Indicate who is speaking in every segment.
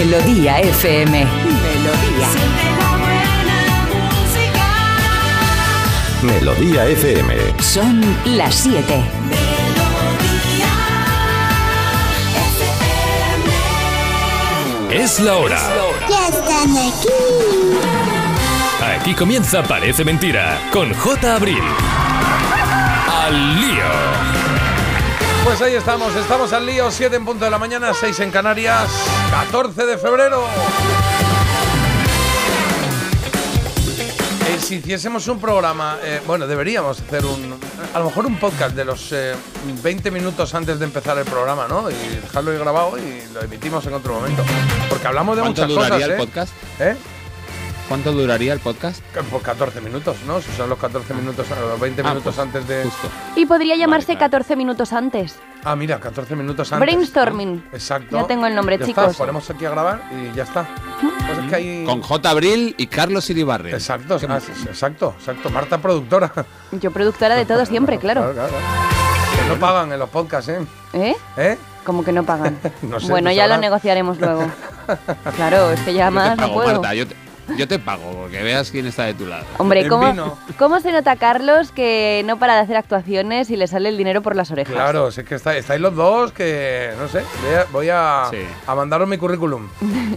Speaker 1: Melodía FM. Melodía.
Speaker 2: Melodía FM.
Speaker 1: Son las 7.
Speaker 3: Es la hora.
Speaker 4: Ya están aquí.
Speaker 3: Aquí comienza Parece Mentira con J. Abril. Al lío.
Speaker 5: Pues ahí estamos, estamos al lío, 7 en punto de la mañana, 6 en Canarias, 14 de febrero. Eh, si hiciésemos un programa, eh, bueno, deberíamos hacer un, a lo mejor un podcast de los eh, 20 minutos antes de empezar el programa, ¿no? Y dejarlo ahí grabado y lo emitimos en otro momento. Porque hablamos de
Speaker 6: ¿Cuánto
Speaker 5: muchas
Speaker 6: duraría
Speaker 5: cosas,
Speaker 6: el
Speaker 5: ¿eh?
Speaker 6: podcast?
Speaker 5: ¿Eh?
Speaker 6: ¿Cuánto duraría el podcast?
Speaker 5: Por 14 minutos, ¿no? Si son los 14 minutos, los 20
Speaker 6: Ah,
Speaker 5: minutos
Speaker 6: pues,
Speaker 5: antes de...
Speaker 6: Justo.
Speaker 7: Y podría llamarse
Speaker 6: claro.
Speaker 7: 14 minutos antes.
Speaker 5: Ah, mira, 14 minutos antes.
Speaker 7: Brainstorming.
Speaker 5: Exacto.
Speaker 7: Ya tengo el nombre,
Speaker 5: Ya está,
Speaker 7: chicos.
Speaker 5: ponemos aquí a grabar y ya está. Pues es que hay...
Speaker 6: Con J. Abril y Carlos Iribarren.
Speaker 5: Exacto, ah, exacto, exacto. Marta productora.
Speaker 7: Yo productora de todo siempre, claro.
Speaker 5: claro. Que no pagan en los podcasts, ¿eh?
Speaker 7: ¿Eh?
Speaker 5: ¿Eh?
Speaker 7: Como que no pagan.
Speaker 5: No sé,
Speaker 7: bueno,
Speaker 5: tú
Speaker 7: ya lo negociaremos luego. Claro, es que ya
Speaker 6: Yo te
Speaker 7: más no
Speaker 6: pago,
Speaker 7: puedo.
Speaker 6: Marta, yo te, yo te pago, porque veas quién está de tu lado.
Speaker 7: Hombre, ¿cómo. ¿cómo se nota Carlos que no para de hacer actuaciones y le sale el dinero por las orejas?
Speaker 5: Claro, si es que está- estáis los dos que, no sé, voy a, voy a,
Speaker 6: Sí.
Speaker 5: a mandaros mi currículum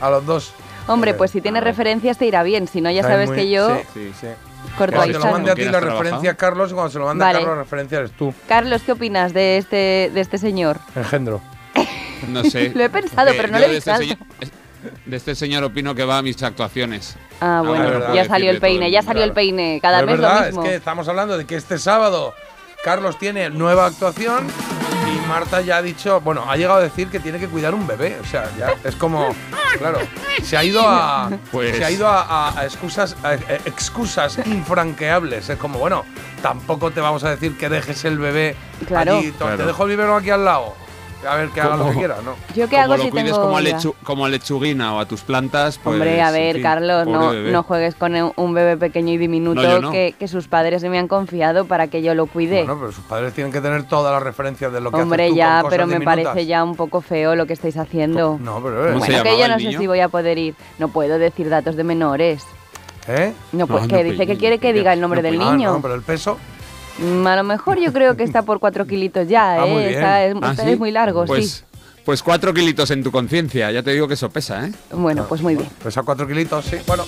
Speaker 5: a los dos.
Speaker 7: Hombre,
Speaker 5: Eh,
Speaker 7: pues si tienes referencias te irá bien, si no ya sabes
Speaker 5: muy-
Speaker 7: que yo
Speaker 5: Sí,
Speaker 6: Sí.
Speaker 5: sí.
Speaker 7: corto
Speaker 5: Cuando te lo mande a ti
Speaker 6: ¿Con quién
Speaker 5: la referencia Carlos y cuando se lo mande
Speaker 7: Vale.
Speaker 5: a Carlos la referencia eres tú,
Speaker 7: Carlos, ¿qué opinas de este, de este señor?
Speaker 5: engendro.
Speaker 6: No sé.
Speaker 7: Lo he pensado,
Speaker 6: Eh,
Speaker 7: pero no le he
Speaker 6: este. De este señor opino que va a mis actuaciones.
Speaker 7: Ah,
Speaker 6: No,
Speaker 7: bueno,
Speaker 5: verdad.
Speaker 7: ya salió el peine,
Speaker 6: el
Speaker 7: ya salió el peine. Cada
Speaker 5: Pero
Speaker 7: mes
Speaker 5: es verdad,
Speaker 7: lo mismo.
Speaker 5: es que estamos hablando de que este sábado Carlos tiene nueva actuación y Marta ya ha dicho, bueno, ha llegado a decir que tiene que cuidar un bebé. O sea, ya es como, claro, se ha ido a,
Speaker 6: Pues-
Speaker 5: se ha ido a, excusas, a- a excusas infranqueables. Es como, bueno, tampoco te vamos a decir que dejes el bebé
Speaker 7: Claro.
Speaker 5: allí. Te
Speaker 6: Claro.
Speaker 5: dejo el biberón aquí al lado. A ver que haga lo que quiera, ¿no?
Speaker 7: ¿Yo qué
Speaker 6: como
Speaker 7: hago
Speaker 6: lo
Speaker 7: si
Speaker 6: cuides
Speaker 7: tengo
Speaker 6: como a, lechu- como a lechuguina o a tus plantas, pues.
Speaker 7: Hombre, a
Speaker 6: en
Speaker 7: ver,
Speaker 6: fin,
Speaker 7: Carlos, no,
Speaker 6: bebé.
Speaker 7: no juegues con un- bebé pequeño y diminuto
Speaker 6: No, yo no.
Speaker 7: que, que sus padres me han confiado para que yo lo cuide.
Speaker 5: Bueno, pero sus padres tienen que tener todas las referencias de lo que haces
Speaker 7: Hombre,
Speaker 5: tú
Speaker 7: ya,
Speaker 5: con cosas
Speaker 7: pero me
Speaker 5: diminutas.
Speaker 7: parece ya un poco feo lo que estáis haciendo.
Speaker 5: No, pero
Speaker 6: ¿Cómo
Speaker 5: eh,
Speaker 7: bueno, que yo no sé
Speaker 6: niño?
Speaker 7: si voy a poder ir. No puedo decir datos de menores.
Speaker 5: ¿eh?
Speaker 7: No, pues
Speaker 6: No,
Speaker 7: que
Speaker 6: no,
Speaker 7: dice que quiere que diga el nombre
Speaker 6: No,
Speaker 7: del
Speaker 6: pillo.
Speaker 5: Ah,
Speaker 7: niño.
Speaker 5: no, pero el peso.
Speaker 7: Mm, A lo mejor yo creo que está por cuatro kilitos ya,
Speaker 5: Ah,
Speaker 7: ¿eh?
Speaker 5: muy bien.
Speaker 7: Está, es,
Speaker 6: ¿Ah, sí?
Speaker 7: es muy largo,
Speaker 6: pues,
Speaker 7: sí.
Speaker 6: Pues cuatro kilitos en tu conciencia, ya te digo que eso pesa, ¿eh?
Speaker 7: Bueno, pues muy bien.
Speaker 5: Pesa cuatro kilitos, sí. Bueno,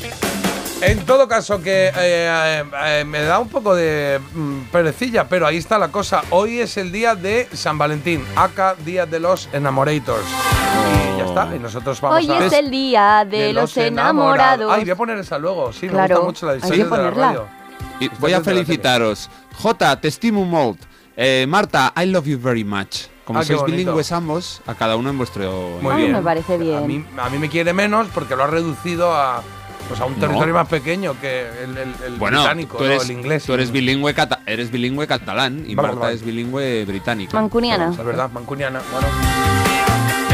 Speaker 5: en todo caso, que eh, eh, eh, me da un poco de mm, perecilla, pero ahí está la cosa. Hoy es el día de San Valentín, acá Día de los Enamorators. Y ya está, y nosotros vamos
Speaker 7: Hoy
Speaker 5: a.
Speaker 7: es el día de, los enamorados.
Speaker 5: Ay, voy a poner esa luego, sí, me
Speaker 7: Claro,
Speaker 5: gusta mucho la
Speaker 7: hay que
Speaker 5: diseño de la radio.
Speaker 6: Y voy a felicitaros. J, te estimo molt. Eh, Marta, I love you very much. Como
Speaker 5: Ah,
Speaker 6: sois bilingües ambos, a cada uno en vuestro.
Speaker 5: Muy
Speaker 7: Ay,
Speaker 5: bien.
Speaker 7: me parece bien.
Speaker 5: A mí, a mí me quiere menos porque lo ha reducido a, pues a un territorio más pequeño que el, el- el
Speaker 6: Bueno,
Speaker 5: británico,
Speaker 6: tú
Speaker 5: ¿no?
Speaker 6: eres,
Speaker 5: el inglés.
Speaker 6: tú eres bilingüe, cata- eres bilingüe catalán y
Speaker 5: Vale,
Speaker 6: Marta
Speaker 5: vale.
Speaker 6: es bilingüe británico.
Speaker 7: Mancuniana.
Speaker 5: Es verdad, mancuniana. Bueno.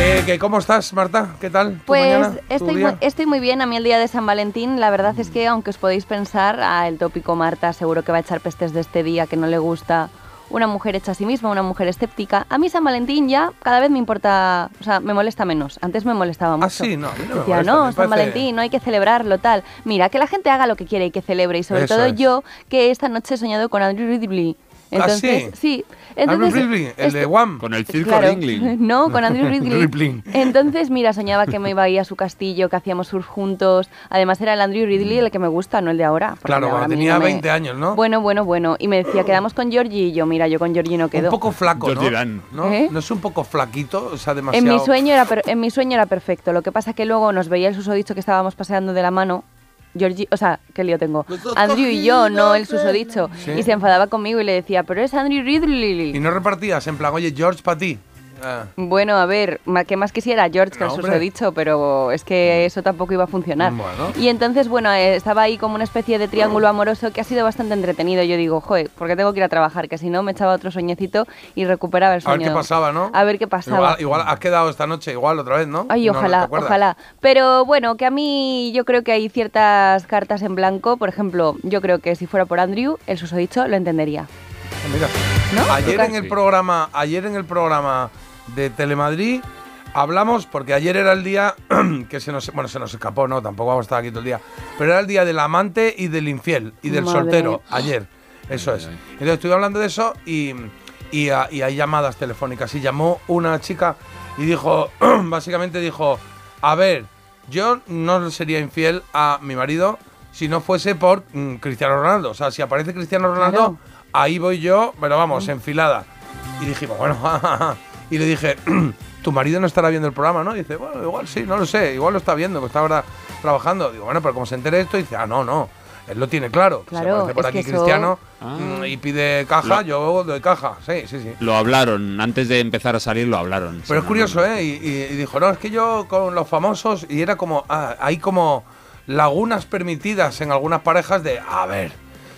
Speaker 5: Eh, que, ¿Cómo estás, Marta? ¿Qué tal? ¿Tu
Speaker 7: Pues
Speaker 5: mañana? ¿Tu
Speaker 7: estoy muy, estoy muy bien a mí el día de San Valentín. La verdad es que, aunque os podéis pensar, a el tópico Marta seguro que va a echar pestes de este día que no le gusta una mujer hecha a sí misma, una mujer escéptica. A mí San Valentín ya cada vez me importa, o sea, me molesta menos. Antes me molestaba mucho.
Speaker 5: Ah, sí, no, a mí no me
Speaker 7: Decía,
Speaker 5: molesta,
Speaker 7: no,
Speaker 5: me
Speaker 7: San
Speaker 5: parece-
Speaker 7: Valentín, no hay que celebrarlo, tal. Mira, que la gente haga lo que quiere y que celebre. Y sobre
Speaker 5: Eso
Speaker 7: todo
Speaker 5: es.
Speaker 7: yo, que esta noche he soñado con Andrew Ridley. Entonces,
Speaker 5: ¿Ah, sí?
Speaker 7: sí. Entonces,
Speaker 5: Andrew Ridley, el de
Speaker 7: esto-
Speaker 5: Wham.
Speaker 6: Con el circo
Speaker 7: Claro.
Speaker 6: Ringling.
Speaker 7: No, con Andrew Ridley. Entonces, mira, soñaba que me iba a ir a su castillo, que hacíamos surf juntos. Además, era el Andrew Ridley el que me gusta, no el de ahora.
Speaker 5: Claro,
Speaker 7: de ahora
Speaker 5: tenía
Speaker 7: no me-
Speaker 5: 20 años, ¿no?
Speaker 7: Bueno, bueno, bueno. Y me decía, quedamos con Georgie y yo, mira, yo con Georgie no quedo.
Speaker 5: Un poco flaco, ¿no?
Speaker 6: Georgie Dan.
Speaker 5: ¿No?
Speaker 7: ¿Eh?
Speaker 5: ¿No es un poco flaquito? O sea,
Speaker 7: en
Speaker 5: demasiado...
Speaker 7: mi sueño era per- en mi sueño era perfecto. Lo que pasa que luego nos veía el susodicho que estábamos paseando de la mano. Georgie, o sea, qué lío tengo. Andrew y yo, no el susodicho.
Speaker 5: Sí.
Speaker 7: Y se enfadaba conmigo y le decía, pero es Andrew Ridley.
Speaker 5: Y no repartías, en plan, oye, George, para ti. Ah,
Speaker 7: Bueno, a ver, ¿qué más quisiera George que
Speaker 5: No,
Speaker 7: el
Speaker 5: hombre.
Speaker 7: susodicho? Pero es que eso tampoco iba a funcionar.
Speaker 5: Bueno.
Speaker 7: Y entonces, bueno, eh, estaba ahí como una especie de triángulo amoroso que ha sido bastante entretenido. Yo digo, joder, porque tengo que ir a trabajar, que si no me echaba otro sueñecito y recuperaba el
Speaker 5: a ver
Speaker 7: sueño.
Speaker 5: qué pasaba, ¿no?
Speaker 7: A ver qué pasaba.
Speaker 5: Igual, igual has quedado esta noche igual otra vez, ¿no?
Speaker 7: Ay,
Speaker 5: No, ¿te
Speaker 7: ojalá, ojalá. Pero bueno, que a mí yo creo que hay ciertas cartas en blanco. Por ejemplo, yo creo que si fuera por Andrew, el susodicho lo entendería.
Speaker 5: Mira,
Speaker 7: ¿No?
Speaker 5: ayer en el programa, ayer en el programa de Telemadrid hablamos porque ayer era el día que se nos, bueno, se nos escapó, no, tampoco vamos a estar aquí todo el día, pero era el día del amante y del infiel y del
Speaker 7: Madre.
Speaker 5: soltero, ayer, eso
Speaker 6: Ay,
Speaker 5: es.
Speaker 6: ay.
Speaker 5: Entonces estuve hablando de eso y, y, ah, y hay llamadas telefónicas y llamó una chica y dijo, básicamente dijo, a ver, yo no sería infiel a mi marido si no fuese por mm, Cristiano Ronaldo, o sea, si aparece Cristiano Ronaldo,
Speaker 7: Claro.
Speaker 5: ahí voy yo, pero vamos, enfilada. Y dijimos, bueno, y le dije, tu marido no estará viendo el programa, ¿no? Y dice, bueno, igual sí, no lo sé, igual lo está viendo, que está ahora trabajando. Digo, bueno, pero como se entere esto, dice, ah, no, no, él lo tiene claro.
Speaker 7: Claro,
Speaker 5: si aparece por
Speaker 7: es
Speaker 5: aquí
Speaker 7: eso-
Speaker 5: Cristiano
Speaker 6: Ah.
Speaker 5: mm, y pide caja,
Speaker 6: Lo-
Speaker 5: yo doy caja, sí, sí, sí.
Speaker 6: Lo hablaron, antes de empezar a salir lo hablaron.
Speaker 5: Pero es curioso. ¿eh? Y, y- y dijo, no, es que yo con los famosos, y era como, ah, hay como lagunas permitidas en algunas parejas de, a ver,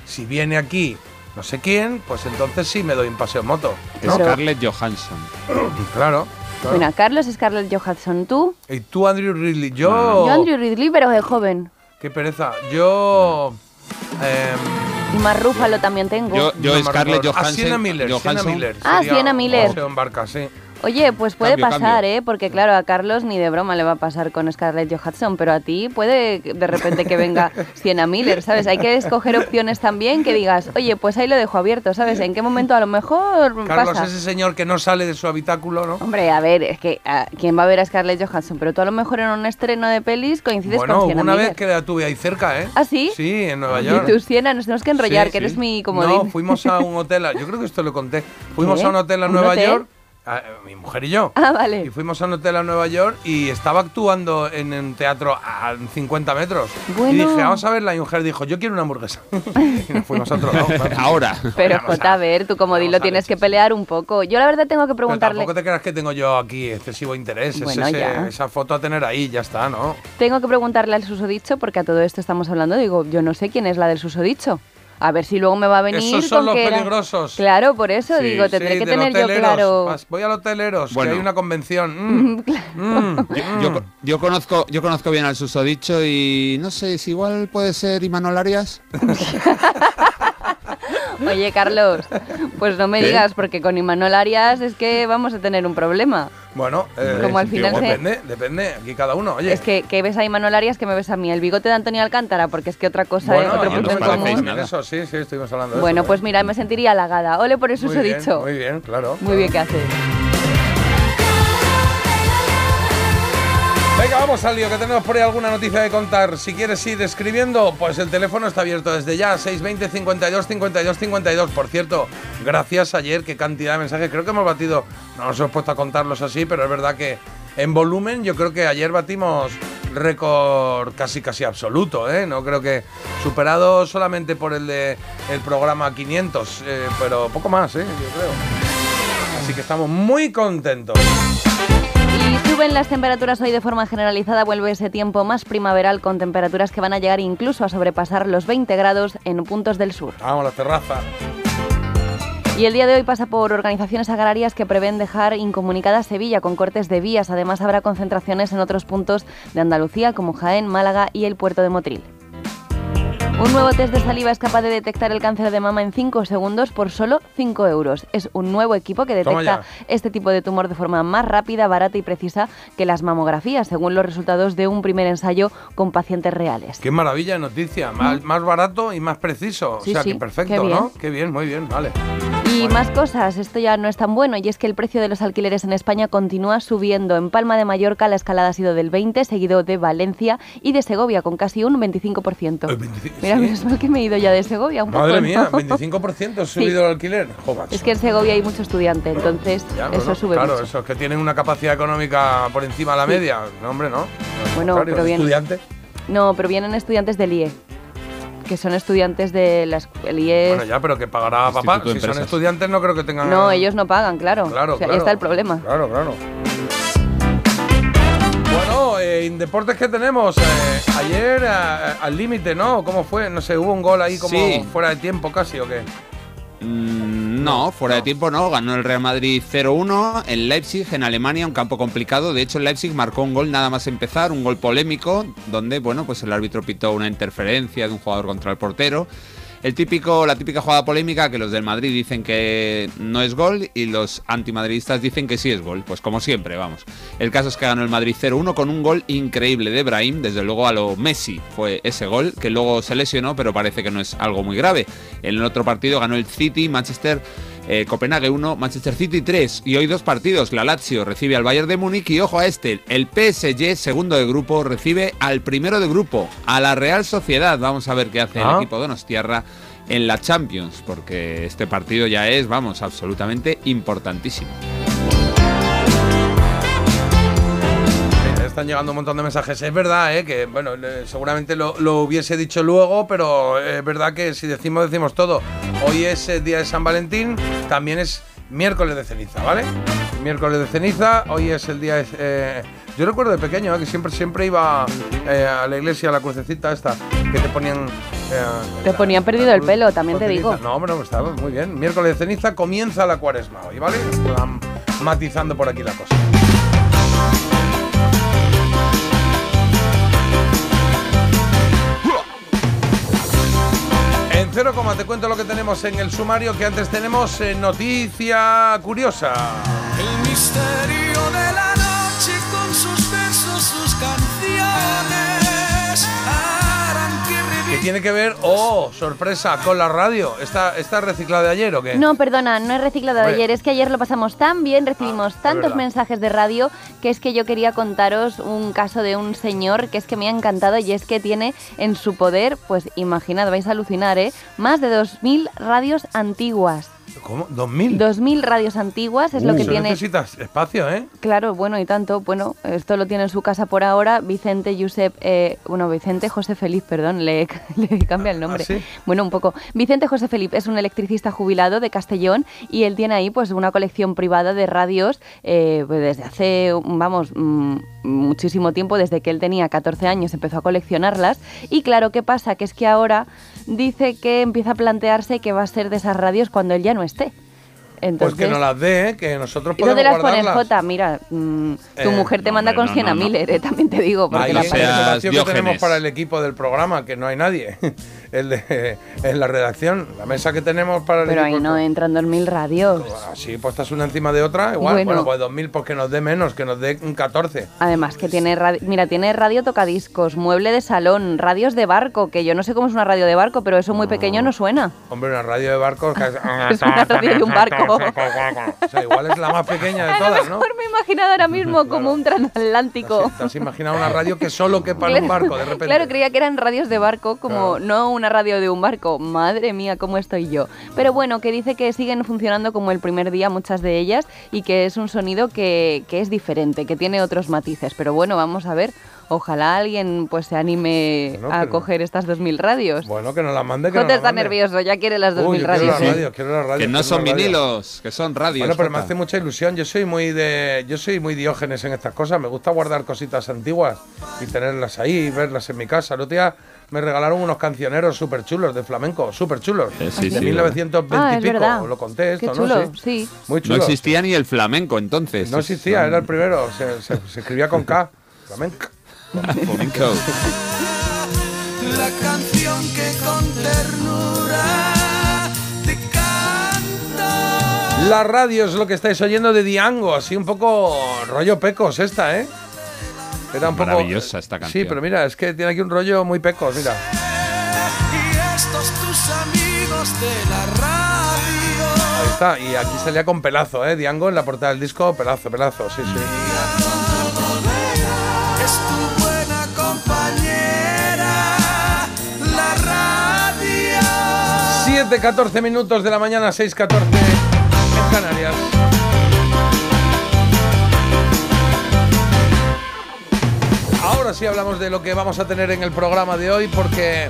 Speaker 5: si viene aquí no sé quién, pues entonces sí me doy un paseo en moto. ¿no?
Speaker 6: Scarlett Johansson.
Speaker 5: Claro. claro.
Speaker 7: Bueno, Carlos Scarlett Johansson, tú.
Speaker 5: Y tú, Andrew Ridley, yo...
Speaker 7: Yo Andrew Ridley, pero de joven.
Speaker 5: Qué pereza. Yo... em,
Speaker 7: Y más Rúfalo también tengo.
Speaker 6: Yo, yo Scarlett.
Speaker 5: Ah,
Speaker 6: Johansson.
Speaker 5: Sienna Miller, Sienna
Speaker 6: Johansson.
Speaker 5: Miller.
Speaker 7: Ah, Sienna Miller.
Speaker 5: paseo en barca, sí.
Speaker 7: Oye, pues puede
Speaker 6: Cambio,
Speaker 7: pasar,
Speaker 6: cambio.
Speaker 7: ¿eh? Porque claro, a Carlos ni de broma le va a pasar con Scarlett Johansson, pero a ti puede de repente que venga Sienna Miller, ¿sabes? Hay que escoger opciones también que digas, oye, pues ahí lo dejo abierto, ¿sabes? ¿En qué momento a lo mejor
Speaker 5: Carlos,
Speaker 7: pasa?
Speaker 5: ese señor que no sale de su habitáculo, ¿no?
Speaker 7: Hombre, a ver, es que ah, ¿quién va a ver a Scarlett Johansson? Pero tú a lo mejor en un estreno de pelis coincides
Speaker 5: Bueno,
Speaker 7: con Sienna
Speaker 5: una
Speaker 7: Miller.
Speaker 5: vez que la tuve ahí cerca, ¿eh?
Speaker 7: ¿Ah, sí?
Speaker 5: Sí, en Nueva
Speaker 7: Y
Speaker 5: York.
Speaker 7: tú, Siena, nos tenemos que enrollar,
Speaker 5: Sí,
Speaker 7: que
Speaker 5: sí.
Speaker 7: eres mi comodín.
Speaker 5: No, fuimos a un hotel, yo creo que esto lo conté. Fuimos
Speaker 7: ¿Qué?
Speaker 5: a un hotel a
Speaker 7: ¿Un
Speaker 5: Nueva
Speaker 7: hotel?
Speaker 5: York, a- mi mujer y yo.
Speaker 7: Ah, vale.
Speaker 5: Y fuimos a un hotel a Nueva York y estaba actuando en un teatro a 50 metros.
Speaker 7: Bueno.
Speaker 5: Y dije, vamos a verla. Y mi mujer dijo, yo quiero una hamburguesa. y nos fuimos a otro lado.
Speaker 6: Ahora.
Speaker 7: Pero Jota,
Speaker 5: a-
Speaker 7: ver, tu comodín
Speaker 5: vamos
Speaker 7: lo
Speaker 5: a
Speaker 7: tienes que pelear un poco. Yo la verdad tengo que
Speaker 5: Pero
Speaker 7: preguntarle...
Speaker 5: tampoco te creas que tengo yo aquí excesivo interés. Es
Speaker 7: Bueno,
Speaker 5: ese-
Speaker 7: ya.
Speaker 5: esa foto a tener ahí, ya está, ¿no?
Speaker 7: Tengo que preguntarle al susodicho, porque a todo esto estamos hablando. Digo, yo no sé quién es la del susodicho. A ver si luego me va a venir
Speaker 5: Esos son
Speaker 7: con
Speaker 5: los
Speaker 7: que era-
Speaker 5: peligrosos.
Speaker 7: Claro, por eso
Speaker 6: Sí,
Speaker 7: digo, tendré
Speaker 5: Sí,
Speaker 7: que tener yo claro.
Speaker 5: Vas- Voy al hoteleros,
Speaker 6: Bueno.
Speaker 5: que hay una convención. Mm, mm,
Speaker 6: Yo, yo- yo conozco, yo conozco bien al susodicho y no sé, si igual puede ser Imanol Arias.
Speaker 7: Oye, Carlos, pues no me
Speaker 6: ¿Qué?
Speaker 7: digas, porque con Imanol Arias es que vamos a tener un problema.
Speaker 5: Bueno, eh,
Speaker 7: Como al final
Speaker 5: depende, depende, aquí cada uno. Oye,
Speaker 7: Es que, que ves a Imanol Arias que me ves a mí. El bigote de Antonio Alcántara, porque es que otra cosa,
Speaker 5: bueno,
Speaker 7: otro punto en común.
Speaker 5: Eso sí, sí, estuvimos hablando de
Speaker 7: Bueno,
Speaker 5: eso.
Speaker 7: pues mira, me sentiría halagada. Ole por el
Speaker 5: muy bien,
Speaker 7: susodicho.
Speaker 5: muy bien, claro.
Speaker 7: Muy bien que haces.
Speaker 5: Venga, vamos al lío, que tenemos por ahí alguna noticia que contar. Si quieres ir escribiendo, pues el teléfono está abierto desde ya, 620 52 52 52. Por cierto, gracias ayer, qué cantidad de mensajes. Creo que hemos batido, no nos hemos puesto a contarlos así, pero es verdad que en volumen yo creo que ayer batimos récord casi casi absoluto, ¿eh? No creo que superado solamente por el de el programa 500, eh, pero poco más, ¿eh? Yo creo. Así que estamos muy contentos.
Speaker 7: Y suben las temperaturas hoy de forma generalizada, vuelve ese tiempo más primaveral con temperaturas que van a llegar incluso a sobrepasar los 20 grados en puntos del sur.
Speaker 5: Vamos a la terraza.
Speaker 7: Y el día de hoy pasa por organizaciones agrarias que prevén dejar incomunicada Sevilla con cortes de vías. Además habrá concentraciones en otros puntos de Andalucía como Jaén, Málaga y el puerto de Motril. Un nuevo test de saliva es capaz de detectar el cáncer de mama en 5 segundos por solo 5 euros. Es un nuevo equipo que detecta este tipo de tumor de forma más rápida, barata y precisa que las mamografías, según los resultados de un primer ensayo con pacientes reales.
Speaker 5: Qué maravilla de noticia, más, más barato y más preciso.
Speaker 7: Sí,
Speaker 5: o sea,
Speaker 7: sí,
Speaker 5: que perfecto,
Speaker 7: qué.
Speaker 5: ¿no? Qué bien, muy bien, vale.
Speaker 7: Y
Speaker 5: Bueno.
Speaker 7: más cosas, esto ya no es tan bueno y es que el precio de los alquileres en España continúa subiendo. En Palma de Mallorca la escalada ha sido del 20, seguido de Valencia y de Segovia con casi un 25%.
Speaker 5: El 25,
Speaker 7: Mira,
Speaker 5: ¿sí?
Speaker 7: menos mal que me he ido ya de Segovia un poco,
Speaker 5: Madre
Speaker 7: ¿no?
Speaker 5: mía, 25% ha subido el alquiler. Jo, macho.
Speaker 7: Es que en Segovia hay mucho estudiante, entonces
Speaker 5: Ya,
Speaker 7: eso
Speaker 5: bueno,
Speaker 7: sube
Speaker 5: Claro,
Speaker 7: mucho.
Speaker 5: esos que tienen una capacidad económica por encima de la media. No, hombre, no. Al
Speaker 7: Bueno,
Speaker 5: contrario,
Speaker 7: pero bien.
Speaker 5: Estudiante.
Speaker 7: No, pero vienen estudiantes del IE, que son estudiantes de la escuela el IE.
Speaker 5: Bueno, ya, pero que pagará papá.
Speaker 6: De
Speaker 5: Si son
Speaker 6: Empresas.
Speaker 5: estudiantes, no creo que tengan.
Speaker 7: no, ellos no pagan, claro.
Speaker 5: Claro,
Speaker 7: O sea,
Speaker 5: claro.
Speaker 7: Ahí está el problema.
Speaker 5: Claro, claro. Eh, en deportes que tenemos, eh, ayer eh, al límite, ¿no? ¿Cómo fue? No sé, hubo un gol ahí como
Speaker 6: Sí.
Speaker 5: fuera de tiempo casi o qué.
Speaker 6: Mm, no, fuera de tiempo no. Ganó el Real Madrid 0-1 en Leipzig, en Alemania, un campo complicado. De hecho, el Leipzig marcó un gol nada más empezar, un gol polémico, donde, bueno, pues el árbitro pitó una interferencia de un jugador contra el portero. El típico, la típica jugada polémica que los del Madrid dicen que no es gol y los antimadridistas dicen que sí es gol. Pues como siempre, vamos. El caso es que ganó el Madrid 0-1 con un gol increíble de Brahim, desde luego a lo Messi fue ese gol, que luego se lesionó, pero parece que no es algo muy grave. En el otro partido ganó el City, Manchester eh, Copenhague 1, Manchester City 3 y hoy dos partidos. La Lazio recibe al Bayern de Múnich y ojo a este, el PSG segundo de grupo recibe al primero de grupo, a la Real Sociedad. Vamos a ver qué hace
Speaker 5: Ah.
Speaker 6: el equipo de Donostierra en la Champions, porque este partido ya es, vamos, absolutamente importantísimo.
Speaker 5: Están llegando un montón de mensajes. Es verdad, eh, que bueno, seguramente lo, lo hubiese dicho luego, pero eh, es verdad que si decimos, decimos todo. Hoy es el día de San Valentín, también es miércoles de ceniza, ¿vale? Miércoles de ceniza, hoy es el día. eh, yo recuerdo de pequeño eh, que siempre, siempre iba eh, a la iglesia, a la crucecita esta, que te ponían. eh,
Speaker 7: Te
Speaker 5: la-
Speaker 7: ponían perdido el pelo, también te digo.
Speaker 5: No, hombre, no, estaba muy bien. Miércoles de ceniza comienza la cuaresma hoy, ¿vale? Matizando por aquí la cosa. En cero coma te cuento lo que tenemos en el sumario que antes tenemos eh, noticia curiosa.
Speaker 2: El misterio de la noche con sus besos, sus canciones harán que
Speaker 5: tiene que ver, oh, sorpresa, con la radio. ¿Está, está reciclada de ayer o qué?
Speaker 7: No, perdona, no he reciclado de ayer. Es que ayer lo pasamos tan bien, recibimos
Speaker 5: Ah, es
Speaker 7: tantos mensajes de radio que es que yo quería contaros un caso de un señor que es que me ha encantado y es que tiene en su poder, pues imaginad, vais a alucinar, ¿eh? Más de 2.000 radios antiguas.
Speaker 5: ¿Cómo? ¿2000?
Speaker 7: 2.000 radios antiguas es lo
Speaker 5: Uh,
Speaker 7: que tiene.
Speaker 5: necesitas espacio, ¿eh?
Speaker 7: Claro, bueno, y tanto. Bueno, esto lo tiene en su casa por ahora. Vicente Josep, eh, bueno, Vicente José Felipe, perdón, le, le cambia el nombre.
Speaker 5: ¿Ah, sí?
Speaker 7: Bueno, un poco. Vicente José Felipe es un electricista jubilado de Castellón y él tiene ahí pues una colección privada de radios eh, pues, desde hace, vamos, mm, muchísimo tiempo, desde que él tenía 14 años empezó a coleccionarlas. Y claro, ¿qué pasa? Que es que ahora dice que empieza a plantearse que va a ser de esas radios cuando él ya no esté.
Speaker 5: Pues
Speaker 7: Entonces,
Speaker 5: que nos las dé, ¿eh? que nosotros
Speaker 7: ¿Y
Speaker 5: podemos
Speaker 7: dónde las pones. Jota? Mira, mm, tu
Speaker 5: Eh,
Speaker 7: mujer te
Speaker 6: no,
Speaker 7: manda
Speaker 6: hombre,
Speaker 7: con
Speaker 6: no,
Speaker 7: Siena
Speaker 6: no, no.
Speaker 7: Miller, eh, también te digo. Porque
Speaker 5: Ahí
Speaker 7: la
Speaker 6: seas
Speaker 5: que tenemos para el equipo del programa, que no hay nadie. el de, en la redacción, la mesa que tenemos para el
Speaker 7: Pero ahí no entran 2.000 radios.
Speaker 5: Así puestas una encima de otra, igual. Bueno,
Speaker 7: Bueno.
Speaker 5: pues 2000, pues que nos dé menos, que nos dé un 14.
Speaker 7: Además que tiene radio, mira, tiene radio tocadiscos, mueble de salón, radios de barco, que yo no sé cómo es una radio de barco, pero eso muy pequeño no suena.
Speaker 5: Hombre, una radio de barcos. que
Speaker 7: Es una radio de un barco.
Speaker 5: o sea, igual es la más pequeña de
Speaker 7: A lo
Speaker 5: todas, ¿no?
Speaker 7: mejor me he imaginado ahora mismo como un transatlántico.
Speaker 5: ¿Te has imaginado una radio que solo quepa en un barco de repente?
Speaker 7: Claro, creía que eran radios de barco, como
Speaker 5: Claro.
Speaker 7: no una radio de un barco. Madre mía, cómo estoy yo. Pero bueno, que dice que siguen funcionando como el primer día muchas de ellas y que es un sonido que, que es diferente, que tiene otros matices. Pero bueno, vamos a ver. Ojalá alguien pues se anime
Speaker 5: Bueno,
Speaker 7: a coger estas 2.000 radios.
Speaker 5: Bueno, que nos la mande. Que
Speaker 7: Jota
Speaker 5: nos la
Speaker 7: está
Speaker 5: mande.
Speaker 7: nervioso, ya quiere las 2.000
Speaker 5: Uy, yo quiero
Speaker 7: radios.
Speaker 5: las radios, quiero las radios,
Speaker 6: Que no
Speaker 5: quiero
Speaker 6: son
Speaker 5: las radios.
Speaker 6: vinilos, que son radios.
Speaker 5: Bueno, pero me hace mucha ilusión. Yo soy muy de, yo soy muy diógenes en estas cosas. Me gusta guardar cositas antiguas y tenerlas ahí, y verlas en mi casa. El otro día me regalaron unos cancioneros súper chulos de flamenco, súper chulos,
Speaker 6: Eh, sí,
Speaker 5: de
Speaker 6: sí.
Speaker 5: 1920
Speaker 7: Ah,
Speaker 5: y pico.
Speaker 7: verdad.
Speaker 5: Lo conté esto,
Speaker 7: Qué chulo,
Speaker 5: ¿no?
Speaker 7: sí.
Speaker 5: Muy
Speaker 6: No
Speaker 5: chulo.
Speaker 6: existía ni el flamenco entonces.
Speaker 5: No existía, era el primero. Se, se- se escribía con K. Flamenco.
Speaker 6: Flamenco.
Speaker 2: la canción que con ternura te canta.
Speaker 5: La radio es lo que estáis oyendo de Diango, así un poco rollo pecos esta, ¿eh? Era un poco
Speaker 6: Maravillosa esta
Speaker 5: Sí,
Speaker 6: canción.
Speaker 5: pero mira, es que tiene aquí un rollo muy pecos, mira.
Speaker 2: Y estos tus amigos de la radio.
Speaker 5: Ahí está, y aquí salía con pelazo, ¿eh? Diango en la portada del disco, pelazo, pelazo, sí, sí.
Speaker 2: Es tu buena compañera. La radio.
Speaker 5: 7, 14 minutos de la mañana, 6, 14 en Canarias. Ahora sí hablamos de lo que vamos a tener en el programa de hoy porque, eh,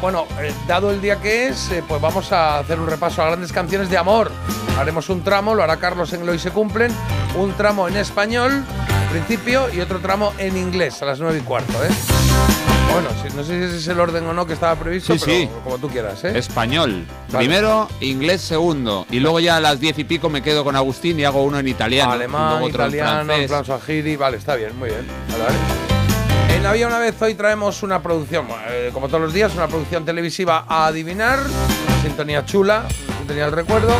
Speaker 5: bueno, eh, dado el día que es, eh, pues vamos a hacer un repaso a grandes canciones de amor. Haremos un tramo, lo hará Carlos en Lo y se cumplen, un tramo en español, principio, y otro tramo en inglés, a las 9 y cuarto, ¿eh? Bueno, no sé si ese es el orden o no que estaba previsto,
Speaker 6: Sí,
Speaker 5: pero
Speaker 6: sí.
Speaker 5: como tú quieras, ¿eh?
Speaker 6: Español.
Speaker 5: Vale.
Speaker 6: Primero, inglés segundo. Y luego ya a las diez y pico me quedo con Agustín y hago uno en italiano.
Speaker 5: Alemán,
Speaker 6: luego otro en
Speaker 5: italiano, en
Speaker 6: francés.
Speaker 5: plan swahili, vale, está bien, muy bien. Vale, vale. En Había una vez hoy traemos una producción, eh, como todos los días, una producción televisiva a adivinar, sintonía chula, sintonía del recuerdo.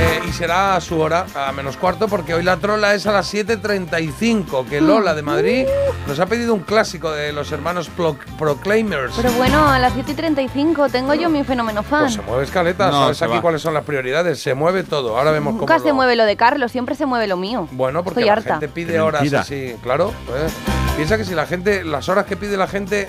Speaker 5: Eh, y será a su hora, a menos cuarto, porque hoy la trola es a las 7.35, que Lola de Madrid nos ha pedido un clásico de los hermanos Pro- Proclaimers.
Speaker 7: Pero bueno, a las 7 y 35 tengo yo mi fenómeno fan.
Speaker 5: Pues se mueve escaleta,
Speaker 6: No,
Speaker 5: sabes aquí
Speaker 6: va.
Speaker 5: cuáles son las prioridades, se mueve todo. Ahora vemos cómo
Speaker 7: Nunca se
Speaker 5: lo-
Speaker 7: mueve lo de Carlos, siempre se mueve lo mío.
Speaker 5: Bueno, porque
Speaker 7: Estoy
Speaker 5: la
Speaker 7: harta.
Speaker 5: gente pide horas así, claro. pues, piensa que si la gente, las horas que pide la gente,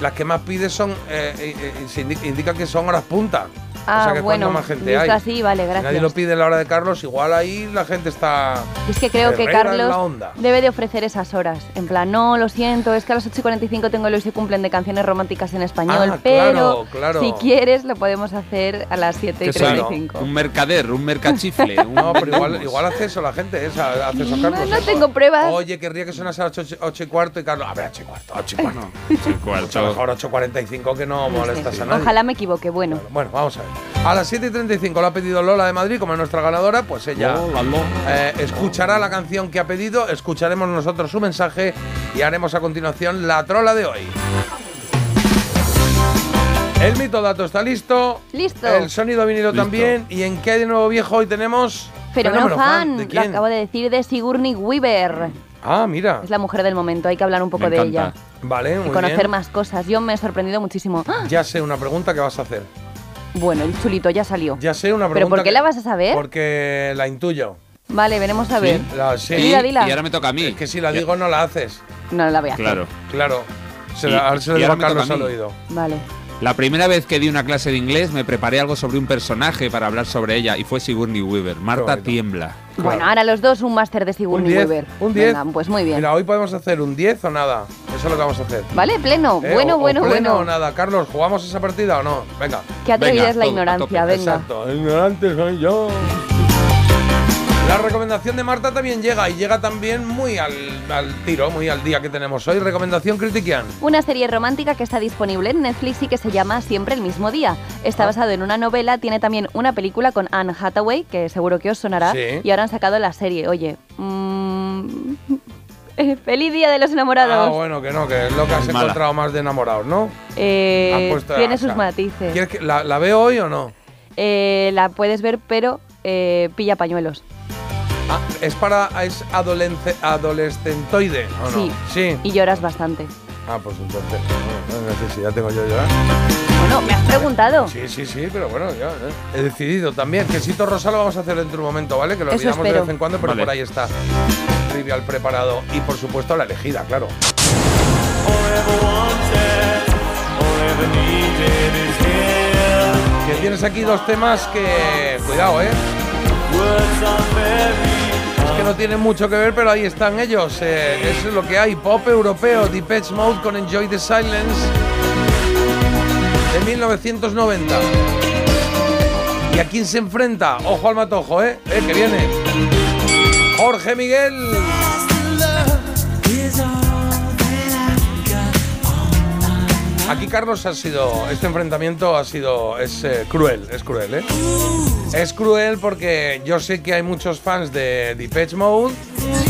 Speaker 5: las que más pide son, eh, eh, eh, se indi- indica que son horas punta.
Speaker 7: Ah,
Speaker 5: o sea que
Speaker 7: bueno,
Speaker 5: más gente
Speaker 7: visto
Speaker 5: hay.
Speaker 7: así, vale,
Speaker 5: Si nadie
Speaker 7: gracias.
Speaker 5: lo pide en la hora de Carlos, igual ahí la gente está.
Speaker 7: Y es que creo que Carlos debe de ofrecer esas horas. En plan, no, lo siento, es que a las 8 y 45 tengo el hoy se cumplen de canciones románticas en español,
Speaker 5: Ah,
Speaker 7: pero
Speaker 5: claro, claro.
Speaker 7: si quieres lo podemos hacer a las 7 y
Speaker 6: Que soy, ¿no?
Speaker 7: 35.
Speaker 6: Un mercader, un mercachifle. un
Speaker 5: No, pero igual, igual hace eso la gente, esa, hace eso
Speaker 7: No,
Speaker 5: Carlos.
Speaker 7: no tengo pruebas.
Speaker 5: Oye, querría que sonase a las 8, y cuarto y Carlos. A ver, 8 y cuarto, 8 y cuarto.
Speaker 6: Sí,
Speaker 5: Mucho
Speaker 6: cuarto.
Speaker 5: mejor 8.45 que no
Speaker 7: No sé.
Speaker 5: molestas a nadie.
Speaker 7: Ojalá me equivoque, bueno.
Speaker 5: Bueno, vamos a ver. A las 7 y 35 lo ha pedido Lola de Madrid, como es nuestra ganadora, pues ella
Speaker 6: Lola, Lola.
Speaker 5: eh, escuchará la canción que ha pedido, escucharemos nosotros su mensaje y haremos a continuación la trola de hoy. El mito dato está listo.
Speaker 7: Listo.
Speaker 5: El sonido vinilo
Speaker 6: Listo.
Speaker 5: también. ¿Y en qué hay de nuevo viejo hoy tenemos?
Speaker 7: Fenómeno fan,
Speaker 5: ¿De
Speaker 7: lo
Speaker 5: quién?
Speaker 7: acabo de decir de Sigourney Weaver.
Speaker 5: Ah, mira.
Speaker 7: Es la mujer del momento, hay que hablar un poco
Speaker 6: Me
Speaker 7: de
Speaker 6: encanta.
Speaker 7: ella.
Speaker 5: Vale, muy
Speaker 7: Y conocer
Speaker 5: bien.
Speaker 7: más cosas. Yo me he sorprendido muchísimo.
Speaker 5: Ya sé una pregunta que vas a hacer.
Speaker 7: Bueno, el chulito ya salió.
Speaker 5: Ya sé una pregunta.
Speaker 7: ¿Pero por qué
Speaker 5: que-
Speaker 7: la vas a saber?
Speaker 5: Porque la intuyo.
Speaker 7: Vale, veremos a ver.
Speaker 5: La- sí.
Speaker 6: Y,
Speaker 7: Dila, dila.
Speaker 6: y ahora me toca a mí.
Speaker 5: Es que si la digo no la haces.
Speaker 7: No la voy a hacer.
Speaker 6: Claro.
Speaker 5: Claro. Se
Speaker 6: Y-
Speaker 5: la, ahora se lo
Speaker 6: y
Speaker 5: digo a Carlos al oído.
Speaker 7: Vale.
Speaker 6: La primera vez que di una clase de inglés me preparé algo sobre un personaje para hablar sobre ella y fue Sigourney Weaver. Marta tiembla.
Speaker 7: Bueno, ahora los dos un máster de
Speaker 5: Un
Speaker 7: Sigourney
Speaker 5: 10.
Speaker 7: Weaver.
Speaker 5: Un 10.
Speaker 7: Venga, pues muy bien.
Speaker 5: Mira, hoy podemos hacer un 10 o nada. Eso es lo que vamos a hacer.
Speaker 7: Vale, pleno.
Speaker 5: ¿Eh?
Speaker 7: Bueno,
Speaker 5: O- o
Speaker 7: bueno,
Speaker 5: pleno
Speaker 7: bueno.
Speaker 5: o nada. Carlos, ¿jugamos esa partida o no? Venga.
Speaker 7: Qué atrevida
Speaker 6: Venga,
Speaker 7: es la ignorancia, venga.
Speaker 5: Exacto. Ignorante soy yo. La recomendación de Marta también llega y llega también muy al, al tiro, muy al día que tenemos hoy. Recomendación Critiquian.
Speaker 7: Una serie romántica que está disponible en Netflix y que se llama Siempre el mismo día. Está
Speaker 5: Ah.
Speaker 7: basado en una novela, tiene también una película con Anne Hathaway, que seguro que os sonará,
Speaker 5: Sí.
Speaker 7: y ahora han sacado la serie. Oye, mm, eh, feliz día de los enamorados.
Speaker 5: Ah, bueno, que no, que es lo que has
Speaker 6: Mala.
Speaker 5: encontrado más de enamorados, ¿no?
Speaker 7: Eh, tiene sus matices.
Speaker 5: ¿Quieres que la, la veo hoy o no?
Speaker 7: Eh, la puedes ver, pero eh, pilla pañuelos.
Speaker 5: Ah, es para. es adolescente, adolescentoide, ¿o no?
Speaker 7: Sí.
Speaker 5: Sí.
Speaker 7: Y lloras bastante.
Speaker 5: Ah, pues entonces. No, necesidad tengo yo ya.
Speaker 7: Bueno, me has preguntado.
Speaker 5: Sí, sí, sí, pero bueno, ya eh, he decidido también. Quesito rosa lo vamos a hacer dentro de un momento, ¿vale? Que lo
Speaker 7: Eso
Speaker 5: olvidamos de
Speaker 7: espero.
Speaker 5: vez en cuando, pero
Speaker 6: Vale.
Speaker 5: por ahí está. Trivial preparado. Y por supuesto la elegida, claro. Que tienes aquí dos temas que. Cuidado, ¿eh? Que no tienen mucho que ver, pero ahí están ellos. Eh, es lo que hay. Pop europeo, Depeche Mode con Enjoy the Silence de 1990. ¿Y a quién se enfrenta? Ojo al matojo, ¿eh? ¿Eh? Que viene. Jorge Miguel. Aquí Carlos ha sido, este enfrentamiento ha sido, es eh, cruel, es cruel, ¿eh? Es cruel porque yo sé que hay muchos fans de Depeche Mode,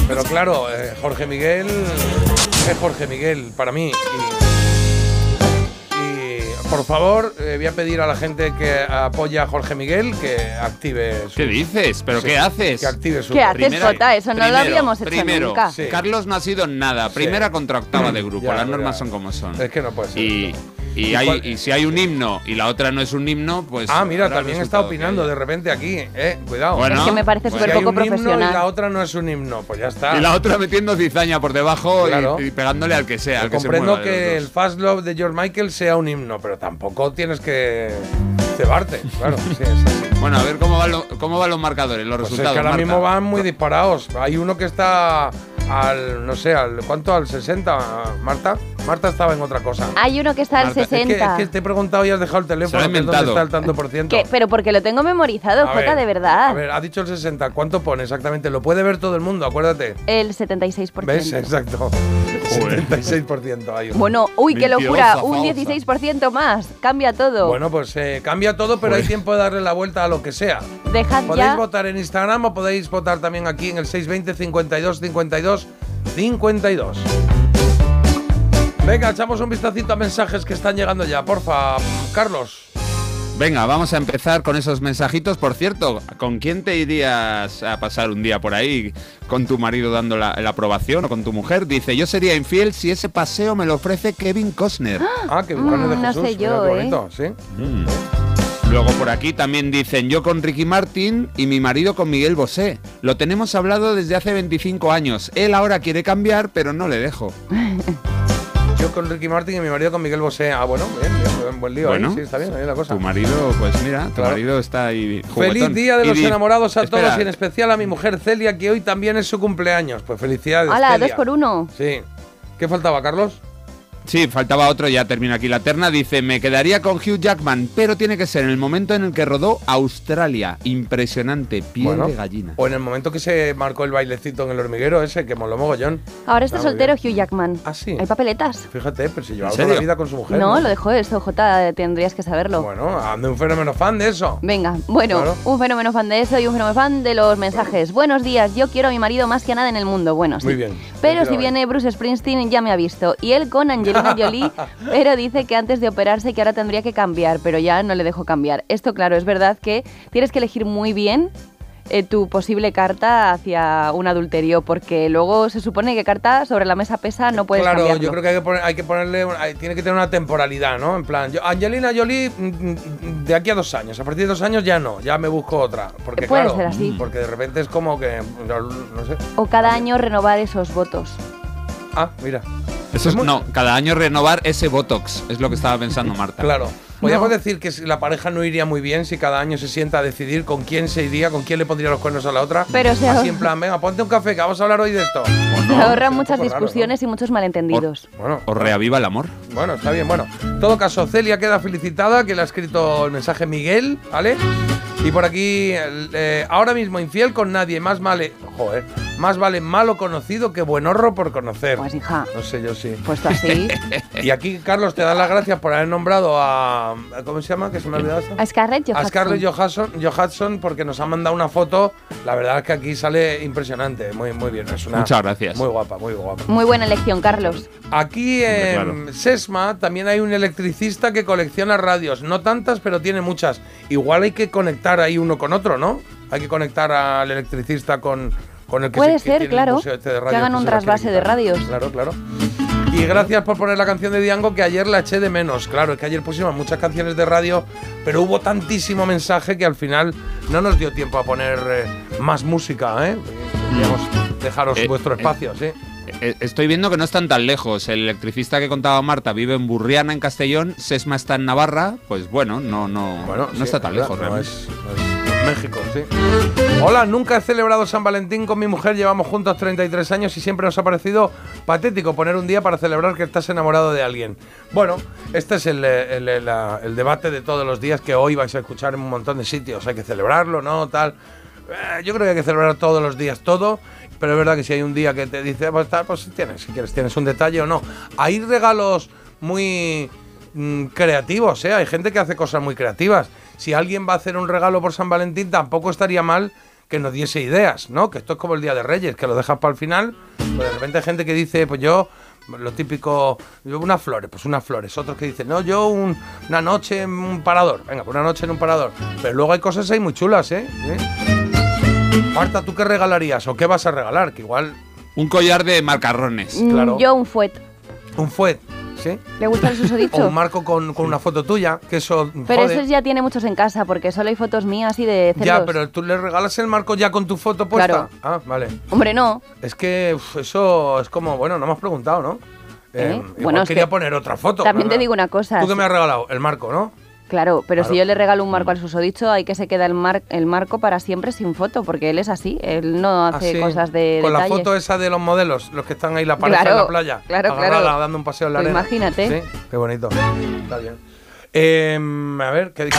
Speaker 5: pero claro, eh, Jorge Miguel es Jorge Miguel para mí. Y, por favor, eh, voy a pedir a la gente que apoya a Jorge Miguel que active su...
Speaker 6: ¿Qué dices? ¿Pero
Speaker 5: Sí,
Speaker 6: qué haces?
Speaker 5: Que active su...
Speaker 7: ¿Qué haces, Jota? Eso no lo habíamos hecho
Speaker 6: primero,
Speaker 7: nunca.
Speaker 5: Sí.
Speaker 6: Carlos no ha sido nada. Primera contra octava de grupo.
Speaker 5: Ya,
Speaker 6: Las
Speaker 5: ya.
Speaker 6: normas son como son.
Speaker 5: Es que no puede ser.
Speaker 6: Y, y,
Speaker 5: ¿Y
Speaker 6: hay- y si hay un himno y la otra no es un himno, pues.
Speaker 5: Ah, mira, también está
Speaker 6: que
Speaker 5: opinando de repente aquí, ¿eh? Cuidado.
Speaker 6: Bueno,
Speaker 7: Es que me parece súper
Speaker 5: Si hay
Speaker 7: poco
Speaker 5: un himno y la otra no es un himno, pues ya está.
Speaker 6: Y la otra metiendo cizaña por debajo y-
Speaker 5: Claro.
Speaker 6: y, pegándole al que sea. Al que se
Speaker 5: Comprendo
Speaker 6: mueva de
Speaker 5: que el. Fast Love de George Michael sea un himno, pero tampoco tienes que cebarte. Claro, sí.
Speaker 6: Bueno, a ver cómo, van lo- cómo van los marcadores, los
Speaker 5: Pues es
Speaker 6: resultados.
Speaker 5: que ahora
Speaker 6: Marta.
Speaker 5: mismo van muy disparados. Hay uno que está al, no sé, al ¿cuánto? Al 60, Marta. Marta estaba en otra cosa.
Speaker 7: Hay uno que está al
Speaker 6: Marta, es que-
Speaker 5: Es que,
Speaker 7: 60.
Speaker 5: es que te he preguntado y has dejado el teléfono.
Speaker 6: Se inventado.
Speaker 5: está el tanto por ciento.
Speaker 7: ¿Qué? Pero porque lo tengo memorizado,
Speaker 5: A
Speaker 7: Jota,
Speaker 5: ver,
Speaker 7: de verdad.
Speaker 5: A ver, ha dicho el 60. ¿Cuánto pone exactamente? Lo puede ver todo el mundo, acuérdate.
Speaker 7: El 76%.
Speaker 5: ¿Ves? Exacto.
Speaker 6: Joder.
Speaker 5: 76% hay uno.
Speaker 7: Bueno, uy, qué
Speaker 6: Mentirosa,
Speaker 7: locura. Un
Speaker 6: falsa.
Speaker 7: 16% más. Cambia todo.
Speaker 5: Bueno, pues eh, cambia todo, pero hay tiempo de darle la vuelta a lo que sea.
Speaker 7: Dejad
Speaker 5: Podéis
Speaker 7: ya.
Speaker 5: votar en Instagram o podéis votar también aquí en el 620 52 52 52. Venga, echamos un vistacito a mensajes que están llegando ya, porfa, Carlos.
Speaker 6: Venga, vamos a empezar con esos mensajitos. Por cierto, ¿con quién te irías a pasar un día por ahí? ¿Con tu marido dando la, la aprobación o con tu mujer? Dice, yo sería infiel si ese paseo me lo ofrece Kevin Costner.
Speaker 5: Ah, que
Speaker 7: Mm,
Speaker 5: Carlos de
Speaker 7: no sé
Speaker 5: mira
Speaker 7: yo, ¿eh?
Speaker 5: bonito, sí.
Speaker 6: Mm. Luego por aquí también dicen, yo con Ricky Martin y mi marido con Miguel Bosé. Lo tenemos hablado desde hace 25 años. Él ahora quiere cambiar, pero no le dejo.
Speaker 5: Yo con Ricky Martin y mi marido con Miguel Bosé. Ah, bueno, bien, bien, buen lío
Speaker 6: Bueno,
Speaker 5: ahí, sí, está bien, ahí la cosa.
Speaker 6: Tu marido, pues mira, tu
Speaker 5: Claro.
Speaker 6: marido está ahí
Speaker 5: Feliz
Speaker 6: juguetón.
Speaker 5: día de
Speaker 6: Y
Speaker 5: los
Speaker 6: di-
Speaker 5: enamorados a
Speaker 6: Espera,
Speaker 5: todos y en especial a mi mujer Celia, que hoy también es su cumpleaños. Pues felicidades.
Speaker 7: ¡Hala,
Speaker 5: Celia.
Speaker 7: dos por uno!
Speaker 5: Sí. ¿Qué faltaba, Carlos?
Speaker 6: Sí, faltaba otro, ya termina aquí la terna. Dice, me quedaría con Hugh Jackman, pero tiene que ser en el momento en el que rodó Australia. Impresionante, piel
Speaker 5: Bueno,
Speaker 6: de gallina.
Speaker 5: O en el momento que se marcó el bailecito en el hormiguero ese, que moló mogollón.
Speaker 7: Ahora está
Speaker 5: Está muy
Speaker 7: soltero
Speaker 5: bien.
Speaker 7: Hugh Jackman.
Speaker 5: Ah, sí.
Speaker 7: Hay papeletas.
Speaker 5: Fíjate, pero si llevaba
Speaker 6: ¿En
Speaker 5: toda la vida con su mujer.
Speaker 7: No, lo dejó esto, J, tendrías que saberlo.
Speaker 5: Bueno, ande un fenómeno fan de eso.
Speaker 7: Venga, bueno,
Speaker 5: Claro.
Speaker 7: un fenómeno fan de eso y un fenómeno fan de los mensajes. Buenos días, yo quiero a mi marido más que nada en el mundo. Bueno, sí.
Speaker 5: Muy bien.
Speaker 7: Pero si viene Bruce Springsteen ya me ha visto. Y él con Angelina Jolie, pero dice que antes de operarse que ahora tendría que cambiar, pero ya no le dejo cambiar. Esto, claro, es verdad que tienes que elegir muy bien eh, tu posible carta hacia un adulterio, porque luego se supone que carta sobre la mesa pesa no puedes
Speaker 5: claro,
Speaker 7: cambiarlo.
Speaker 5: yo creo que hay que, poner- hay que ponerle, hay- tiene que tener una temporalidad, ¿no? En plan, yo, Angelina Jolie, mm, mm, de aquí a dos años, a partir de dos años ya no, ya me busco otra. Porque
Speaker 7: Puede
Speaker 5: claro,
Speaker 7: ser así.
Speaker 5: porque de repente es como que, no, no sé.
Speaker 7: O cada año renovar esos votos.
Speaker 5: Ah, mira,
Speaker 6: Eso es,
Speaker 5: muy-
Speaker 6: no, cada año renovar ese Botox, es lo que estaba pensando Marta.
Speaker 5: claro. Podríamos
Speaker 7: No.
Speaker 5: decir que la pareja no iría muy bien si cada año se sienta a decidir con quién se iría, con quién le pondría los cuernos a la otra.
Speaker 7: Pero se
Speaker 5: Así en plan, venga, ponte un café que vamos a hablar hoy de esto.
Speaker 7: Se
Speaker 5: no,
Speaker 7: ahorran muchas
Speaker 5: raro,
Speaker 7: discusiones y muchos malentendidos.
Speaker 5: Bueno,
Speaker 6: ¿Os reaviva el amor?
Speaker 5: Bueno, está bien. Bueno, en todo caso, Celia queda felicitada, que le ha escrito el mensaje Miguel, ¿vale? Y por aquí, eh, ahora mismo infiel con nadie, más vale, joder, más vale malo conocido que buen horro por conocer.
Speaker 7: Pues hija,
Speaker 5: No sé, yo sí.
Speaker 7: puesto así.
Speaker 5: Y aquí, Carlos, te da las gracias por haber nombrado a. ¿Cómo se llama? Que se me ha olvidado esto.
Speaker 7: A Scarlett
Speaker 5: A
Speaker 7: Johansson.
Speaker 5: Scarlett Johansson, Johansson, porque nos ha mandado una foto. La verdad es que aquí sale impresionante. Muy, muy bien. Es una,
Speaker 6: Muchas gracias.
Speaker 5: Muy guapa, muy guapa.
Speaker 7: Muy buena elección, Carlos.
Speaker 5: Aquí en Sesma también hay un electricista que colecciona radios. No tantas, pero tiene muchas. Igual hay que conectar ahí uno con otro, ¿no? Hay que conectar al electricista con, con el que
Speaker 7: Puede
Speaker 5: se, que
Speaker 7: ser,
Speaker 5: tiene el
Speaker 7: claro,
Speaker 5: museo este de
Speaker 7: que
Speaker 5: radios
Speaker 7: hagan un trasvase de radios.
Speaker 5: Claro, claro. Y gracias por poner la canción de Diango que ayer la eché de menos. Claro, es que ayer pusimos muchas canciones de radio, pero hubo tantísimo mensaje que al final no nos dio tiempo a poner eh, más música, ¿eh? Queríamos dejaros
Speaker 6: Eh,
Speaker 5: vuestro
Speaker 6: eh,
Speaker 5: espacio, sí.
Speaker 6: Eh, Estoy viendo que no están tan lejos. El electricista que contaba Marta vive en Burriana, en Castellón. Sesma está en Navarra. Pues bueno, no, no,
Speaker 5: Bueno,
Speaker 6: no
Speaker 5: sí,
Speaker 6: está tan lejos
Speaker 5: no es- no es- México, sí. Hola, nunca he celebrado San Valentín con mi mujer, llevamos juntos 33 años y siempre nos ha parecido patético poner un día para celebrar que estás enamorado de alguien. Bueno, este es el, eh, el- el- debate de todos los días que hoy vais a escuchar en un montón de sitios. Hay que celebrarlo, ¿no? Tal. Eh, yo creo que hay que celebrar todos los días todo, pero es verdad que si hay un día que te dice, pues tal, pues tienes, si quieres, tienes un detalle o no. Hay regalos muy mm, creativos, ¿eh? Hay gente que hace cosas muy creativas. Si alguien va a hacer un regalo por San Valentín, tampoco estaría mal que nos diese ideas, ¿no? Que esto es como el Día de Reyes, que lo dejas para el final. Pues de repente hay gente que dice, pues yo, lo típico, unas flores, pues unas flores. Otros que dicen, no, yo un- una noche en un parador. Venga, pues una noche en un parador. Pero luego hay cosas ahí muy chulas, ¿eh? ¿Sí? Marta, ¿tú qué regalarías o qué vas a regalar? Que igual
Speaker 6: Un collar de macarrones.
Speaker 7: Mm,
Speaker 5: Claro.
Speaker 7: Yo un fuet.
Speaker 5: un fuet, ¿sí?
Speaker 7: ¿Le gusta el susodicho?
Speaker 5: O un marco con, con una foto tuya, que eso
Speaker 7: Pero
Speaker 5: jode.
Speaker 7: esos ya tiene muchos en casa, porque solo hay fotos mías y de cerdos.
Speaker 5: Ya, pero tú le regalas el marco ya con tu foto puesta.
Speaker 7: Claro.
Speaker 5: Ah, vale.
Speaker 7: Hombre, no.
Speaker 5: Es que uf, eso es como, bueno, no me has preguntado, ¿no?
Speaker 7: ¿Eh?
Speaker 5: igual
Speaker 7: Bueno,
Speaker 5: quería
Speaker 7: que
Speaker 5: poner otra foto.
Speaker 7: también te digo una cosa,
Speaker 5: Tú que me has regalado el marco, ¿no?
Speaker 7: Claro, pero
Speaker 5: Claro.
Speaker 7: si yo le regalo un marco al susodicho, hay que se queda el, mar- el marco para siempre sin foto, porque él es así. Él no hace
Speaker 5: Así,
Speaker 7: cosas de
Speaker 5: Con
Speaker 7: detalles.
Speaker 5: la foto esa de los modelos, los que están ahí la pareja
Speaker 7: Claro,
Speaker 5: en la playa.
Speaker 7: claro,
Speaker 5: agarrada,
Speaker 7: claro.
Speaker 5: dando un paseo en la
Speaker 7: Pues
Speaker 5: arena.
Speaker 7: imagínate.
Speaker 5: Sí, qué bonito. Está bien. Em, a ver, ¿qué dicho?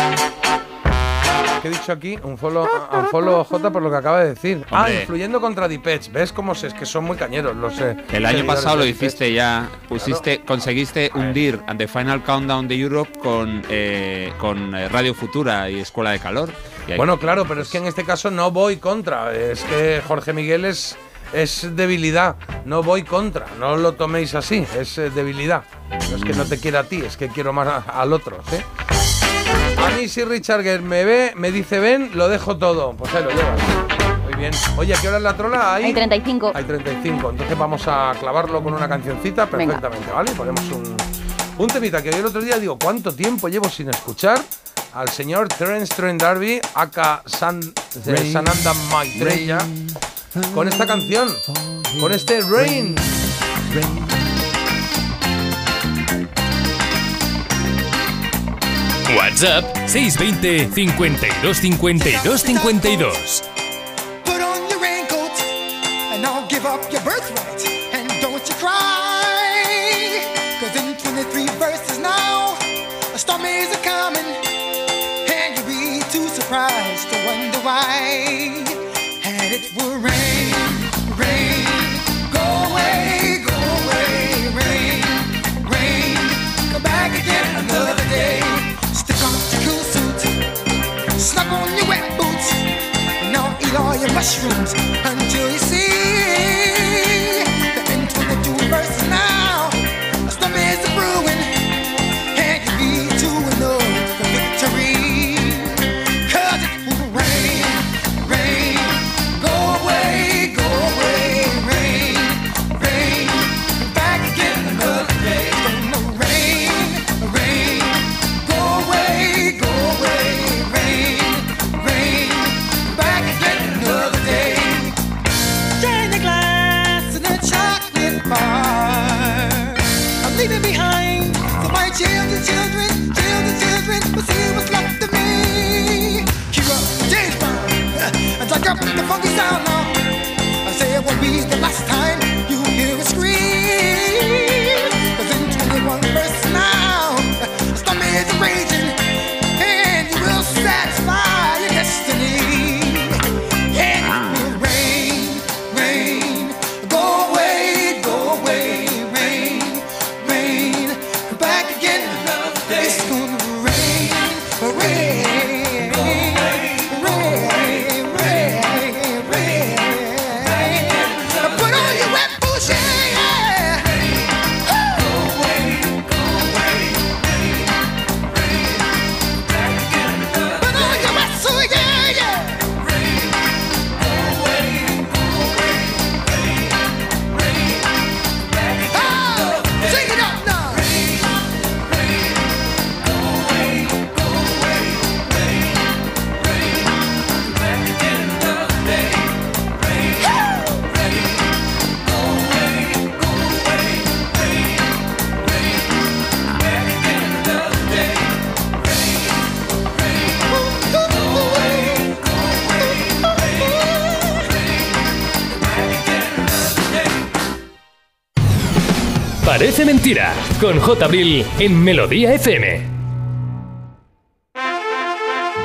Speaker 5: ¿Qué he dicho aquí? Un follow, un follow J por lo que acaba de decir. Ah,
Speaker 6: Hombre.
Speaker 5: influyendo contra Dipech. ¿Ves cómo es? Que son muy cañeros los. eh,
Speaker 6: El año pasado lo hiciste ya, pusiste, conseguiste hundir the Final Countdown de Europe con, eh, con eh, Radio Futura y Escuela de Calor.
Speaker 5: Bueno, claro, pero es que en este caso no voy contra. Es que Jorge Miguel es, es debilidad. No voy contra, no lo toméis así, es eh, debilidad. No es que no te quiera a ti, es que quiero más a- al otro. ¿sí? A mí si Richard Gere me ve, me dice ven, lo dejo todo. Pues ahí lo llevas. Muy bien. Oye, ¿a qué hora es la trola? Hay,
Speaker 7: Hay 35.
Speaker 5: Hay 35. Entonces vamos a clavarlo con una cancioncita
Speaker 7: Venga.
Speaker 5: perfectamente, ¿vale? Ponemos un, un temita que yo el otro día digo, ¿cuánto tiempo llevo sin escuchar? Al señor Terence Trent D'Arby, aka San, de Sananda Maitreya, con esta canción, con este Rain.
Speaker 3: WhatsApp 620 52 52 52.
Speaker 2: Put on your raincoat and I'll give up your birthright. And don't you cry. Cause in 23 verses now, a storm is a coming. And you'll be too surprised to wonder why. And it will rain, slap on your wet boots. Now eat all your mushrooms until you see the funky sound
Speaker 3: Parece mentira con J. Abril en Melodía FM.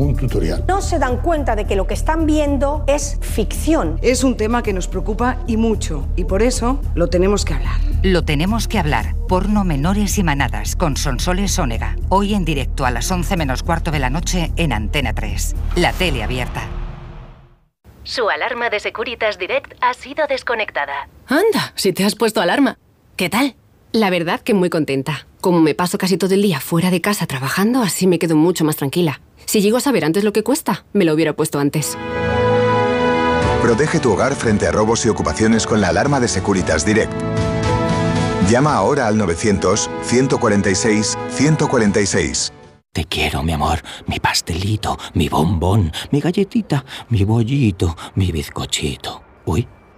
Speaker 8: un tutorial.
Speaker 9: No se dan cuenta de que lo que están viendo es ficción.
Speaker 10: Es un tema que nos preocupa y mucho, y por eso lo tenemos que hablar.
Speaker 1: Lo tenemos que hablar. Porno menores y manadas con Sonsoles Ónega. Hoy en directo a las 11 menos cuarto de la noche en Antena 3. La tele abierta.
Speaker 11: Su alarma de Securitas Direct ha sido desconectada.
Speaker 12: Anda, si te has puesto alarma. ¿Qué tal? La verdad que muy contenta. Como me paso casi todo el día fuera de casa trabajando, así me quedo mucho más tranquila. Si llego a saber antes lo que cuesta, me lo hubiera puesto antes.
Speaker 13: Protege tu hogar frente a robos y ocupaciones con la alarma de Securitas Direct. Llama ahora al 900-146-146.
Speaker 14: Te quiero, mi amor, mi pastelito, mi bombón, mi galletita, mi bollito, mi bizcochito. Uy,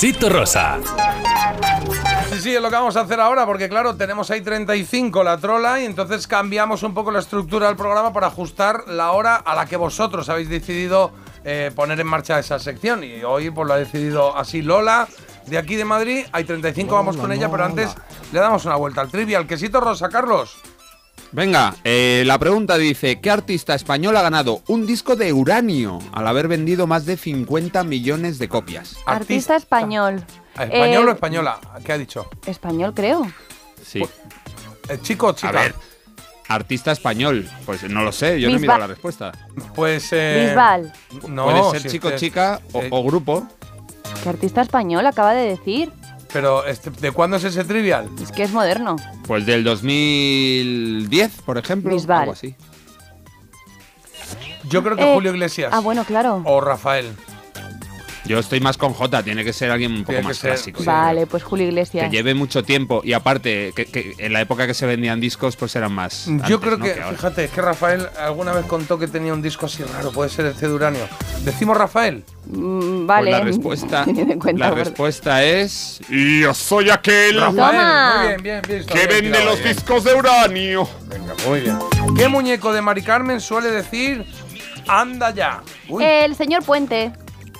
Speaker 3: Quesito rosa.
Speaker 5: Sí, sí, es lo que vamos a hacer ahora, porque claro, tenemos ahí 35 la trola y entonces cambiamos un poco la estructura del programa para ajustar la hora a la que vosotros habéis decidido eh, poner en marcha esa sección. Y hoy pues lo ha decidido así Lola, de aquí de Madrid. Hay 35, vamos con ella, pero antes le damos una vuelta al trivial. Quesito rosa, Carlos.
Speaker 6: Venga, eh, la pregunta dice, ¿qué artista español ha ganado un disco de uranio al haber vendido más de 50 millones de copias?
Speaker 7: Artista español.
Speaker 5: ¿Español
Speaker 7: Eh,
Speaker 5: o española? ¿Qué ha dicho?
Speaker 7: Español, creo.
Speaker 6: Sí.
Speaker 5: ¿El chico o chica?
Speaker 6: A ver, artista español, pues no lo sé, yo no he mirado la respuesta.
Speaker 5: Pues. Eh,
Speaker 7: Bisbal.
Speaker 5: No,
Speaker 6: Puede ser
Speaker 5: si
Speaker 6: chico,
Speaker 5: este-
Speaker 6: chica o,
Speaker 5: eh,
Speaker 6: o grupo.
Speaker 7: ¿Qué artista español acaba de decir?
Speaker 5: Pero, este, ¿de cuándo es ese trivial?
Speaker 7: Es que es moderno.
Speaker 6: Pues del 2010, por ejemplo.
Speaker 7: Bisbal.
Speaker 6: Algo así.
Speaker 5: Yo creo que
Speaker 7: Eh,
Speaker 5: Julio Iglesias.
Speaker 7: Ah, bueno, claro.
Speaker 5: O Rafael.
Speaker 6: Yo estoy más con J, tiene que ser alguien un poco
Speaker 5: Tiene que
Speaker 6: más clásico.
Speaker 7: Vale, pues Julio
Speaker 6: Que
Speaker 7: Iglesias.
Speaker 6: lleve mucho tiempo y aparte, que, que en la época que se vendían discos, pues eran más.
Speaker 5: Yo
Speaker 6: antes,
Speaker 5: creo
Speaker 6: ¿no?
Speaker 5: que,
Speaker 6: ahora.
Speaker 5: fíjate, es que Rafael alguna vez contó que tenía un disco así raro, puede ser este de uranio. ¿Decimos Rafael?
Speaker 7: Mm,
Speaker 6: Pues
Speaker 7: vale.
Speaker 6: la respuesta,
Speaker 7: Teniendo en cuenta
Speaker 6: la
Speaker 7: por-
Speaker 6: respuesta es. Yo soy aquel
Speaker 5: Rafael,
Speaker 7: Toma.
Speaker 5: muy bien, bien, bien.
Speaker 6: que vende
Speaker 5: tirado,
Speaker 6: los
Speaker 5: bien.
Speaker 6: discos de uranio.
Speaker 5: Venga, muy bien. ¿Qué muñeco de Mari Carmen suele decir anda ya? Uy,
Speaker 7: El señor Puente.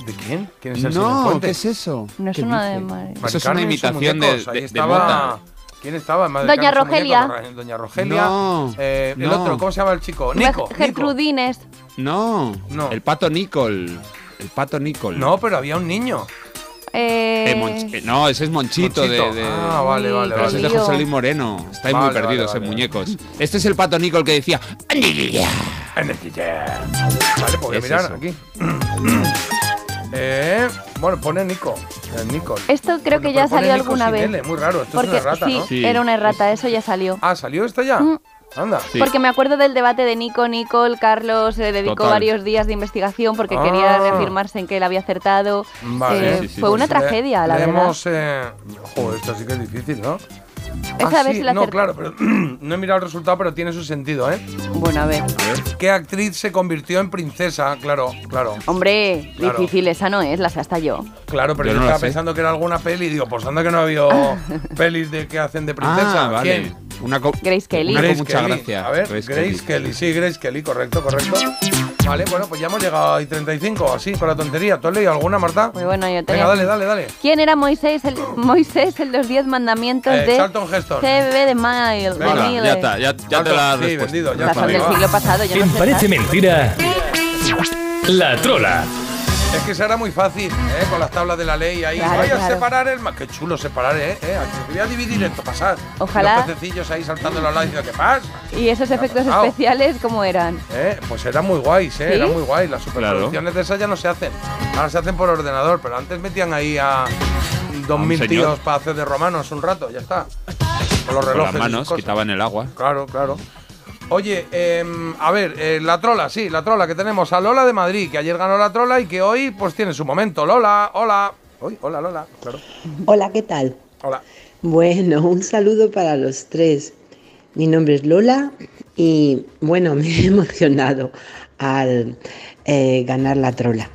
Speaker 5: ¿De quién? ¿Quién es el señor
Speaker 6: No,
Speaker 5: Puente?
Speaker 6: ¿qué es eso?
Speaker 7: No es
Speaker 6: ¿Qué
Speaker 7: uno de
Speaker 6: dice? Eso es una
Speaker 5: Carmen y sus
Speaker 6: imitación de,
Speaker 5: muñecos, ahí
Speaker 6: de- de
Speaker 5: estaba-
Speaker 6: Mota.
Speaker 5: ¿Quién estaba? Madre
Speaker 7: Doña
Speaker 5: Carmen, su
Speaker 7: Rogelia.
Speaker 5: muñeco, Doña Rogelia.
Speaker 6: No,
Speaker 5: Eh, el
Speaker 6: no.
Speaker 5: otro, ¿cómo se llama el chico? Nico. Nico.
Speaker 7: Gertrudines.
Speaker 6: No,
Speaker 5: No.
Speaker 6: el pato Nicol. El pato Nicol.
Speaker 5: No, pero había un niño.
Speaker 7: Eh,
Speaker 6: Eh, Monch- eh, no, ese es Monchito,
Speaker 5: Monchito.
Speaker 6: de, de-
Speaker 5: Ah, vale, vale,
Speaker 6: pero ese es de. José Luis Moreno. Estáis muy
Speaker 5: Vale,
Speaker 6: perdidos
Speaker 5: vale,
Speaker 6: en
Speaker 5: vale.
Speaker 6: muñecos. Este es el pato Nicol que decía.
Speaker 5: Vale, pues voy a
Speaker 6: Es
Speaker 5: mirar
Speaker 6: eso.
Speaker 5: aquí. Eh, bueno, pone Nico. El Nico.
Speaker 7: Esto creo que ya salió
Speaker 5: Nico
Speaker 7: alguna vez.
Speaker 5: L, muy raro. Esto
Speaker 7: Porque
Speaker 5: es una rata,
Speaker 7: sí,
Speaker 5: ¿no?
Speaker 6: Sí.
Speaker 7: era una errata, eso ya salió.
Speaker 5: Ah, ¿salió esto ya?
Speaker 7: Mm.
Speaker 5: Anda.
Speaker 7: Porque me acuerdo del debate de Nico, Nicole, Carlos se dedicó
Speaker 5: Total.
Speaker 7: varios días de investigación porque
Speaker 5: Ah.
Speaker 7: quería reafirmarse en que él había acertado.
Speaker 5: Vale.
Speaker 7: Eh, Fue una
Speaker 5: Pues le-
Speaker 7: tragedia, la
Speaker 5: le
Speaker 7: verdad.
Speaker 5: hemos, eh, Joder, esto sí que es difícil, ¿no?
Speaker 7: Esa
Speaker 5: Ah,
Speaker 7: vez
Speaker 5: sí,
Speaker 7: sí la
Speaker 5: No, claro, pero no he mirado el resultado, pero tiene su sentido, ¿eh?
Speaker 7: Bueno, a ver.
Speaker 5: ¿Qué actriz se convirtió en princesa? Claro, claro.
Speaker 7: Hombre,
Speaker 5: Claro.
Speaker 7: difícil esa no es, la sé hasta yo.
Speaker 5: Claro, pero
Speaker 6: Yo
Speaker 5: yo,
Speaker 6: no la
Speaker 5: estaba pensando que era alguna peli y digo, pues anda que no había pelis de que hacen de princesa.
Speaker 6: Ah, vale.
Speaker 5: ¿Quién?
Speaker 6: Una
Speaker 7: Grace Kelly.
Speaker 6: Una
Speaker 5: Grace
Speaker 6: mucha
Speaker 5: Kelly.
Speaker 6: gracia.
Speaker 5: A ver,
Speaker 6: Grace
Speaker 5: Grace,
Speaker 6: Kelly.
Speaker 5: Kelly. sí, Grace Kelly, correcto, correcto. Vale, bueno, pues ya hemos llegado a 35, así, con la tontería. ¿Tú has leído alguna, Marta?
Speaker 7: Muy bueno, yo te
Speaker 5: Venga, dale, dale, dale.
Speaker 7: ¿Quién era Moisés, el, Moisés en los diez mandamientos
Speaker 5: Eh,
Speaker 7: de
Speaker 5: Charlton Heston.
Speaker 7: CB de Mile? de
Speaker 6: Venga,
Speaker 7: Mile?
Speaker 6: ya está, ya, ya te la has
Speaker 5: Sí, vendido, ya está.
Speaker 7: del siglo pasado, yo
Speaker 15: ¿Te
Speaker 7: no sé.
Speaker 15: parece mentira? La trola.
Speaker 5: Es que será muy fácil, ¿eh? Con las tablas de la ley ahí.
Speaker 7: Claro,
Speaker 5: Vaya a
Speaker 7: claro.
Speaker 5: separar el... ma- Qué chulo separar, ¿eh? ¿eh? Voy a dividir esto, pasar.
Speaker 7: Ojalá.
Speaker 5: Los pececillos ahí saltando los lados diciendo, ¿qué pasa?
Speaker 7: ¿Y esos efectos especiales cómo eran?
Speaker 5: Eh, pues eran muy guays, ¿eh?
Speaker 7: ¿Sí?
Speaker 5: Eran muy guays. Las superproducciones de esas ya no se hacen. Ahora se hacen por ordenador, pero antes metían ahí a dos
Speaker 6: un
Speaker 5: mil
Speaker 6: señor.
Speaker 5: tíos para hacer de romanos un rato, ya está. Con los
Speaker 6: Con
Speaker 5: relojes.
Speaker 6: las
Speaker 5: y sus
Speaker 6: manos,
Speaker 5: cosas.
Speaker 6: quitaban el agua.
Speaker 5: Claro, claro. Oye, em, a ver, eh, la trola, sí, la trola que tenemos a Lola de Madrid, que ayer ganó la trola y que hoy pues tiene su momento. Lola, hola. Uy, hola, Lola, claro.
Speaker 16: Hola, ¿qué tal?
Speaker 5: Hola.
Speaker 16: Bueno, un saludo para los tres. Mi nombre es Lola y bueno, me he emocionado al eh, ganar la trola.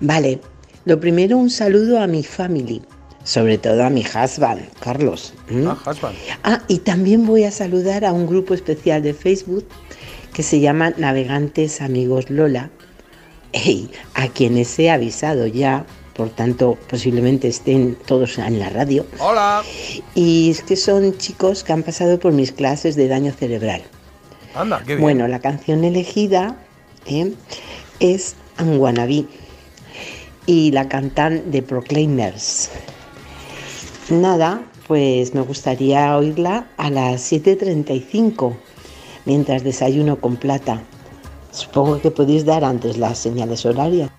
Speaker 16: Vale, lo primero un saludo a mi family, sobre todo a mi husband, Carlos.
Speaker 5: Ah, husband.
Speaker 16: Ah, y también voy a saludar a un grupo especial de Facebook que se llama Navegantes Amigos Lola, Ey, a quienes he avisado ya, por tanto posiblemente estén todos en la radio.
Speaker 5: Hola.
Speaker 16: Y es que son chicos que han pasado por mis clases de daño cerebral.
Speaker 5: Anda, qué bien.
Speaker 16: Bueno, la canción elegida ¿eh? es Be y la cantan The Proclaimers. Nada, pues me gustaría oírla a las 7.35 mientras desayuno con plata. Supongo que podéis dar antes las señales horarias.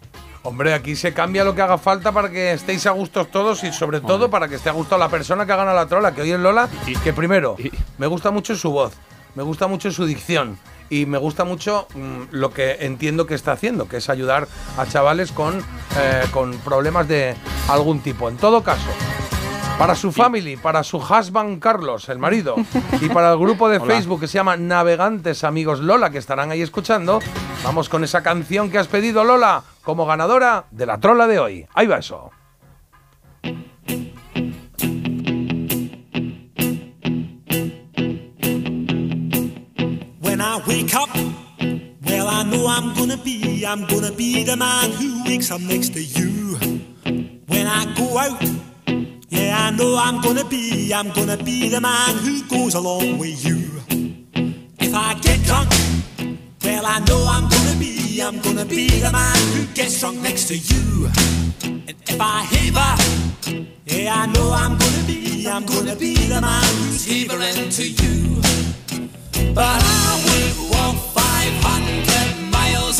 Speaker 5: Hombre, aquí se cambia lo que haga falta para que estéis a gustos todos y sobre todo para que esté a gusto la persona que haga la trola, que hoy es Lola, que primero, me gusta mucho su voz, me gusta mucho su dicción y me gusta mucho mm, lo que entiendo que está haciendo, que es ayudar a chavales con, eh, con problemas de algún tipo. En todo caso, para su family, para su husband Carlos, el marido, y para el grupo de
Speaker 6: Hola.
Speaker 5: Facebook que se llama Navegantes Amigos Lola, que estarán ahí escuchando, vamos con esa canción que has pedido Lola como ganadora de la trola de hoy. Ahí va eso.
Speaker 17: When I wake up, well, I know I'm gonna be, I'm gonna be the man who wakes up next to you. When I go out, yeah, I know I'm gonna be, I'm gonna be the man who goes along with you. If I get drunk, well, I know I'm gonna be, I'm gonna be the man who gets drunk next to you. And if I haver, yeah, I know I'm gonna be, I'm gonna be the man who's havering to you. But I would walk 500 miles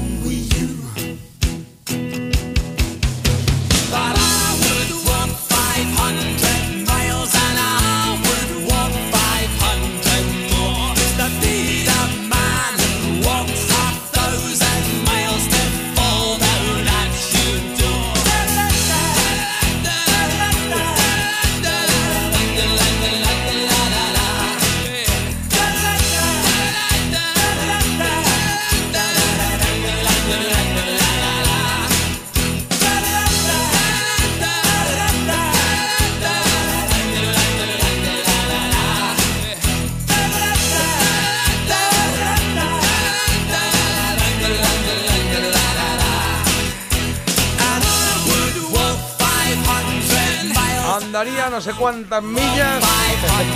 Speaker 5: no sé cuántas millas,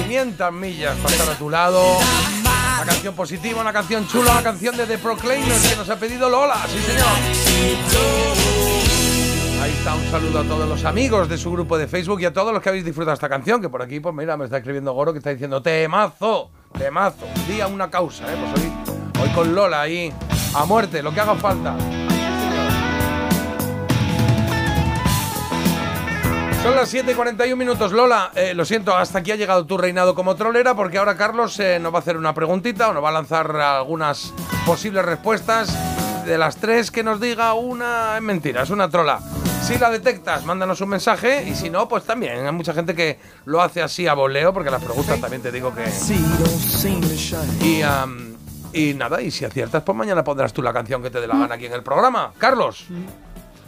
Speaker 5: 500 millas para estar a tu lado. Una canción positiva, una canción chula, una canción de The Proclaimers que nos ha pedido Lola, sí señor. Ahí está, un saludo a todos los amigos de su grupo de Facebook y a todos los que habéis disfrutado esta canción, que por aquí, pues mira, me está escribiendo Goro que está diciendo temazo, temazo, un día una causa, ¿eh? Pues hoy, hoy con Lola ahí, a muerte, lo que haga falta. Son las 7 y 41 minutos. Lola, eh, lo siento, hasta aquí ha llegado tu reinado como trolera porque ahora Carlos eh, nos va a hacer una preguntita o nos va a lanzar algunas posibles respuestas. De las tres que nos diga, una es mentira, es una trola. Si la detectas, mándanos un mensaje y si no, pues también. Hay mucha gente que lo hace así a voleo porque las preguntas también te digo que... Y, am, y nada, y si aciertas, pues mañana pondrás tú la canción que te dé la gana aquí en el programa. Carlos.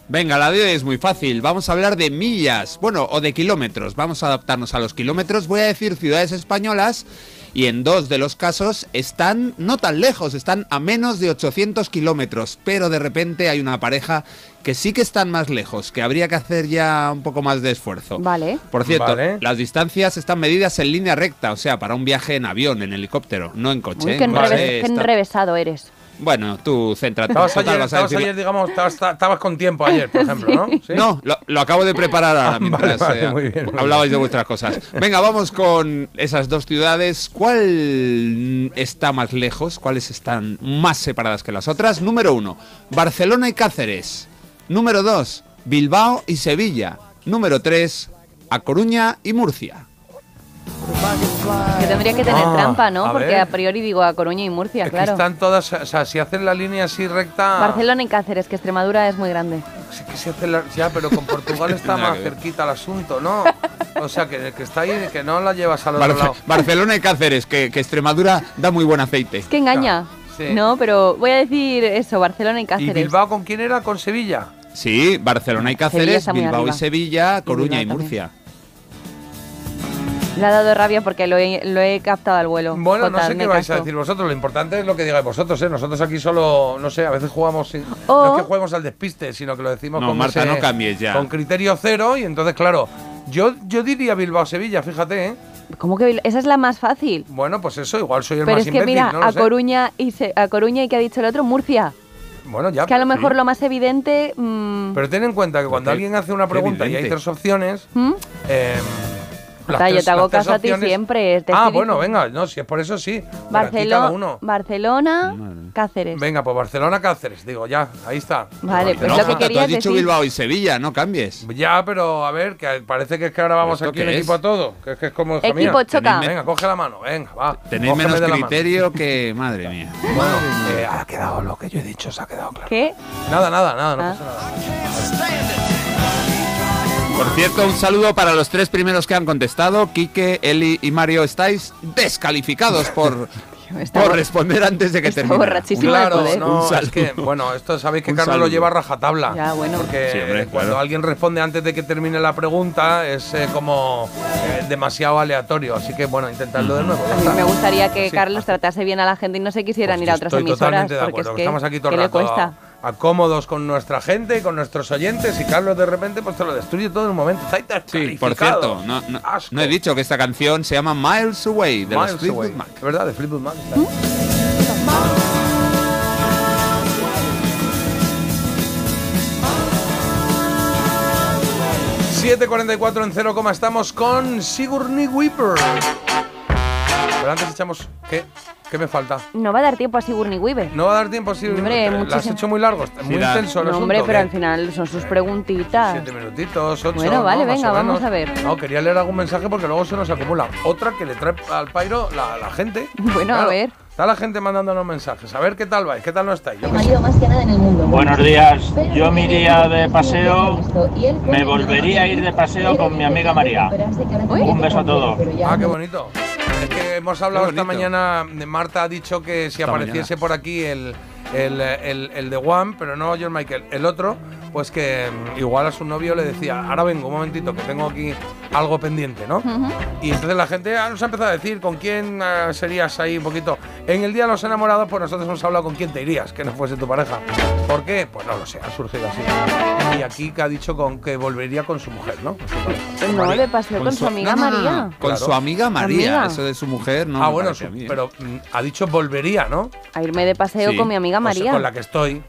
Speaker 6: Venga, la de hoy es muy fácil. Vamos a hablar de millas, bueno, o de kilómetros. Vamos a adaptarnos a los kilómetros. Voy a decir ciudades españolas y en dos de los casos están no tan lejos, están a menos de 800 kilómetros, pero de repente hay una pareja que sí que están más lejos, que habría que hacer ya un poco más de esfuerzo.
Speaker 7: Vale.
Speaker 6: Por cierto,
Speaker 5: Vale.
Speaker 6: las distancias están medidas en línea recta, o sea, para un viaje en avión, en helicóptero, no en coche.
Speaker 7: Uy,
Speaker 6: está-
Speaker 7: enrevesado eres.
Speaker 6: Bueno, tú céntrate.
Speaker 5: Estabas
Speaker 6: Total,
Speaker 5: ayer,
Speaker 6: vas a
Speaker 5: estabas
Speaker 6: decir-
Speaker 5: ayer, digamos, estabas, estabas con tiempo ayer, por ejemplo, ¿no? ¿Sí?
Speaker 6: No, lo, lo acabo de preparar ahora
Speaker 5: Ah,
Speaker 6: mientras
Speaker 5: vale, vale,
Speaker 6: eh,
Speaker 5: muy bien, muy
Speaker 6: hablabais de vuestras cosas. Venga, vamos con esas dos ciudades. ¿Cuál está más lejos? ¿Cuáles están más separadas que las otras? Número uno, Barcelona y Cáceres. Número dos, Bilbao y Sevilla. Número tres, A Coruña y Murcia.
Speaker 7: Que tendría que tener
Speaker 5: Ah,
Speaker 7: trampa, ¿no?
Speaker 5: a
Speaker 7: Porque
Speaker 5: ver.
Speaker 7: a priori digo a Coruña y Murcia,
Speaker 5: Es que
Speaker 7: claro.
Speaker 5: están todas, o sea, si hacen la línea así recta...
Speaker 7: Barcelona y Cáceres, que Extremadura es muy grande.
Speaker 5: Sí que se hace la- ya, pero con Portugal está más cerquita el asunto, ¿no? O sea, que, que está ahí, que no la llevas al otro
Speaker 6: Barce-
Speaker 5: lado.
Speaker 6: Barcelona y Cáceres, que, que Extremadura da muy buen aceite.
Speaker 7: Es que engaña.
Speaker 5: Sí.
Speaker 7: No, pero voy a decir eso, Barcelona y
Speaker 5: ¿Y
Speaker 7: Cáceres.
Speaker 5: Bilbao con quién era? ¿Con Sevilla?
Speaker 6: Sí, Barcelona y Cáceres, Bilbao y
Speaker 7: arriba.
Speaker 6: Sevilla, Coruña y,
Speaker 7: también.
Speaker 6: Murcia.
Speaker 7: Le ha dado rabia porque lo he, lo he captado al vuelo.
Speaker 5: Bueno,
Speaker 7: Jota,
Speaker 5: no sé qué vais a decir vosotros. Lo importante es lo que digáis vosotros, ¿eh? Nosotros aquí solo, no sé, a veces jugamos sin. No es que juguemos al despiste, sino que lo decimos
Speaker 6: No,
Speaker 5: con
Speaker 6: Marta,
Speaker 5: ese-
Speaker 6: no cambies ya.
Speaker 5: Con criterio cero, y entonces, claro, yo, yo diría Bilbao-Sevilla, fíjate, ¿eh?
Speaker 7: ¿Cómo que esa es la más fácil?
Speaker 5: Bueno, pues eso, igual soy el
Speaker 7: Pero
Speaker 5: más
Speaker 7: es que
Speaker 5: imbécil,
Speaker 7: mira,
Speaker 5: no
Speaker 7: a. Coruña y se- a Coruña y que ha dicho el otro, Murcia.
Speaker 5: Bueno, ya.
Speaker 7: es que a lo mejor lo más evidente. mm,
Speaker 5: Pero ten en cuenta que cuando alguien hace una pregunta y hay tres opciones.
Speaker 7: ¿Mm?
Speaker 5: eh, las
Speaker 7: yo
Speaker 5: tres-
Speaker 7: te hago caso a ti siempre, te
Speaker 5: Ah, bueno, venga, no, si es por eso sí. pero aquí cada
Speaker 7: Barcelo-
Speaker 5: uno.
Speaker 7: Barcelona, Cáceres.
Speaker 5: Venga, pues Barcelona, Cáceres, digo, ya, ahí está.
Speaker 7: Vale, pues
Speaker 6: No,
Speaker 7: lo que
Speaker 6: Jota, tú
Speaker 7: querías
Speaker 6: has dicho
Speaker 7: decir.
Speaker 6: Bilbao y Sevilla, no cambies.
Speaker 5: Ya, pero a ver, que parece que es que ahora vamos
Speaker 6: ¿Esto
Speaker 5: aquí en equipo a todo. Que es que es como hija
Speaker 7: Equipo
Speaker 5: mía.
Speaker 7: choca.
Speaker 5: Venga, coge la mano, venga, va.
Speaker 6: Tenéis menos criterio que... Madre mía.
Speaker 5: Bueno, eh, ha quedado lo que yo he dicho, se ha quedado claro.
Speaker 7: ¿Qué?
Speaker 5: Nada, nada, nada, no
Speaker 7: Ah.
Speaker 5: pasa nada.
Speaker 6: Por cierto, un saludo para los tres primeros que han contestado. Quique, Eli y Mario, estáis descalificados por,
Speaker 7: Está
Speaker 6: por
Speaker 7: bor-
Speaker 6: responder antes de que
Speaker 7: está
Speaker 6: termine.
Speaker 7: borrachísimo de
Speaker 5: Claro,
Speaker 7: poder.
Speaker 5: no,
Speaker 6: Un
Speaker 5: es
Speaker 6: saludo.
Speaker 5: que, bueno, esto sabéis que
Speaker 6: Un
Speaker 5: Carlos lo lleva a rajatabla.
Speaker 7: Ya, bueno.
Speaker 5: Porque
Speaker 6: Sí, hombre,
Speaker 5: cuando
Speaker 6: claro.
Speaker 5: alguien responde antes de que termine la pregunta es eh, como eh, demasiado aleatorio. Así que, bueno, intentadlo de nuevo.
Speaker 7: A mí
Speaker 5: está.
Speaker 7: me gustaría que
Speaker 5: Sí,
Speaker 7: Carlos tratase bien a la gente y no se quisieran
Speaker 5: Pues
Speaker 7: ir a otras
Speaker 5: estoy
Speaker 7: emisoras
Speaker 5: totalmente de
Speaker 7: porque
Speaker 5: acuerdo.
Speaker 7: es
Speaker 5: que
Speaker 7: que,
Speaker 5: estamos aquí todo el
Speaker 7: ¿qué le
Speaker 5: rato
Speaker 7: cuesta?
Speaker 5: acómodos con nuestra gente, con nuestros oyentes, y Carlos de repente pues te lo destruye todo en un momento.
Speaker 6: Sí, por cierto, no, he dicho que esta canción se llama Miles Away de
Speaker 5: Miles
Speaker 6: los
Speaker 5: Fleetwood
Speaker 6: Mac.
Speaker 5: ¿Verdad? De Fleetwood Mac. ...7.44 ¿Mm? en 0, estamos con Sigourney Weaver. Pero antes echamos... ¿Qué? ¿Qué me falta?
Speaker 7: No va a dar tiempo a Sigourney Weaver.
Speaker 5: No va a dar tiempo a Sigourney
Speaker 7: Hombre,
Speaker 5: Weaver. Lo has hecho muy largo, muy intenso el
Speaker 7: No,
Speaker 5: asunto,
Speaker 7: hombre, pero
Speaker 5: ¿qué?
Speaker 7: al final son sus preguntitas.
Speaker 5: Siete minutitos, ocho.
Speaker 7: Bueno, vale, venga, vamos a ver.
Speaker 5: No, quería leer algún mensaje porque luego se nos acumula. Otra que le trae al pairo la, la gente.
Speaker 7: Bueno, a ver.
Speaker 5: Está la gente mandándonos mensajes. A ver qué tal vais, qué tal no estáis. Yo sé.
Speaker 18: Buenos días, yo me iría de paseo, me volvería a ir de paseo con mi amiga María. Un beso a todos.
Speaker 5: Ah, qué bonito. Es que hemos hablado esta mañana, Marta ha dicho que si
Speaker 6: Esta
Speaker 5: apareciese por aquí el, el, el, el de One, pero no John Michael, el otro, pues que mm, igual a su novio le decía, ahora vengo un momentito, que tengo aquí algo pendiente, ¿no? Y entonces la gente ah, nos ha empezado a decir con quién ah, serías ahí un poquito. En el Día de los Enamorados, pues nosotros hemos hablado con quién te irías, que no fuese tu pareja. ¿Por qué? Pues no lo sé, ha surgido así. Y aquí que ha dicho con que volvería con su mujer, ¿no? Su.
Speaker 7: Pues no, de paseo con, su amiga
Speaker 6: no, no, no,
Speaker 7: María.
Speaker 6: no. Con
Speaker 5: Claro.
Speaker 6: su amiga María.
Speaker 7: Amiga.
Speaker 6: Eso de su mujer, no.
Speaker 5: ah,
Speaker 6: me
Speaker 5: bueno,
Speaker 6: parece
Speaker 5: su-
Speaker 6: a mí, ¿eh?
Speaker 5: pero mm, ha dicho volvería, ¿no?
Speaker 7: A irme de paseo
Speaker 6: Sí.
Speaker 7: con mi amiga María.
Speaker 5: con la que estoy.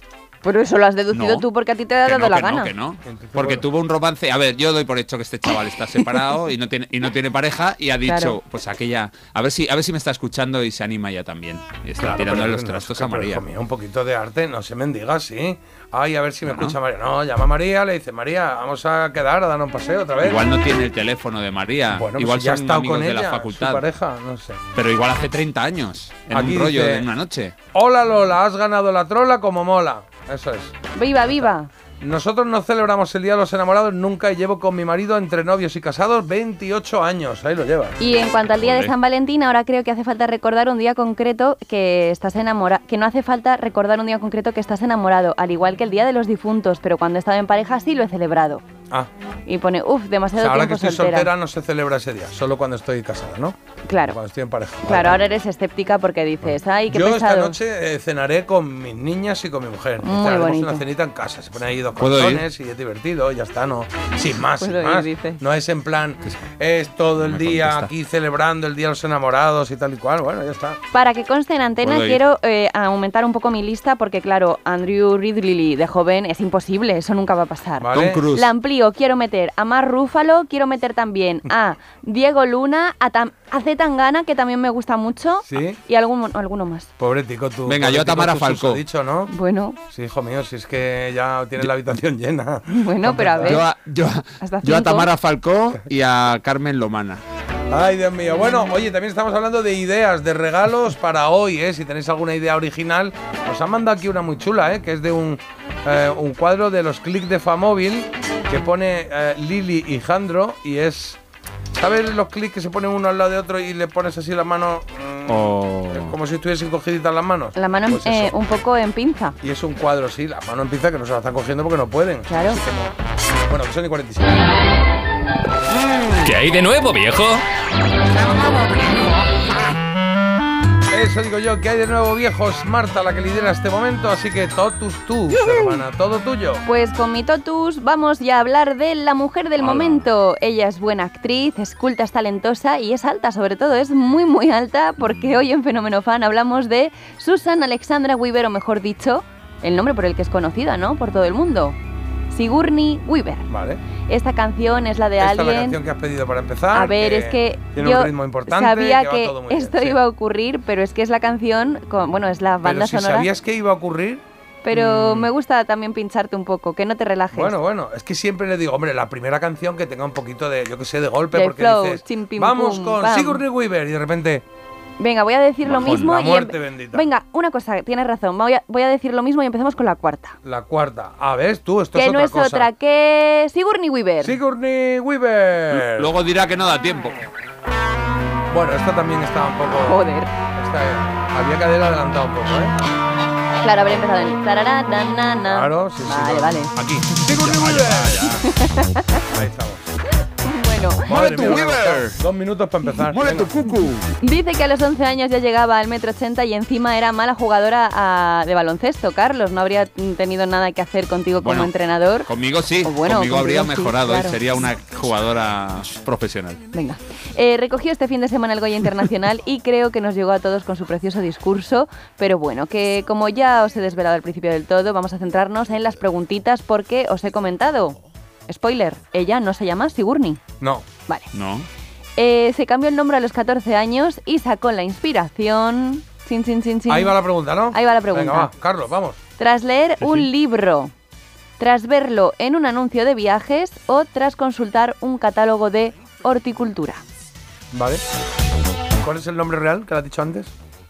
Speaker 7: Pero eso lo has deducido
Speaker 6: No.
Speaker 7: tú porque a ti te ha
Speaker 6: Que
Speaker 7: dado
Speaker 6: no,
Speaker 7: la
Speaker 6: que
Speaker 7: gana.
Speaker 6: no, que no. Porque tuvo un romance. A ver, yo doy por hecho que este chaval está separado y no tiene y no tiene pareja y ha dicho,
Speaker 7: Claro.
Speaker 6: pues aquella, a ver si a ver si me está escuchando y se anima ya también. Y está
Speaker 5: Claro, pero
Speaker 6: los trastos a María.
Speaker 5: un poquito de arte, no se mendiga, sí. Ay, a ver si me escucha María. No, llama a María, le dice, María, vamos a quedar a darnos un paseo otra vez.
Speaker 6: Igual no tiene el teléfono de María.
Speaker 5: Bueno, pues
Speaker 6: igual
Speaker 5: si ya ha
Speaker 6: son
Speaker 5: estado
Speaker 6: amigos
Speaker 5: con
Speaker 6: de
Speaker 5: ella,
Speaker 6: la facultad.
Speaker 5: su pareja, no sé.
Speaker 6: Pero igual hace 30 años. En
Speaker 5: Aquí
Speaker 6: un rollo
Speaker 5: dice-
Speaker 6: de una noche.
Speaker 5: Hola Lola, has ganado la trola como mola. Eso es.
Speaker 7: Viva, viva.
Speaker 5: Nosotros no celebramos el Día de los Enamorados nunca y llevo con mi marido entre novios y casados 28 años. Ahí lo llevas.
Speaker 7: Y en cuanto al día de. San Valentín, ahora creo que hace falta recordar un día concreto que estás enamorado, que no hace falta recordar un día concreto que estás enamorado, al igual que el día de los difuntos, pero cuando he estado en pareja sí lo he celebrado.
Speaker 5: Ah,
Speaker 7: Y pone, uff,
Speaker 5: o
Speaker 7: demasiado
Speaker 5: sea, ahora que estoy soltera.
Speaker 7: soltera.
Speaker 5: no se celebra ese día, solo cuando estoy casada, ¿no?
Speaker 7: Claro.
Speaker 5: Cuando estoy en pareja.
Speaker 7: Claro,
Speaker 5: vale.
Speaker 7: ahora eres escéptica porque dices, ay, qué
Speaker 5: Yo
Speaker 7: pesado.
Speaker 5: esta noche eh, cenaré con mis niñas y con mi mujer.
Speaker 7: Muy
Speaker 5: Cenaremos
Speaker 7: bonito.
Speaker 5: una cenita en casa. Se pone ahí dos colchones y es divertido, ya está, no. Sin más, sin
Speaker 7: ir.
Speaker 5: No es en plan, es todo el
Speaker 6: Me
Speaker 5: día
Speaker 6: contesta.
Speaker 5: aquí celebrando el Día de los Enamorados y tal y cual. Bueno, ya está.
Speaker 7: Para que conste en antena,
Speaker 6: Puedo
Speaker 7: quiero eh, aumentar un poco mi lista porque, claro, Andrew Ridley de joven es imposible, eso nunca va a pasar.
Speaker 5: Vale.
Speaker 6: Tom Cruise.
Speaker 7: La quiero meter a Mar Rúfalo, quiero meter también a Diego Luna, a, Tam- a Z Tangana, que también me gusta mucho,
Speaker 5: Sí.
Speaker 7: y algún, alguno más.
Speaker 5: Pobre tico, tú.
Speaker 6: Venga, yo a Tamara Falcó.
Speaker 5: dicho, ¿no?
Speaker 7: Bueno,
Speaker 5: Sí, hijo mío, si es que ya tienes la habitación llena.
Speaker 7: bueno, pero a ver.
Speaker 6: Yo a, yo,
Speaker 7: Hasta
Speaker 6: yo a
Speaker 7: cinco.
Speaker 6: Tamara Falcó y a Carmen Lomana.
Speaker 5: Ay, Dios mío. Bueno, oye, también estamos hablando de ideas, de regalos para hoy, ¿eh? Si tenéis alguna idea original, nos han mandado aquí una muy chula, ¿eh? Que es de un, eh, un cuadro de los clics de Famóvil que pone eh, Lili y Jandro y es... ¿Sabes los clics que se ponen uno al lado de otro y le pones así la mano mm,
Speaker 6: O
Speaker 5: como si estuviesen cogiditas las manos?
Speaker 7: La mano
Speaker 5: Pues
Speaker 7: eh, un poco en pinza.
Speaker 5: Y es un cuadro, sí, la mano empieza que no se la están cogiendo porque no pueden.
Speaker 7: Claro.
Speaker 5: Como- bueno, que son y 47.
Speaker 15: ¿Qué hay de nuevo, viejo?
Speaker 5: Eso digo yo, que hay de nuevo viejos? Marta, la que lidera este momento, así que totus tú, hermana, todo tuyo.
Speaker 7: Pues con mi totus vamos ya a hablar de la mujer del momento. Ella es buena actriz, es culta, es talentosa y es alta, sobre todo es muy muy alta porque hoy en Fenómeno Fan hablamos de Susan Alexandra Weaver, o mejor dicho, el nombre por el que es conocida, ¿no? Por todo el mundo. Sigourney Weaver.
Speaker 5: Vale.
Speaker 7: Esta canción es la de
Speaker 5: Esta es la
Speaker 7: alguien
Speaker 5: canción que has pedido para empezar.
Speaker 7: A ver, es que
Speaker 5: tiene
Speaker 7: yo
Speaker 5: un ritmo importante.
Speaker 7: sabía
Speaker 5: que, va
Speaker 7: que,
Speaker 5: todo muy bien,
Speaker 7: esto
Speaker 5: sí.
Speaker 7: iba a ocurrir, pero es que es la canción, con, bueno, es la
Speaker 5: Pero
Speaker 7: banda
Speaker 5: si
Speaker 7: sonora.
Speaker 5: sabías que iba a ocurrir,
Speaker 7: Pero
Speaker 5: Mm.
Speaker 7: me gusta también pincharte un poco, que no te relajes.
Speaker 5: bueno, bueno, es que siempre le digo, hombre, la primera canción que tenga un poquito de, yo que sé, de golpe,
Speaker 7: De
Speaker 5: porque
Speaker 7: flow,
Speaker 5: dices,
Speaker 7: chim, pim,
Speaker 5: vamos
Speaker 7: pum,
Speaker 5: con
Speaker 7: pam".
Speaker 5: Sigourney Weaver y de repente,
Speaker 7: Venga, voy a decir lo mismo
Speaker 5: la
Speaker 7: y
Speaker 5: muerte
Speaker 7: empe-
Speaker 5: bendita.
Speaker 7: Venga, una cosa, tienes razón. Voy a, voy a decir lo mismo y empezamos con la cuarta.
Speaker 5: la cuarta. Ah, ves tú, esto
Speaker 7: que
Speaker 5: es
Speaker 7: no
Speaker 5: otra
Speaker 7: es
Speaker 5: cosa.
Speaker 7: otra que Sigourney Weaver.
Speaker 5: Sigourney Weaver.
Speaker 6: Luego dirá que no da tiempo.
Speaker 5: Bueno, esta también estaba un poco.
Speaker 7: Joder.
Speaker 5: esta, había que haber adelantado un poco, ¿eh?
Speaker 7: Claro, habría empezado en tarará, na, na, na.
Speaker 5: Claro, sí, sí.
Speaker 7: Vale,
Speaker 5: no.
Speaker 7: vale.
Speaker 5: Aquí. Sigourney Weaver. Ahí estamos.
Speaker 7: Bueno,
Speaker 6: tu Weaver!
Speaker 5: Dos minutos para empezar.
Speaker 6: ¡Mueve tu cucu!
Speaker 7: dice que a los 11 años ya llegaba al metro 80 y encima era mala jugadora ah, de baloncesto. Carlos, no habría tenido nada que hacer contigo como
Speaker 6: Bueno,
Speaker 7: entrenador.
Speaker 6: Conmigo sí,
Speaker 7: O bueno,
Speaker 6: conmigo habría
Speaker 7: sí,
Speaker 6: mejorado
Speaker 7: claro.
Speaker 6: y sería una jugadora profesional.
Speaker 7: Venga. Eh, recogió este fin de semana el Goya Internacional y creo que nos llegó a todos con su precioso discurso. Pero bueno, que como ya os he desvelado al principio del todo, vamos a centrarnos en las preguntitas porque os he comentado. Spoiler, ella no se llama Sigourney.
Speaker 5: No.
Speaker 7: Vale.
Speaker 6: No.
Speaker 7: Eh, se cambió el nombre a los 14 años y sacó la inspiración. Chin, chin, chin, chin.
Speaker 5: Ahí va la pregunta, ¿no?
Speaker 7: Ahí va la pregunta.
Speaker 5: Venga, va. Carlos, vamos.
Speaker 7: Tras leer un libro, tras verlo en un anuncio de viajes o tras consultar un catálogo de horticultura.
Speaker 5: Vale. ¿Cuál es el nombre real que le has dicho antes?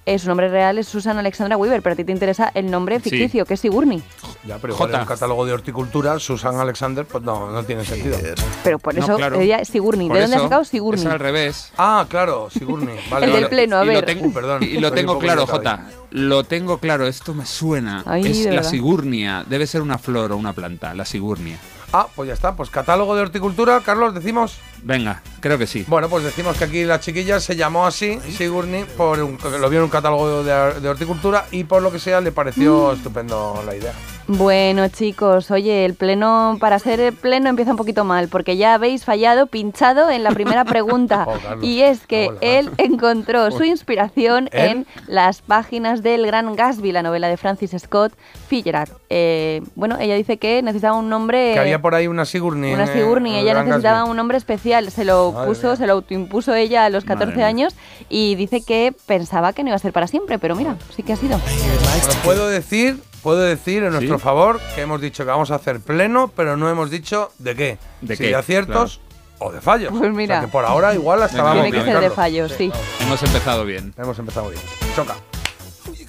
Speaker 7: Eh, su nombre real es Susan Alexandra Weaver, pero a ti te interesa el nombre
Speaker 5: Sí.
Speaker 7: ficticio, que es Sigourney.
Speaker 5: Ya, pero igual en un catálogo de horticultura, Susan Alexander, pues no, no tiene sentido.
Speaker 7: Pero por
Speaker 6: No,
Speaker 7: eso
Speaker 6: claro.
Speaker 7: ella es Sigourney.
Speaker 6: Por
Speaker 7: ¿De dónde ha sacado Sigourney?
Speaker 6: Es al revés.
Speaker 5: Ah, claro, Sigourney. Vale,
Speaker 7: El del pleno, a
Speaker 6: y lo
Speaker 7: ver.
Speaker 6: tengo,
Speaker 5: Perdón,
Speaker 6: y lo tengo claro, Jota. Lo tengo claro, esto me suena.
Speaker 7: Ay,
Speaker 6: es la
Speaker 7: verdad.
Speaker 6: sigurnia. Debe ser una flor o una planta, la sigurnia.
Speaker 5: Ah, pues ya está. Pues catálogo de horticultura, Carlos, decimos.
Speaker 6: Venga, creo que sí.
Speaker 5: Bueno, pues decimos que aquí la chiquilla se llamó así, Sigourney, por un, lo vio en un catálogo de, de horticultura y por lo que sea le pareció estupendo la idea.
Speaker 7: Bueno, chicos, oye, el pleno, para ser el pleno empieza un poquito mal, porque ya habéis fallado, pinchado en la primera pregunta.
Speaker 5: Oh,
Speaker 7: y es que él encontró su inspiración en las páginas del Gran Gatsby, la novela de Francis Scott Fitzgerald. Eh, bueno, ella dice que necesitaba un nombre.
Speaker 5: que había por ahí una Sigourney.
Speaker 7: Una Sigourney, ella necesitaba
Speaker 5: Gatsby.
Speaker 7: un nombre especial, se lo
Speaker 5: Madre
Speaker 7: puso,
Speaker 5: mía.
Speaker 7: se lo autoimpuso ella a los 14
Speaker 5: mía.
Speaker 7: años y dice que pensaba que no iba a ser para siempre, pero mira, sí que ha sido.
Speaker 5: Bueno, puedo decir, puedo decir en nuestro favor que hemos dicho que vamos a hacer pleno, pero no hemos dicho de qué.
Speaker 6: ¿De
Speaker 5: si
Speaker 6: qué?
Speaker 5: de aciertos o de fallos.
Speaker 7: Pues mira.
Speaker 5: O sea, que por ahora igual hasta vamos
Speaker 7: Tiene que ser de fallos, sí.
Speaker 6: Hemos empezado bien.
Speaker 5: Hemos empezado bien. Choca.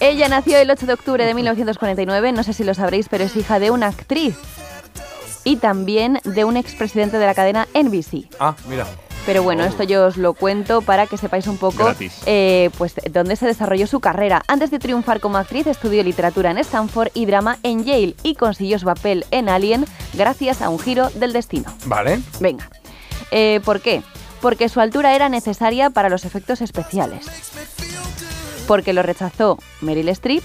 Speaker 7: Ella nació el 8 de octubre de 1949, no sé si lo sabréis, pero es hija de una actriz y también de un expresidente de la cadena NBC.
Speaker 5: Ah, mira.
Speaker 7: Pero bueno, esto yo os lo cuento para que sepáis un poco eh, pues dónde se desarrolló su carrera. Antes de triunfar como actriz, estudió literatura en Stanford y drama en Yale y consiguió su papel en Alien gracias a un giro del destino.
Speaker 5: Vale.
Speaker 7: Venga, Eh, ¿por qué? Porque su altura era necesaria para los efectos especiales. Porque lo rechazó Meryl Streep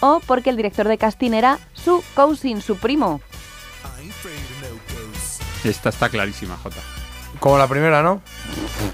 Speaker 7: o porque el director de casting era su cousin, su primo.
Speaker 6: Esta está clarísima, Jota.
Speaker 5: Como la primera, ¿no?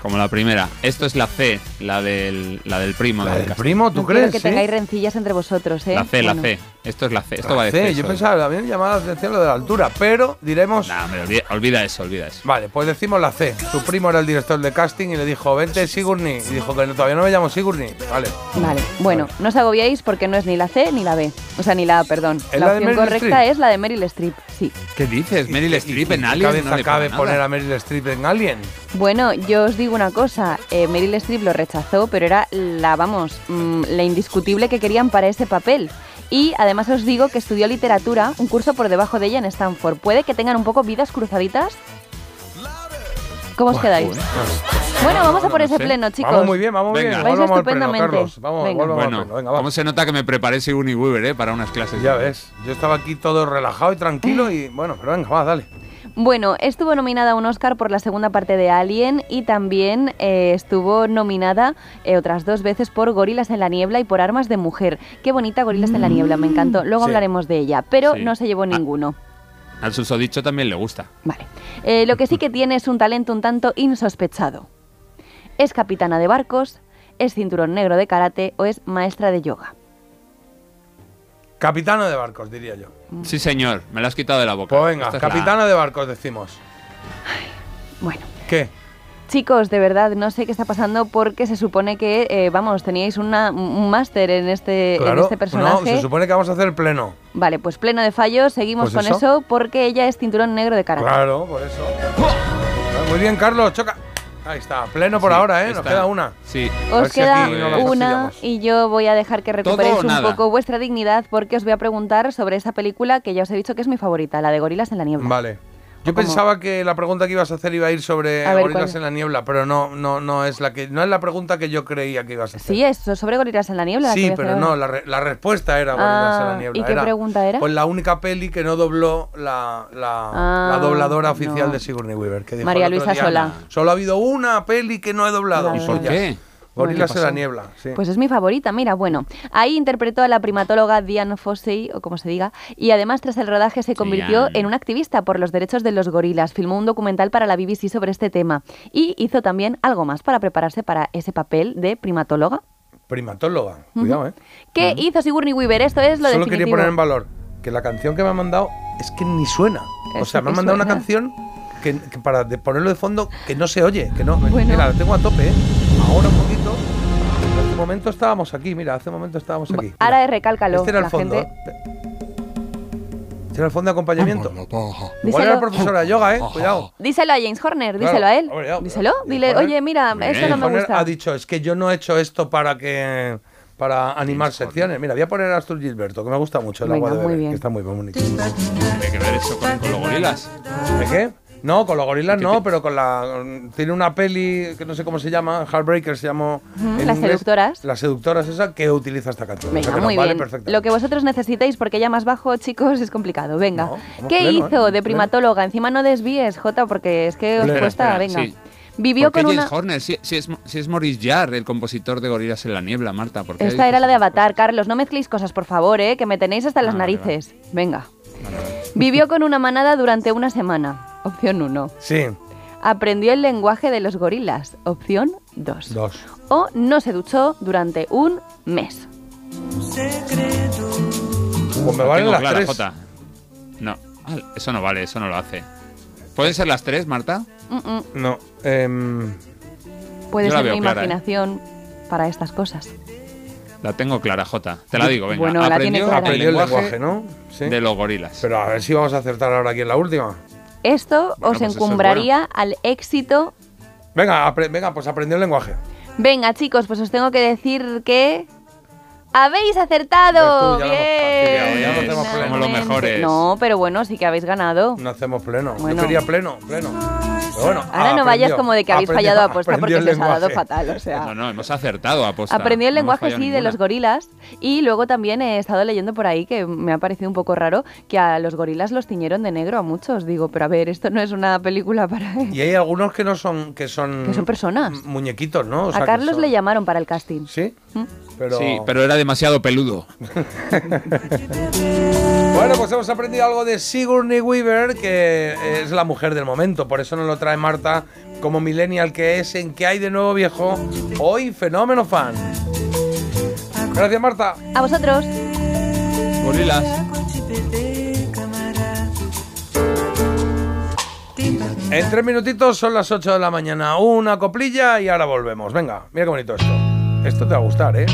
Speaker 6: Como la primera. Esto es la C, la del, la del primo.
Speaker 5: ¿La
Speaker 6: del
Speaker 5: del
Speaker 6: casting.
Speaker 5: primo, tú
Speaker 7: No
Speaker 5: crees?
Speaker 7: que
Speaker 5: sí?
Speaker 7: tengáis rencillas entre vosotros, ¿eh?
Speaker 6: La C, la. C. Esto es la C. Esto
Speaker 5: La
Speaker 6: va de
Speaker 5: C,
Speaker 6: C.
Speaker 5: yo pensaba, a mí me llamaba la atención lo de la altura, pero diremos.
Speaker 6: Nah, olvida, olvida eso, olvida eso.
Speaker 5: Vale, pues decimos la C. Su primo era el director de casting y le dijo, vente Sigourney. Y dijo que no- todavía no me llamo Sigourney. Vale.
Speaker 7: Vale, bueno, no os agobiéis porque no es ni la C ni la B. O sea, ni la A, perdón.
Speaker 5: ¿Es
Speaker 7: La
Speaker 5: la de
Speaker 7: opción
Speaker 5: Meryl
Speaker 7: correcta es la de Meryl Streep, sí.
Speaker 6: ¿Qué dices? Meryl Streep en
Speaker 5: ¿Qué
Speaker 6: Alien.
Speaker 5: cabeza
Speaker 6: no
Speaker 5: cabe poner
Speaker 6: nada.
Speaker 5: a Meryl Streep en Alien?
Speaker 7: Bueno, yo os digo una cosa, eh, Meryl Streep lo rechazó, pero era la, vamos, mm, la indiscutible que querían para ese papel. Y además os digo que estudió literatura, un curso por debajo de ella en Stanford. ¿Puede que tengan un poco vidas cruzaditas? ¿Cómo os quedáis? Bueno, vamos a por ese pleno, chicos.
Speaker 5: Vamos muy bien, vamos muy
Speaker 6: Venga.
Speaker 5: bien.
Speaker 7: Vais
Speaker 5: vamos
Speaker 7: estupendamente.
Speaker 5: Carlos. Vamos,
Speaker 7: Venga.
Speaker 5: vamos
Speaker 6: Bueno,
Speaker 5: pleno. Venga, va.
Speaker 6: ¿cómo se nota que me preparé Sigourney Weaver, eh? Para unas clases.
Speaker 5: Ya ves, yo estaba aquí todo relajado y tranquilo y bueno, pero venga, va, dale.
Speaker 7: Bueno, estuvo nominada a un Oscar por la segunda parte de Alien y también eh, estuvo nominada eh, otras dos veces por Gorilas en la Niebla y por Armas de Mujer. Qué bonita Gorilas en la Niebla, me encantó. Luego
Speaker 6: Sí.
Speaker 7: hablaremos de ella, pero
Speaker 6: Sí.
Speaker 7: no se llevó ninguno.
Speaker 6: Al susodicho también le gusta.
Speaker 7: Eh, lo que sí que tiene es un talento un tanto insospechado. Es capitana de barcos, es cinturón negro de karate o es maestra de yoga.
Speaker 5: Capitano de barcos, diría yo.
Speaker 6: Sí, señor. Me lo has quitado de la boca.
Speaker 5: Pues venga,
Speaker 6: Esta es la-
Speaker 5: capitana de barcos, decimos.
Speaker 7: Bueno.
Speaker 5: ¿Qué?
Speaker 7: Chicos, de verdad, no sé qué está pasando porque se supone que, eh, vamos, teníais una- un máster en este, en este personaje.
Speaker 5: no, se supone que vamos a hacer el pleno.
Speaker 7: Vale, pues pleno de fallos, seguimos
Speaker 5: Pues
Speaker 7: con
Speaker 5: eso.
Speaker 7: eso. porque ella es cinturón negro de karate.
Speaker 5: Claro, por eso. Muy bien, Carlos, choca. Ahí está, pleno por
Speaker 6: Sí,
Speaker 5: ahora, ¿eh? Nos
Speaker 6: está.
Speaker 5: queda una.
Speaker 6: Sí.
Speaker 7: Os
Speaker 5: si
Speaker 7: queda
Speaker 5: no
Speaker 7: una y yo voy a dejar que recuperéis un poco vuestra dignidad porque os voy a preguntar sobre esa película que ya os he dicho que es mi favorita, la de Gorilas en la Niebla.
Speaker 5: Vale. Yo
Speaker 7: cómo?
Speaker 5: pensaba que la pregunta que ibas a hacer iba a ir sobre
Speaker 7: A ver,
Speaker 5: gorilas
Speaker 7: ¿cuál?
Speaker 5: en la niebla, pero no, no, no es la que, no es la pregunta que yo creía que ibas a hacer.
Speaker 7: Sí, es sobre Gorilas en la Niebla. la que
Speaker 5: Sí,
Speaker 7: hacer
Speaker 5: pero no, la, re- la respuesta era Gorilas en
Speaker 7: Ah,
Speaker 5: la niebla.
Speaker 7: ¿y qué
Speaker 5: Era,
Speaker 7: pregunta era?
Speaker 5: Pues la única peli que no dobló la, la,
Speaker 7: Ah,
Speaker 5: la dobladora oficial
Speaker 7: no.
Speaker 5: de Sigourney Weaver. Que dijo
Speaker 7: María Luisa
Speaker 5: día,
Speaker 7: Sola.
Speaker 5: Solo ha habido una peli que no he doblado.
Speaker 7: ¿Y por
Speaker 5: suyas.
Speaker 6: qué?
Speaker 5: Gorilas
Speaker 6: ¿Qué
Speaker 5: en la niebla. Sí.
Speaker 7: Pues es mi favorita, mira, bueno. Ahí interpretó a la primatóloga Diane Fossey, o como se diga, y además tras el rodaje se convirtió
Speaker 6: Diane.
Speaker 7: en una activista por los derechos de los gorilas. Filmó un documental para la BBC sobre este tema y hizo también algo más para prepararse para ese papel de primatóloga.
Speaker 5: Primatóloga. Cuidado, ¿eh?
Speaker 7: ¿Qué hizo Sigourney Weaver? Esto es lo
Speaker 5: Solo
Speaker 7: definitivo.
Speaker 5: quería poner en valor que la canción que me ha mandado es que ni suena. O sea, me han mandado una
Speaker 7: suena.
Speaker 5: canción que, que para de ponerlo de fondo que no se oye, que no.
Speaker 7: Bueno.
Speaker 5: Mira, la tengo a tope, ¿eh? Ahora un poquito. Hace un momento estábamos aquí, mira, hace un momento estábamos aquí.
Speaker 7: Ahora recálcalo.
Speaker 5: Este era el
Speaker 7: la
Speaker 5: fondo.
Speaker 7: gente.
Speaker 5: Este era el fondo de acompañamiento. Igual era la profesora de yoga, ¿eh? Cuidado.
Speaker 7: Díselo a James Horner,
Speaker 5: Claro,
Speaker 7: díselo a él.
Speaker 5: hombre, ya,
Speaker 7: díselo, dile,
Speaker 5: Horner-
Speaker 7: oye, mira, esto no me
Speaker 5: Horner
Speaker 7: gusta.
Speaker 5: ha dicho, es que yo no he hecho esto para que para animar secciones. Mira, voy a poner a Astur Gilberto, que me gusta mucho el
Speaker 7: Venga,
Speaker 5: agua de
Speaker 7: muy
Speaker 5: bebé,
Speaker 7: bien.
Speaker 5: que está muy bonito.
Speaker 6: Tiene que ver eso con, con los gorilas.
Speaker 5: ¿De qué? No, con los gorilas no, pero con la. Tiene una peli que no sé cómo se llama, Heartbreaker se llamó. En
Speaker 7: Las
Speaker 5: inglés.
Speaker 7: seductoras.
Speaker 5: Las seductoras, esa que utiliza esta canción. O sea
Speaker 7: Venga, muy bien. Lo que vosotros necesitéis, porque ya más bajo, chicos, es complicado. Venga. ¿Qué
Speaker 5: pleno,
Speaker 7: hizo
Speaker 5: ¿eh?
Speaker 7: de primatóloga? Encima no desvíes, Jota, porque es que os
Speaker 6: Espera,
Speaker 7: cuesta.
Speaker 6: espera,
Speaker 7: Venga.
Speaker 6: sí.
Speaker 7: Vivió
Speaker 6: ¿Por qué
Speaker 7: con
Speaker 6: James
Speaker 7: una.
Speaker 6: Horner? Si, si es, si es Maurice Jarre, el compositor de Gorilas en la Niebla, Marta. ¿por qué
Speaker 7: Esta era la de Avatar, Carlos. No mezcléis cosas, por favor, ¿eh? que me tenéis hasta las
Speaker 6: Ah, vale,
Speaker 7: narices. Venga. Vivió con una manada durante una semana. Opción 1.
Speaker 5: Sí,
Speaker 7: Aprendió el lenguaje de los gorilas. Opción 2.
Speaker 5: dos.
Speaker 7: O no se duchó durante un mes.
Speaker 5: Pues me
Speaker 6: Lo
Speaker 5: valen
Speaker 6: tengo
Speaker 5: las
Speaker 6: clara,
Speaker 5: tres.
Speaker 6: Jota. No, eso no vale, eso no lo hace. ¿Pueden ser las tres, Marta?
Speaker 7: Mm, mm.
Speaker 5: No. em,
Speaker 7: Puede
Speaker 6: Yo la
Speaker 7: ser mi
Speaker 6: ¿eh?
Speaker 7: imaginación para estas cosas.
Speaker 6: La tengo clara, Jota. Te la digo, venga.
Speaker 7: Bueno, la tiene
Speaker 6: Aprendió
Speaker 7: clara.
Speaker 5: aprendió el lenguaje, ¿no? Sí.
Speaker 6: de los gorilas.
Speaker 5: Pero a ver si vamos a acertar ahora aquí en la última.
Speaker 7: Esto
Speaker 6: Bueno,
Speaker 7: os
Speaker 6: pues es
Speaker 7: encumbraría al éxito.
Speaker 5: Venga, venga, pues aprendió el lenguaje.
Speaker 7: Venga, chicos, pues os tengo que decir que. ¡Habéis acertado!
Speaker 5: Tú, ya fastidiado, ya hacemos pleno.
Speaker 6: Somos los mejores.
Speaker 7: No, pero bueno, sí que habéis ganado.
Speaker 5: No hacemos pleno.
Speaker 7: Bueno.
Speaker 5: Yo quería pleno, pleno. Pero bueno,
Speaker 7: Ahora no vayas como de que habéis
Speaker 5: aprendió-
Speaker 7: fallado a aposta porque
Speaker 5: el
Speaker 7: os ha dado fatal, o sea.
Speaker 6: No, no, hemos acertado a posta.
Speaker 7: Aprendí el
Speaker 6: No
Speaker 7: lenguaje, sí, de los gorilas. Y luego también he estado leyendo por ahí que me ha parecido un poco raro que a los gorilas los tiñeron de negro a muchos. Digo, pero a ver, esto no es una película para.
Speaker 5: Y hay algunos que no son que son
Speaker 7: Que son personas.
Speaker 5: muñequitos, ¿no? O sea,
Speaker 7: a Carlos
Speaker 5: son-
Speaker 7: le llamaron para el casting.
Speaker 5: Sí,
Speaker 7: ¿Mm?
Speaker 5: pero
Speaker 6: Sí, pero era demasiado peludo.
Speaker 5: Bueno, pues hemos aprendido algo de Sigourney Weaver, que es la mujer del momento, por eso nos lo trae Marta como millennial que es en que hay de nuevo viejo, hoy fenómeno fan. Gracias Marta.
Speaker 7: A vosotros.
Speaker 6: Gorilas.
Speaker 5: En tres minutitos son las 8 de la mañana, una coplilla y ahora volvemos. Venga, mira qué bonito esto. Esto te va a gustar, ¿eh?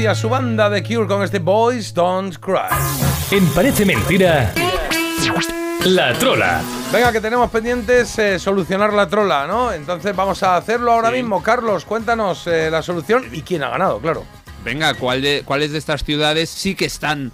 Speaker 5: Su banda de Cure con este Boys Don't Cry.
Speaker 15: En Parece Mentira, La Trola.
Speaker 5: Venga, que tenemos pendientes eh, solucionar la trola, ¿no? Entonces vamos a hacerlo ahora
Speaker 6: Sí.
Speaker 5: mismo. Carlos, cuéntanos eh, la solución y quién ha ganado, claro.
Speaker 6: Venga, ¿cuál de, ¿cuáles de estas ciudades sí que están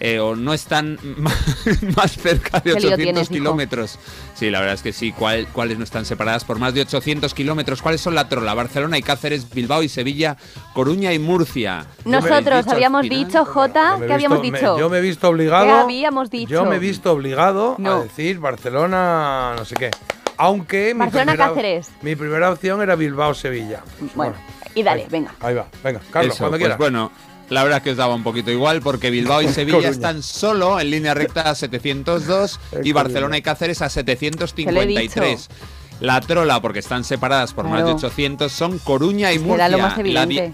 Speaker 6: eh, o no están más cerca de
Speaker 7: ¿Qué lío
Speaker 6: 800
Speaker 7: tienes, hijo?
Speaker 6: kilómetros? Sí, la verdad es que sí. ¿Cuál- ¿Cuáles no están separadas por más de 800 kilómetros? ¿Cuáles son la trola? Barcelona y Cáceres, Bilbao y Sevilla, Coruña y Murcia.
Speaker 7: Nosotros
Speaker 6: dicho
Speaker 7: habíamos
Speaker 6: final?
Speaker 7: dicho, Jota, ¿qué habíamos
Speaker 5: visto- me-
Speaker 7: dicho?
Speaker 5: yo me he visto obligado.
Speaker 7: ¿Qué habíamos dicho?
Speaker 5: Yo me he visto obligado a decir Barcelona, no sé qué. Aunque mi
Speaker 7: Barcelona,
Speaker 5: primera,
Speaker 7: Cáceres.
Speaker 5: mi primera opción era Bilbao-Sevilla.
Speaker 7: Bueno, y dale, venga.
Speaker 5: Ahí va, venga, Carlos,
Speaker 6: Eso,
Speaker 5: cuando
Speaker 6: pues
Speaker 5: quieras.
Speaker 6: bueno, la verdad es que os daba un poquito igual porque Bilbao y Sevilla
Speaker 5: Coruña.
Speaker 6: están solo en línea recta a 702 y. Barcelona y Cáceres a 753. La trola, porque están separadas por más de
Speaker 7: Claro.
Speaker 6: 800, son Coruña y
Speaker 7: Es que
Speaker 6: Murcia.
Speaker 7: era lo más evidente.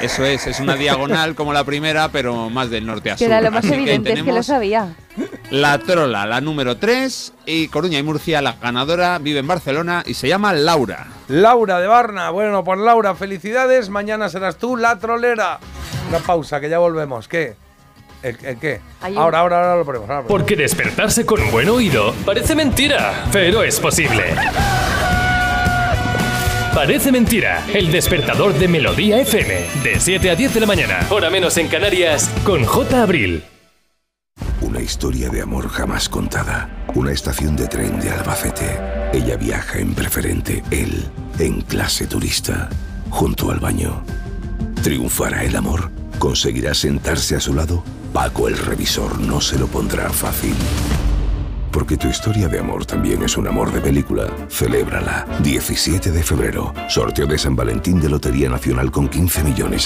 Speaker 6: Eso es, es una diagonal como la primera, pero más del norte a
Speaker 7: Que
Speaker 6: sur.
Speaker 7: era lo más
Speaker 6: Así que
Speaker 7: evidente, es que lo sabía.
Speaker 6: la trola, la número 3, y Coruña y Murcia, la ganadora, vive en Barcelona y se llama Laura.
Speaker 5: Laura de Barna. Bueno, pues Laura, felicidades. Mañana serás tú la trolera. Una pausa, que ya volvemos. ¿Qué? ¿El, el qué?
Speaker 15: Un-
Speaker 5: Ahora, ahora, ahora lo ponemos. ahora lo ponemos.
Speaker 15: Porque despertarse con buen oído parece mentira, pero es posible. Parece mentira, el despertador de Melodía FM, de 7 a 10 de la mañana, hora menos en Canarias, con J. Abril.
Speaker 19: Una historia de amor jamás contada. Una estación de tren de Albacete. Ella viaja en preferente, él en clase turista, junto al baño. ¿Triunfará el amor? ¿Conseguirá sentarse a su lado? Paco el revisor no se lo pondrá fácil. Porque tu historia de amor también es un amor de película. Celébrala. 17 de febrero. Sorteo de San Valentín de Lotería Nacional con 15 millones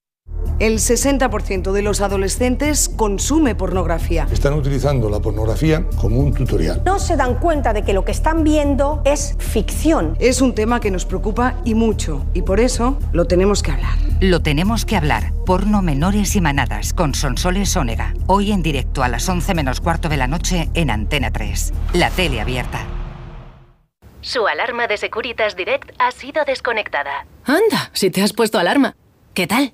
Speaker 10: El 60% de los adolescentes consume pornografía.
Speaker 8: Están utilizando la pornografía como un tutorial.
Speaker 9: No se dan cuenta de que lo que están viendo es ficción.
Speaker 10: Es un tema que nos preocupa y mucho, y por eso lo tenemos que hablar.
Speaker 1: Lo tenemos que hablar. Porno menores y manadas con Sonsoles Onega. Hoy en directo a las 11 menos cuarto de la noche en Antena 3. La tele abierta.
Speaker 11: Su alarma de Securitas Direct ha sido desconectada.
Speaker 12: Anda, si te has puesto alarma. ¿Qué tal?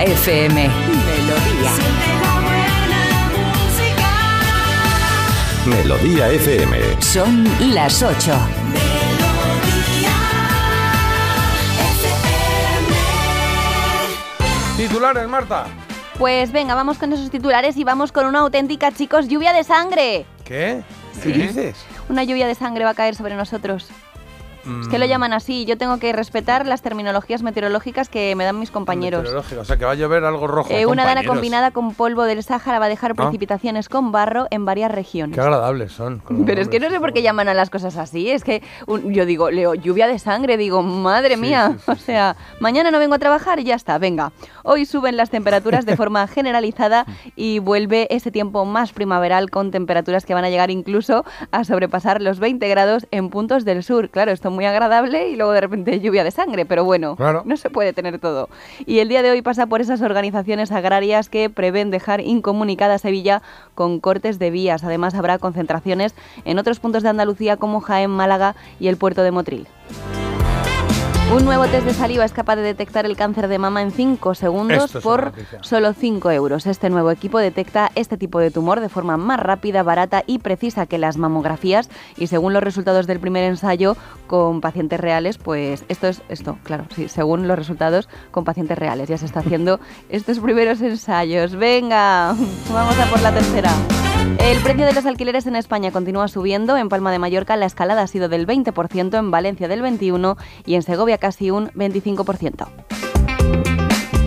Speaker 1: Melodía FM. Melodía.
Speaker 19: Melodía FM.
Speaker 1: Son las 8.
Speaker 5: Titulares, Marta.
Speaker 7: Pues venga, vamos con esos titulares y vamos con una auténtica, chicos, lluvia de sangre.
Speaker 5: ¿Qué?
Speaker 7: Sí.
Speaker 5: ¿Qué dices?
Speaker 7: Una lluvia de sangre va a caer sobre nosotros. Es que lo
Speaker 5: Mm,
Speaker 7: llaman así. Yo tengo que respetar las terminologías meteorológicas que me dan mis compañeros.
Speaker 5: O sea, que va a llover algo rojo.
Speaker 7: Eh, una dana combinada con polvo del Sáhara va a dejar precipitaciones con barro en varias regiones.
Speaker 5: Qué agradables son.
Speaker 7: Pero es que no sé por qué llaman a las cosas así. Es que un- yo digo, leo lluvia de sangre, digo, madre mía. O sea, mañana no vengo a trabajar y ya está, venga. Hoy suben las temperaturas de forma generalizada y vuelve ese tiempo más primaveral con temperaturas que van a llegar incluso a sobrepasar los 20 grados en puntos del sur. Claro, esto es muy agradable y luego de repente lluvia de sangre, pero bueno,
Speaker 5: Claro.
Speaker 7: no se puede tener todo. Y el día de hoy pasa por esas organizaciones agrarias que prevén dejar incomunicada Sevilla con cortes de vías. Además, habrá concentraciones en otros puntos de Andalucía como Jaén, Málaga y el puerto de Motril. Un nuevo test de saliva es capaz de detectar el cáncer de mama en 5 segundos
Speaker 5: es
Speaker 7: por solo 5 euros. Este nuevo equipo detecta este tipo de tumor de forma más rápida, barata y precisa que las mamografías y según los resultados del primer ensayo con pacientes reales, pues esto es esto, claro, sí, según los resultados con pacientes reales. Ya se está haciendo estos primeros ensayos. Venga, vamos a por la tercera. El precio de los alquileres en España continúa subiendo. En Palma de Mallorca la escalada ha sido del 20%, en Valencia del 21% y en Segovia casi un 25%.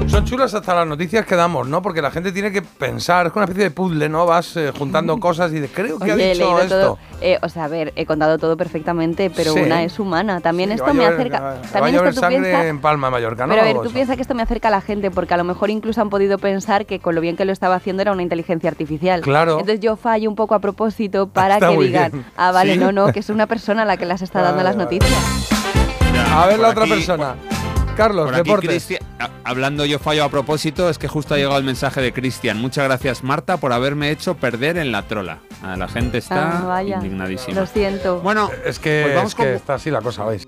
Speaker 5: Son chulas hasta las noticias que damos, ¿no? Porque la gente tiene que pensar, es una especie de puzzle, ¿no? Vas eh, juntando cosas y dices, creo que
Speaker 7: Oye,
Speaker 5: ha
Speaker 7: he
Speaker 5: dicho
Speaker 7: leído
Speaker 5: esto.
Speaker 7: todo. eh, o sea, a ver, he contado todo perfectamente, pero
Speaker 5: Sí.
Speaker 7: una es humana. También
Speaker 5: Sí,
Speaker 7: esto
Speaker 5: va a
Speaker 7: me
Speaker 5: llover-
Speaker 7: acerca.
Speaker 5: va- Va a
Speaker 7: También
Speaker 5: llover
Speaker 7: esto tú
Speaker 5: sangre
Speaker 7: piensas.
Speaker 5: en Palma Mallorca, ¿no?
Speaker 7: Pero a ver, tú piensas que esto me acerca a la gente porque a lo mejor incluso han podido pensar que con lo bien que lo estaba haciendo era una inteligencia artificial.
Speaker 5: Claro.
Speaker 7: Entonces yo fallo un poco a propósito para
Speaker 5: Está
Speaker 7: que digan,
Speaker 5: bien.
Speaker 7: ah, vale,
Speaker 5: ¿Sí?
Speaker 7: no, no, que es una persona a la que las está dando las noticias.
Speaker 5: A ver la otra
Speaker 6: aquí-
Speaker 5: persona. Carlos,
Speaker 6: Por aquí,
Speaker 5: deportes.
Speaker 6: Hablando yo fallo a propósito, es que justo ha llegado el mensaje de Cristian. Muchas gracias, Marta, por haberme hecho perder en la trola. Ah, La gente está
Speaker 7: Ah, vaya.
Speaker 6: indignadísima.
Speaker 7: Lo siento.
Speaker 6: Bueno,
Speaker 5: Es que,
Speaker 6: Pues vamos
Speaker 5: es que
Speaker 6: con-
Speaker 5: está así la cosa, ¿veis?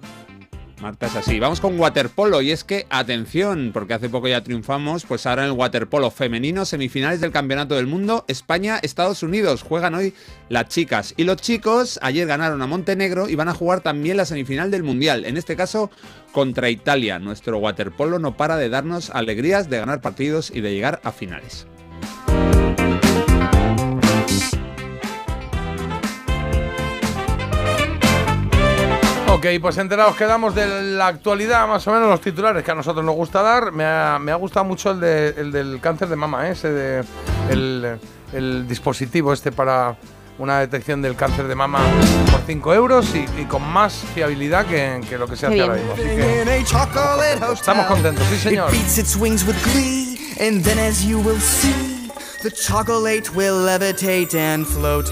Speaker 6: Marta es así. Vamos con waterpolo y es que atención, porque hace poco ya triunfamos, pues ahora en el waterpolo femenino semifinales del Campeonato del Mundo España Estados Unidos juegan hoy las chicas y los chicos ayer ganaron a Montenegro y van a jugar también la semifinal del Mundial, en este caso contra Italia. Nuestro waterpolo no para de darnos alegrías de ganar partidos y de llegar a finales.
Speaker 5: Ok, pues enterados quedamos de la actualidad, más o menos los titulares que a nosotros nos gusta dar. Me ha, me ha gustado mucho el, de- el del cáncer de mama, ¿eh? ese de el, el dispositivo este para una detección del cáncer de mama por 5 euros y, y con más fiabilidad que, que lo que se hace ahora mismo. Así que estamos contentos, sí señor.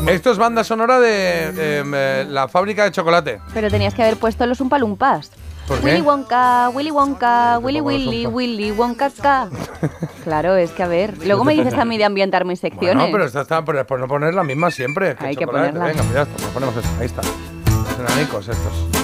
Speaker 5: Esto es banda sonora de em, eh, la fábrica de chocolate.
Speaker 7: Pero tenías que haber puesto los umpalumpas.
Speaker 5: ¿Por qué?
Speaker 7: Willy Wonka, Willy Wonka, Willy
Speaker 5: los
Speaker 7: Willy? Willy Wonka. ca. Claro, es que a ver. Luego me dices a mí de ambientar mis secciones.
Speaker 5: No, pero esta está por, por no poner la misma siempre.
Speaker 7: Hay que
Speaker 5: chocolate.
Speaker 7: ponerla.
Speaker 5: Venga, pues ya está, pues ponemos esto. Ahí está. Enanicos estos.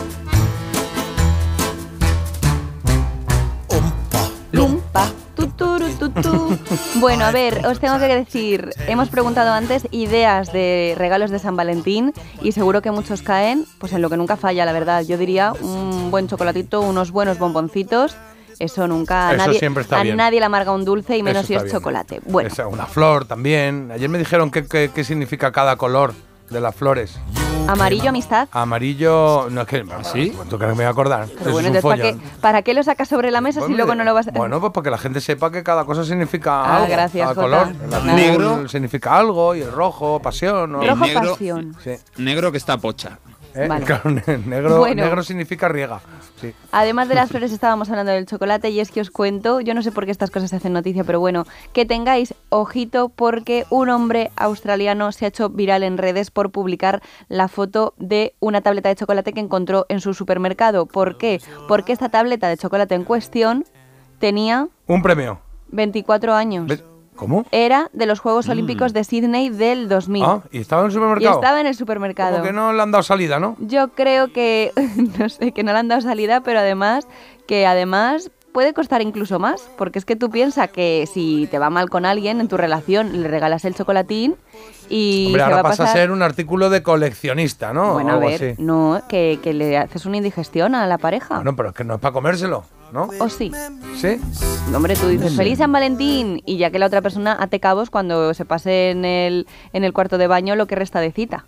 Speaker 7: Bueno, a ver, os tengo que decir, hemos preguntado antes ideas de regalos de San Valentín y seguro que muchos caen pues en lo que nunca falla, la verdad. Yo diría un buen chocolatito, unos buenos bomboncitos. Eso nunca a
Speaker 5: Eso
Speaker 7: nadie,
Speaker 5: siempre está
Speaker 7: a
Speaker 5: bien.
Speaker 7: nadie le amarga un dulce y menos
Speaker 5: Eso
Speaker 7: si
Speaker 5: está
Speaker 7: es
Speaker 5: bien.
Speaker 7: chocolate. Bueno,
Speaker 5: una flor también. Ayer me dijeron qué qué- qué significa cada color de las flores.
Speaker 7: Amarillo amistad.
Speaker 5: Amarillo. No es que. ¿Sí? ¿Tú crees que me voy a acordar?
Speaker 7: Pero bueno, entonces ¿para qué. ¿para qué lo sacas sobre la mesa si
Speaker 5: Pues
Speaker 7: luego
Speaker 5: mire,
Speaker 7: no lo vas a...?
Speaker 5: Bueno, pues para que la gente sepa que cada cosa significa
Speaker 7: Ah,
Speaker 5: algo.
Speaker 7: gracias, Jota.
Speaker 5: color. El.
Speaker 6: Negro.
Speaker 5: significa algo y el rojo, pasión. ¿no?
Speaker 6: El
Speaker 7: Rojo
Speaker 6: negro-
Speaker 7: pasión.
Speaker 5: Sí.
Speaker 6: Negro que está pocha.
Speaker 5: ¿Eh?
Speaker 7: Vale.
Speaker 5: Claro, ne- negro,
Speaker 7: Bueno.
Speaker 5: negro significa riega. Sí.
Speaker 7: Además de las flores estábamos hablando del chocolate y es que os cuento, yo no sé por qué estas cosas se hacen noticia, pero bueno, que tengáis ojito porque un hombre australiano se ha hecho viral en redes por publicar la foto de una tableta de chocolate que encontró en su supermercado. ¿Por qué? Porque esta tableta de chocolate en cuestión tenía
Speaker 5: Un premio.
Speaker 7: 24 años.
Speaker 5: ¿Ves? ¿Cómo?
Speaker 7: Era de los Juegos Olímpicos de Sydney del 2000.
Speaker 5: Mm. Ah, y estaba en el
Speaker 7: y
Speaker 5: supermercado.
Speaker 7: estaba en el supermercado.
Speaker 5: Como que no le han dado salida, ¿no?
Speaker 7: Yo creo que, no sé, que no le han dado salida, pero además, que además, puede costar incluso más, porque es que tú piensas que si te va mal con alguien en tu relación, le regalas el chocolatín y
Speaker 5: Hombre,
Speaker 7: se
Speaker 5: ahora
Speaker 7: va a
Speaker 5: pasa
Speaker 7: pasar...
Speaker 5: a ser un artículo de coleccionista, ¿no?
Speaker 7: Bueno, a
Speaker 5: Algo
Speaker 7: ver,
Speaker 5: así.
Speaker 7: no, que, que le haces una indigestión a la pareja.
Speaker 5: Bueno, pero es que no es para comérselo, ¿no?
Speaker 7: ¿O sí?
Speaker 5: ¿Sí?
Speaker 7: Hombre, tú dices, feliz San Valentín, y ya que la otra persona ate cabos cuando se pase en el, en el cuarto de baño lo que resta de cita.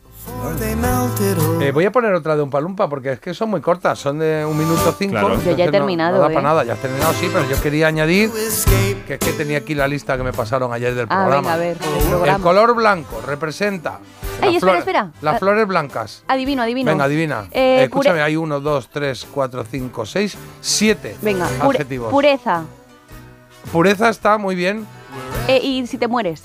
Speaker 5: Eh, voy a poner otra de un palumpa porque es que son muy cortas, son de un minuto cinco.
Speaker 7: Claro. Yo ya he terminado,
Speaker 5: No, da
Speaker 7: ¿eh?
Speaker 5: para nada, ya has terminado, sí, pero yo quería añadir que es que tenía aquí la lista que me pasaron ayer del
Speaker 7: Ah,
Speaker 5: programa.
Speaker 7: venga, a ver, del
Speaker 5: El
Speaker 7: programa.
Speaker 5: color blanco representa.
Speaker 7: Ay,
Speaker 5: las
Speaker 7: espera,
Speaker 5: flores-
Speaker 7: espera.
Speaker 5: Las flores blancas.
Speaker 7: Adivino, adivino.
Speaker 5: Venga, adivina.
Speaker 7: Eh,
Speaker 5: Eh, escúchame,
Speaker 7: pure-
Speaker 5: hay uno, dos, tres, cuatro, cinco, seis, siete
Speaker 7: Venga, pure-
Speaker 5: adjetivos.
Speaker 7: pureza.
Speaker 5: Pureza está muy bien.
Speaker 7: Eh, y si te mueres,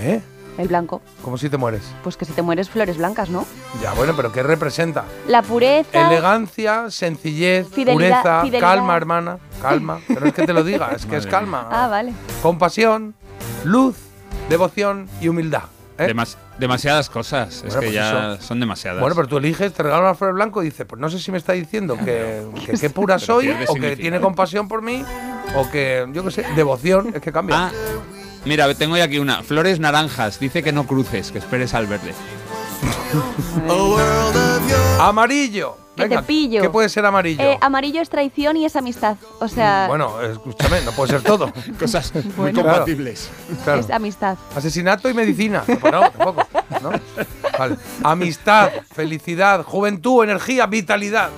Speaker 5: ¿Eh?
Speaker 7: El blanco.
Speaker 5: ¿Cómo si te mueres?
Speaker 7: Pues que si te mueres, flores blancas, ¿no?
Speaker 5: Ya, bueno, pero ¿qué representa?
Speaker 7: La pureza.
Speaker 5: Elegancia, sencillez,
Speaker 7: Fidelidad-
Speaker 5: pureza,
Speaker 7: fidelidad.
Speaker 5: calma, hermana, calma. Pero no es que te lo diga, es que es calma.
Speaker 7: Ah, vale.
Speaker 5: Compasión, luz, devoción y humildad. ¿eh?
Speaker 6: Demas- demasiadas cosas. es que
Speaker 5: pues
Speaker 6: ya
Speaker 5: eso.
Speaker 6: son demasiadas.
Speaker 5: Bueno, pero tú eliges, te regalan una flor blanco y dices, pues no sé si me está diciendo que, que qué pura soy, o que tiene compasión por mí, o que, yo qué sé, devoción, es que cambia.
Speaker 6: Ah, mira, tengo ya aquí una. Flores naranjas. Dice que no cruces, que esperes al verde.
Speaker 5: Amarillo.
Speaker 7: Que te
Speaker 5: Venga,
Speaker 7: pillo.
Speaker 5: ¿Qué puede ser amarillo?
Speaker 7: Eh, amarillo es traición y es amistad. O sea,
Speaker 5: Bueno, escúchame, no puede ser todo.
Speaker 6: Cosas muy
Speaker 7: Bueno.
Speaker 6: compatibles.
Speaker 5: Claro.
Speaker 7: es amistad.
Speaker 5: Asesinato y medicina. No, tampoco. ¿no? Vale. Amistad, felicidad, juventud, energía, vitalidad.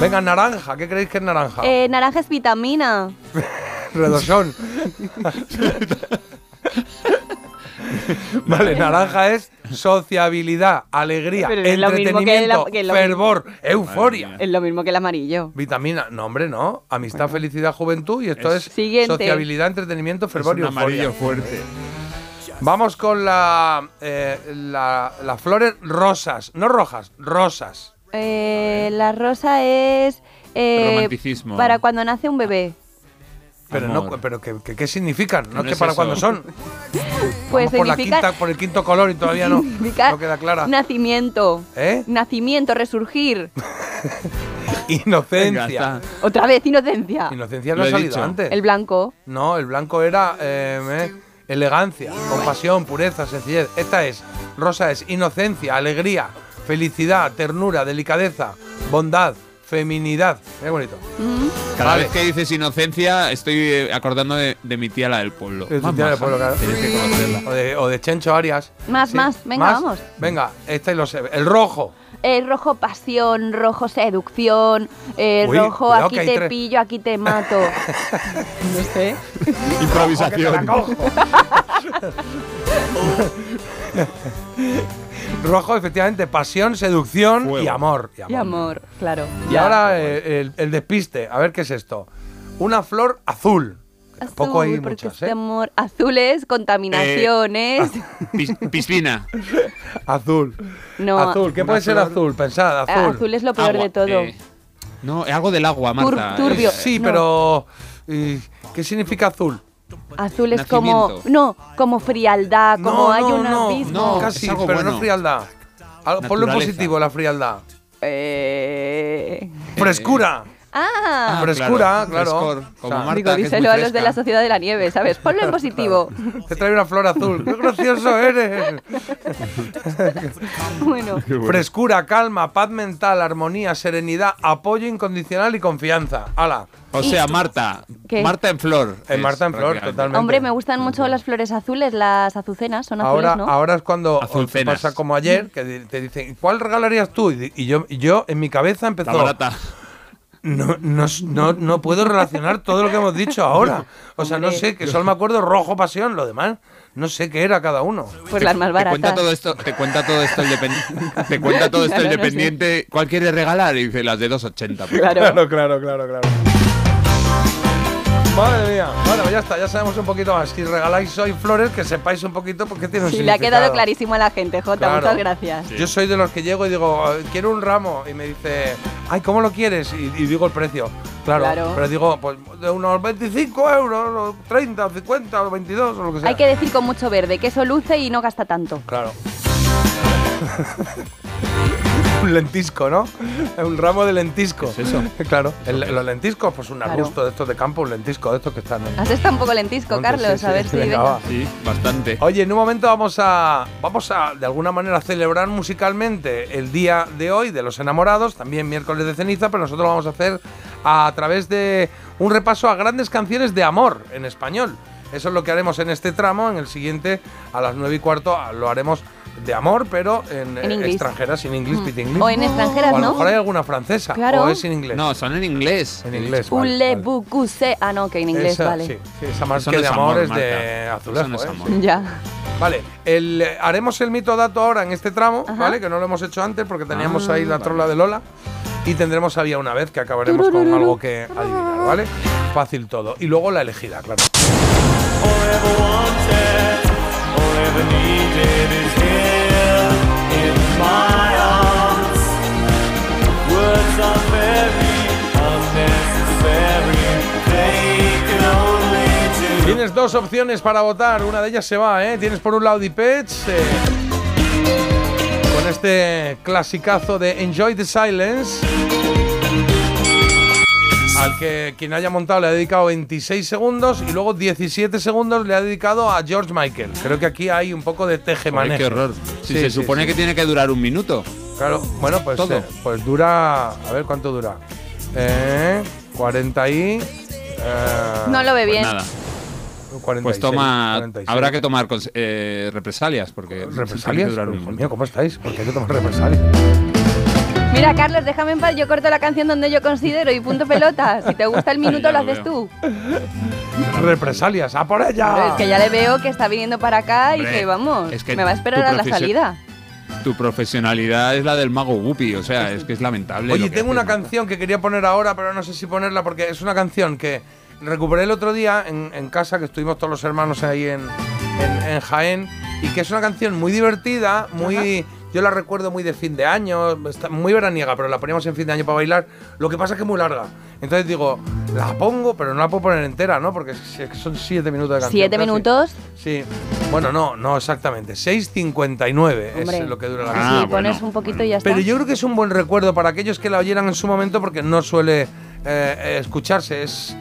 Speaker 5: Venga, naranja. ¿Qué creéis que es naranja?
Speaker 7: Eh, naranja es vitamina.
Speaker 5: Redosón. vale, naranja es sociabilidad, alegría,
Speaker 7: Pero es lo mismo que
Speaker 5: entretenimiento,
Speaker 7: que lo
Speaker 5: fervor, euforia.
Speaker 7: Es lo mismo que el amarillo.
Speaker 5: Vitamina, no hombre, no. Amistad, felicidad, juventud y esto es,
Speaker 7: Siguiente.
Speaker 5: sociabilidad, entretenimiento, fervor
Speaker 6: Es
Speaker 5: y
Speaker 6: un
Speaker 5: euforia.
Speaker 6: amarillo fuerte.
Speaker 5: Vamos con la, eh, la- las flores rosas, no rojas, rosas.
Speaker 7: Eh, la rosa es. eh,
Speaker 6: Romanticismo.
Speaker 7: Para cuando nace un bebé.
Speaker 5: Pero
Speaker 6: Amor.
Speaker 5: no, pero que, que- ¿qué significan? No,
Speaker 6: No
Speaker 5: es para
Speaker 6: eso.
Speaker 5: cuándo son.
Speaker 7: Pues
Speaker 5: Vamos por la quinta, por el quinto color y todavía no, no queda clara.
Speaker 7: Nacimiento.
Speaker 5: ¿Eh?
Speaker 7: Nacimiento, resurgir.
Speaker 5: Inocencia.
Speaker 6: Venga.
Speaker 7: Otra vez, inocencia.
Speaker 5: Inocencia no
Speaker 6: Lo
Speaker 5: ha salido
Speaker 6: dicho.
Speaker 5: antes.
Speaker 7: El blanco.
Speaker 5: No, el blanco era eh, eh, elegancia, compasión, pureza, sencillez. Esta es, rosa es inocencia, alegría, felicidad, ternura, delicadeza, bondad, feminidad. Qué bonito.
Speaker 6: Cada
Speaker 5: Vale.
Speaker 6: vez que dices inocencia, estoy eh, acordando de, de mi tía, la del pueblo.
Speaker 5: De tía del pueblo, claro.
Speaker 6: Tienes que conocerla.
Speaker 5: O de, o de Chencho Arias.
Speaker 7: Más,
Speaker 5: Sí.
Speaker 7: más. Venga,
Speaker 5: ¿Más?
Speaker 7: vamos.
Speaker 5: Venga, esta y lo sé. El rojo.
Speaker 7: El rojo pasión, rojo seducción, eh,
Speaker 5: Uy,
Speaker 7: rojo aquí te
Speaker 5: tres.
Speaker 7: pillo, aquí te mato. no sé.
Speaker 6: Improvisación.
Speaker 5: Rojo, efectivamente, pasión, seducción y amor. Y
Speaker 7: Y amor, claro.
Speaker 5: Y ahora eh, el, el despiste. A ver qué es esto. Una flor azul. Tampoco hay
Speaker 7: Azul, porque
Speaker 5: muchas,
Speaker 7: este
Speaker 5: ¿eh?
Speaker 7: amor. Azules, contaminaciones.
Speaker 6: Pis- piscina.
Speaker 5: Azul.
Speaker 7: No,
Speaker 5: azul. ¿Qué puede ser azul? Pensad,
Speaker 7: eh,
Speaker 5: azul.
Speaker 7: azul es lo peor
Speaker 6: Agua,
Speaker 7: de todo.
Speaker 6: eh, no, algo del agua, Marta.
Speaker 7: Tur- turbio.
Speaker 6: Eh,
Speaker 5: Sí,
Speaker 7: No.
Speaker 5: pero. ¿y ¿Qué significa azul?
Speaker 7: Azul es como.
Speaker 6: Nacimiento.
Speaker 7: No, como frialdad, como
Speaker 5: no,
Speaker 7: hay
Speaker 5: no,
Speaker 7: un
Speaker 5: no,
Speaker 7: abismo.
Speaker 5: no,
Speaker 6: Es
Speaker 5: casi,
Speaker 6: algo
Speaker 5: pero no
Speaker 6: bueno.
Speaker 5: frialdad. Al- Ponlo
Speaker 6: Naturaleza.
Speaker 5: positivo, la frialdad.
Speaker 7: Eh...
Speaker 5: Frescura.
Speaker 7: Ah,
Speaker 5: Frescura, claro.
Speaker 6: Frescor, como
Speaker 5: O sea,
Speaker 6: Marta,
Speaker 7: digo,
Speaker 6: que es muy
Speaker 7: díselo a los de la Sociedad de la Nieve, ¿sabes? Ponlo en positivo.
Speaker 5: Te trae una flor azul. ¡Qué gracioso eres!
Speaker 7: bueno,
Speaker 5: Frescura, calma, paz mental, armonía, serenidad, apoyo incondicional y confianza. ¡Hala!
Speaker 6: O sea, Marta.
Speaker 7: ¿Qué?
Speaker 6: Marta en flor.
Speaker 5: En Marta en flor, totalmente.
Speaker 7: hombre, me gustan mucho las flores azules, las azucenas, son azules,
Speaker 5: Ahora,
Speaker 7: ¿no?
Speaker 5: ahora es cuando pasa como ayer, que te dicen, ¿cuál regalarías tú? Y, yo, y yo, en mi cabeza
Speaker 6: La
Speaker 5: empezó,
Speaker 6: barata.
Speaker 5: No, no, no, no puedo relacionar todo lo que hemos dicho ahora. O sea, no sé, que solo me acuerdo rojo pasión, lo demás, no sé qué era cada uno.
Speaker 7: Pues las más
Speaker 6: Te cuenta
Speaker 7: baratas.
Speaker 6: todo esto, te cuenta todo esto el dependiente. te cuenta todo esto el
Speaker 7: Claro, no sé.
Speaker 6: dependiente. ¿Cuál quieres regalar? Y dice las de 2.80. pues.
Speaker 7: Claro.
Speaker 5: Claro, claro, claro, claro. Madre mía. Bueno, ya está, ya sabemos un poquito más. Si regaláis hoy flores, que sepáis un poquito porque tiene un
Speaker 7: Sí, le ha
Speaker 5: significado.
Speaker 7: quedado clarísimo a la gente, Jota,
Speaker 5: Claro.
Speaker 7: muchas gracias.
Speaker 5: Yo soy de los que llego y digo, quiero un ramo. Y me dice, ay, ¿cómo lo quieres? Y, y digo el precio. Claro,
Speaker 7: Claro.
Speaker 5: Pero digo, pues de unos 25 euros, o 30, o 50, o 22, o lo que sea.
Speaker 7: Hay que decir con mucho verde, que eso luce y no gasta tanto.
Speaker 5: Claro. un lentisco, ¿no? Un ramo de lentisco.
Speaker 6: ¿Qué es eso?
Speaker 5: Claro, el- los lentiscos, pues un
Speaker 7: Claro.
Speaker 5: arbusto de estos de campo, un lentisco de estos que están en.
Speaker 7: Has estado un poco lentisco, Carlos,
Speaker 5: sí,
Speaker 7: a
Speaker 5: sí.
Speaker 7: ver si
Speaker 5: Venga,
Speaker 7: venga.
Speaker 5: va.
Speaker 6: Sí, bastante.
Speaker 5: Oye, en un momento vamos a, vamos a, de alguna manera, celebrar musicalmente el día de hoy de los enamorados, también miércoles de ceniza, pero nosotros lo vamos a hacer a través de un repaso a grandes canciones de amor en español. Eso es lo que haremos en este tramo. En el siguiente, a las nueve y cuarto, lo haremos de amor, pero en,
Speaker 7: En
Speaker 5: eh, extranjeras, sin inglés,
Speaker 7: Mm.
Speaker 5: pit inglés.
Speaker 7: O en extranjeras,
Speaker 5: O a lo
Speaker 7: ¿no?
Speaker 5: mejor hay alguna francesa.
Speaker 7: Claro.
Speaker 5: O es en inglés.
Speaker 6: No, son en inglés.
Speaker 5: En inglés. vale,
Speaker 7: Ule
Speaker 5: vale.
Speaker 7: bucuse. Ah, no, que en inglés,
Speaker 5: Esa,
Speaker 7: vale.
Speaker 5: sí, sí, esa más
Speaker 6: Eso
Speaker 5: que
Speaker 6: no
Speaker 5: de
Speaker 6: es
Speaker 5: amor,
Speaker 6: amor,
Speaker 5: es de azulejo.
Speaker 6: Eso no es
Speaker 5: ¿eh?
Speaker 7: Ya.
Speaker 5: Vale, el, eh, haremos el mito dato ahora en este tramo,
Speaker 7: Ajá.
Speaker 5: ¿vale? Que no lo hemos hecho antes porque teníamos
Speaker 6: Ah,
Speaker 5: ahí la
Speaker 6: vale.
Speaker 5: trola de Lola. Y tendremos había una vez que acabaremos con algo que adivinar, ¿vale? Fácil todo. Y luego la elegida, claro. Tienes dos opciones para votar, una de ellas se va, ¿eh? Tienes por un lado Depeche, eh, con este clasicazo de Enjoy the Silence, al que quien haya montado le ha dedicado 26 segundos y luego 17 segundos le ha dedicado a George Michael. Creo que aquí hay un poco de
Speaker 6: Joder,
Speaker 5: tejemaneje.
Speaker 6: qué horror. Si
Speaker 5: Sí,
Speaker 6: se
Speaker 5: sí,
Speaker 6: supone
Speaker 5: sí.
Speaker 6: que tiene que durar un minuto.
Speaker 5: Claro, bueno, pues,
Speaker 6: Todo.
Speaker 5: eh, pues dura. A ver cuánto dura. Eh, 40 y. eh,
Speaker 7: No lo ve
Speaker 6: Pues
Speaker 7: bien.
Speaker 6: nada.
Speaker 5: 46,
Speaker 6: Pues toma.
Speaker 5: 46.
Speaker 6: Habrá que tomar eh, represalias porque.
Speaker 5: ¿Represalias?
Speaker 6: durar un
Speaker 5: Hijo
Speaker 6: minuto.
Speaker 5: mío, ¿cómo estáis? Porque hay que tomar represalias.
Speaker 7: Mira, Carlos, déjame en paz. Yo corto la canción donde yo considero y punto pelota. Si te gusta el minuto, lo
Speaker 6: lo
Speaker 7: haces tú.
Speaker 5: represalias, ¡a por ella!
Speaker 7: Pero es que ya le veo que está viniendo para acá y que vamos,
Speaker 6: es que
Speaker 7: me va a esperar a la salida.
Speaker 6: Tu profesionalidad es la del mago Guppy, o sea, es que es lamentable.
Speaker 5: Oye, tengo una canción que quería poner ahora, pero no sé si ponerla porque es una canción que recuperé el otro día en, en casa, que estuvimos todos los hermanos ahí en, en- en Jaén, y que es una canción muy divertida, muy... Yo la recuerdo muy de fin de año, está muy veraniega, pero la poníamos en fin de año para bailar. Lo que pasa es que es muy larga. Entonces digo, la pongo, pero no la puedo poner entera, ¿no? Porque son siete minutos de canción.
Speaker 7: Siete
Speaker 5: casi.
Speaker 7: minutos.
Speaker 5: Sí. Bueno, no, no exactamente. 6.59
Speaker 7: Hombre,
Speaker 5: es lo que dura la
Speaker 7: si
Speaker 5: canción.
Speaker 6: Ah,
Speaker 7: pones
Speaker 6: bueno,
Speaker 7: un poquito y ya está.
Speaker 5: Pero yo creo que es un buen recuerdo para aquellos que la oyeran en su momento porque no suele eh, escucharse. Es,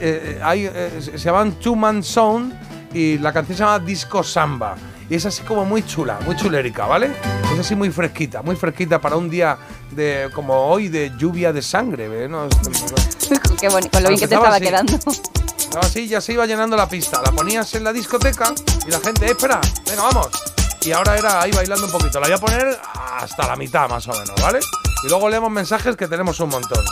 Speaker 5: eh, hay, eh, se se llaman Two Man Sound y la canción se llama Disco Samba. Y es así como muy chula, muy chulérica, ¿vale? Es así muy fresquita, muy fresquita para un día de como hoy de lluvia de sangre, ¿eh? ¿no?
Speaker 7: Qué bonito, con lo bien que te estaba
Speaker 5: así.
Speaker 7: quedando.
Speaker 5: Estaba así, ya se iba llenando la pista. La ponías en la discoteca y la gente, "Eh, espera, venga, vamos. Y ahora era ahí bailando un poquito. La voy a poner hasta la mitad más o menos, ¿vale? Y luego leemos mensajes que tenemos un montón.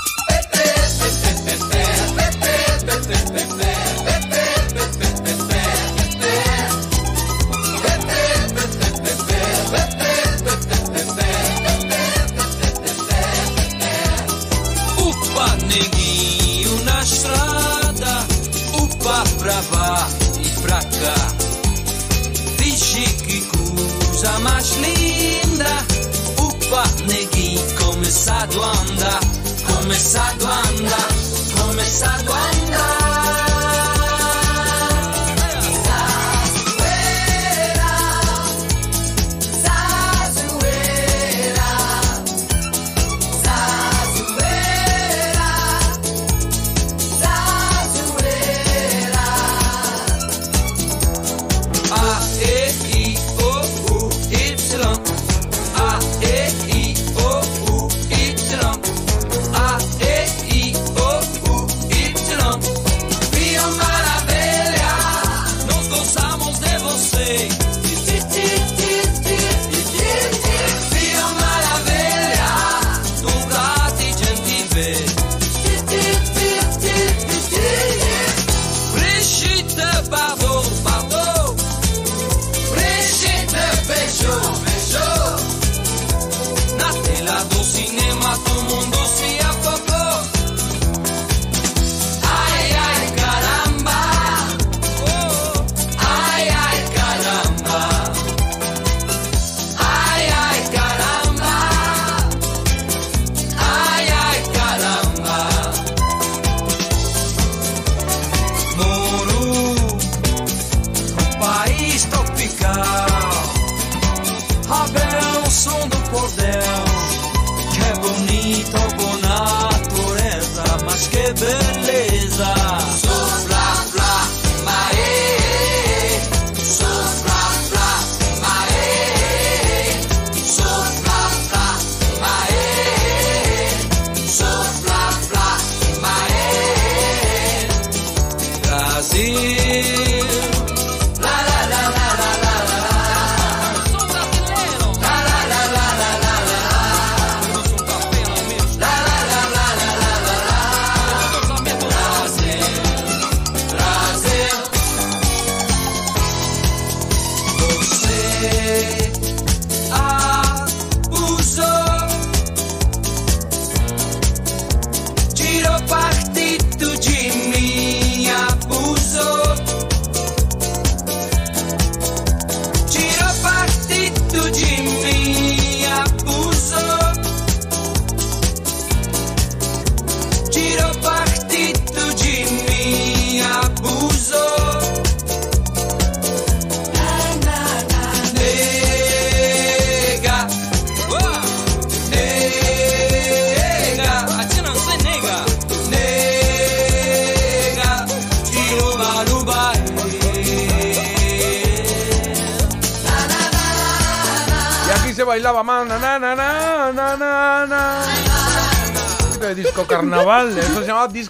Speaker 2: ממש linda,
Speaker 5: uppa upatnegi come sa duanda, come sa duanda, come sa duanda.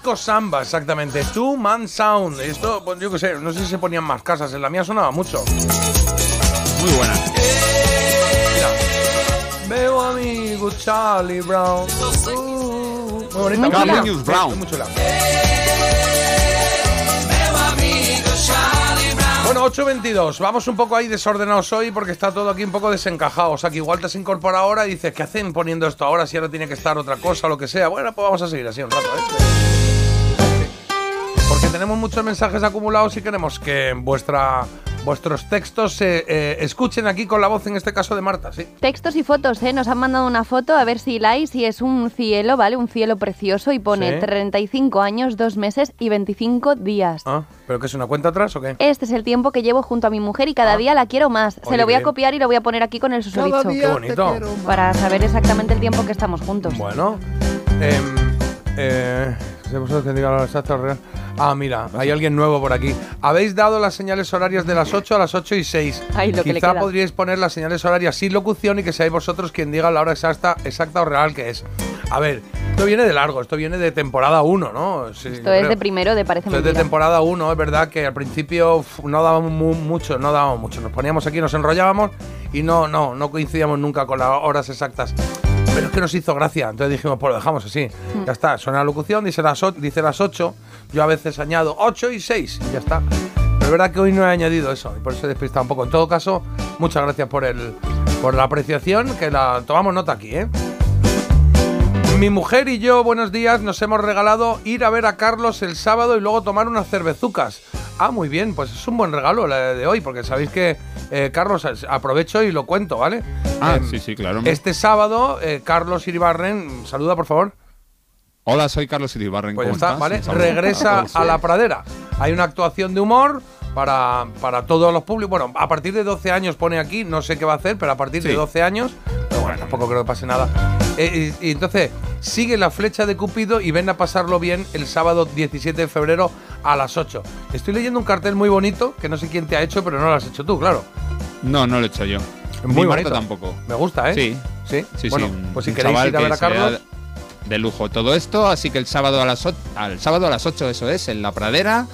Speaker 5: Disco samba, exactamente. Two Man Sound. Esto, pues, yo qué sé, no sé si se ponían más casas. En la mía sonaba mucho.
Speaker 6: Muy buena.
Speaker 5: Veo amigo Charlie Brown. Uh, muy bonita.
Speaker 6: Muy chula.
Speaker 5: Muy-
Speaker 6: Brown.
Speaker 5: muy chula. Bueno, 8.22. Vamos un poco ahí desordenados hoy porque está todo aquí un poco desencajado. O sea, que igual te has incorporado ahora y dices, ¿qué hacen poniendo esto ahora si ahora tiene que estar otra cosa o lo que sea? Bueno, pues vamos a seguir así un rato, ¿eh? Tenemos muchos mensajes acumulados y queremos que vuestra, vuestros textos se eh, escuchen aquí con la voz, en este caso de Marta, ¿sí?
Speaker 7: Textos y fotos, ¿eh? Nos han mandado una foto, a ver si la hay, si es un cielo, ¿vale? Un cielo precioso y pone
Speaker 5: Sí.
Speaker 7: 35 años, 2 meses y 25 días.
Speaker 5: Ah, ¿Pero que es una cuenta atrás o qué?
Speaker 7: Este es el tiempo que llevo junto a mi mujer y cada día la quiero más. Se
Speaker 5: Ah.
Speaker 7: Lo voy
Speaker 5: qué
Speaker 7: a copiar y lo voy a poner aquí con el susodicho.
Speaker 5: Qué bonito.
Speaker 7: Para saber exactamente el tiempo que estamos juntos.
Speaker 5: Bueno, em, eh, vosotros que diga la exacta real. Ah, mira, hay alguien nuevo por aquí. Habéis dado las señales horarias de las 8 a las 8 y 6.
Speaker 7: Ay, lo que le
Speaker 5: Quizá
Speaker 7: queda.
Speaker 5: podríais poner las señales horarias sin locución y que seáis vosotros quien diga la hora exacta, exacta o real que es. A ver, esto viene de largo, esto viene de temporada 1, ¿no? Sí,
Speaker 7: Esto es
Speaker 5: creo.
Speaker 7: de primero, de parece
Speaker 5: Esto es de temporada 1, es verdad que al principio uf, no dábamos mu- mucho, no dábamos mucho. Nos poníamos aquí, nos enrollábamos y no, no, no coincidíamos nunca con las horas exactas. Pero es que nos hizo gracia, entonces dijimos, pues lo dejamos así.
Speaker 7: Mm.
Speaker 5: Ya está, suena la locución, dice las, dice las 8, yo a veces añado 8 y 6 y ya está. Pero es verdad que hoy no he añadido eso y por eso he despistado un poco. En todo caso, muchas gracias por, el, por la apreciación, que la tomamos nota aquí, ¿eh? Mi mujer y yo, buenos días, nos hemos regalado ir a ver a Carlos el sábado y luego tomar unas cervezucas. Ah, muy bien, pues es un buen regalo la de hoy, porque sabéis que, eh, Carlos, aprovecho y lo cuento, ¿vale?
Speaker 6: Ah,
Speaker 5: Em,
Speaker 6: sí, sí, claro.
Speaker 5: Este sábado, eh, Carlos Iribarren, saluda por favor.
Speaker 6: Hola, soy Carlos Iribarren.
Speaker 5: Pues
Speaker 6: ¿cómo
Speaker 5: está,
Speaker 6: estás?
Speaker 5: ¿vale? Regresa a la pradera. Hay una actuación de humor para, para todos los públicos. Bueno, a partir de 12 años pone aquí, no sé qué va a hacer, pero a partir de
Speaker 6: Sí.
Speaker 5: 12 años, pero bueno, tampoco creo que pase nada. Eh, y, y entonces, sigue la flecha de Cupido y ven a pasarlo bien el sábado 17 de febrero a las 8. Estoy leyendo un cartel muy bonito, que no sé quién te ha hecho, pero no lo has hecho tú, claro.
Speaker 6: No, no lo he hecho yo.
Speaker 5: Muy
Speaker 6: Ni Marta
Speaker 5: bonito.
Speaker 6: tampoco.
Speaker 5: Me gusta, ¿eh?
Speaker 6: Sí.
Speaker 5: Sí,
Speaker 6: Sí,
Speaker 5: bueno,
Speaker 6: sí.
Speaker 5: pues si queréis ir a ver a Carlos.
Speaker 6: De lujo todo esto, así que el sábado a las 8, al sábado a las 8 eso es, en la pradera.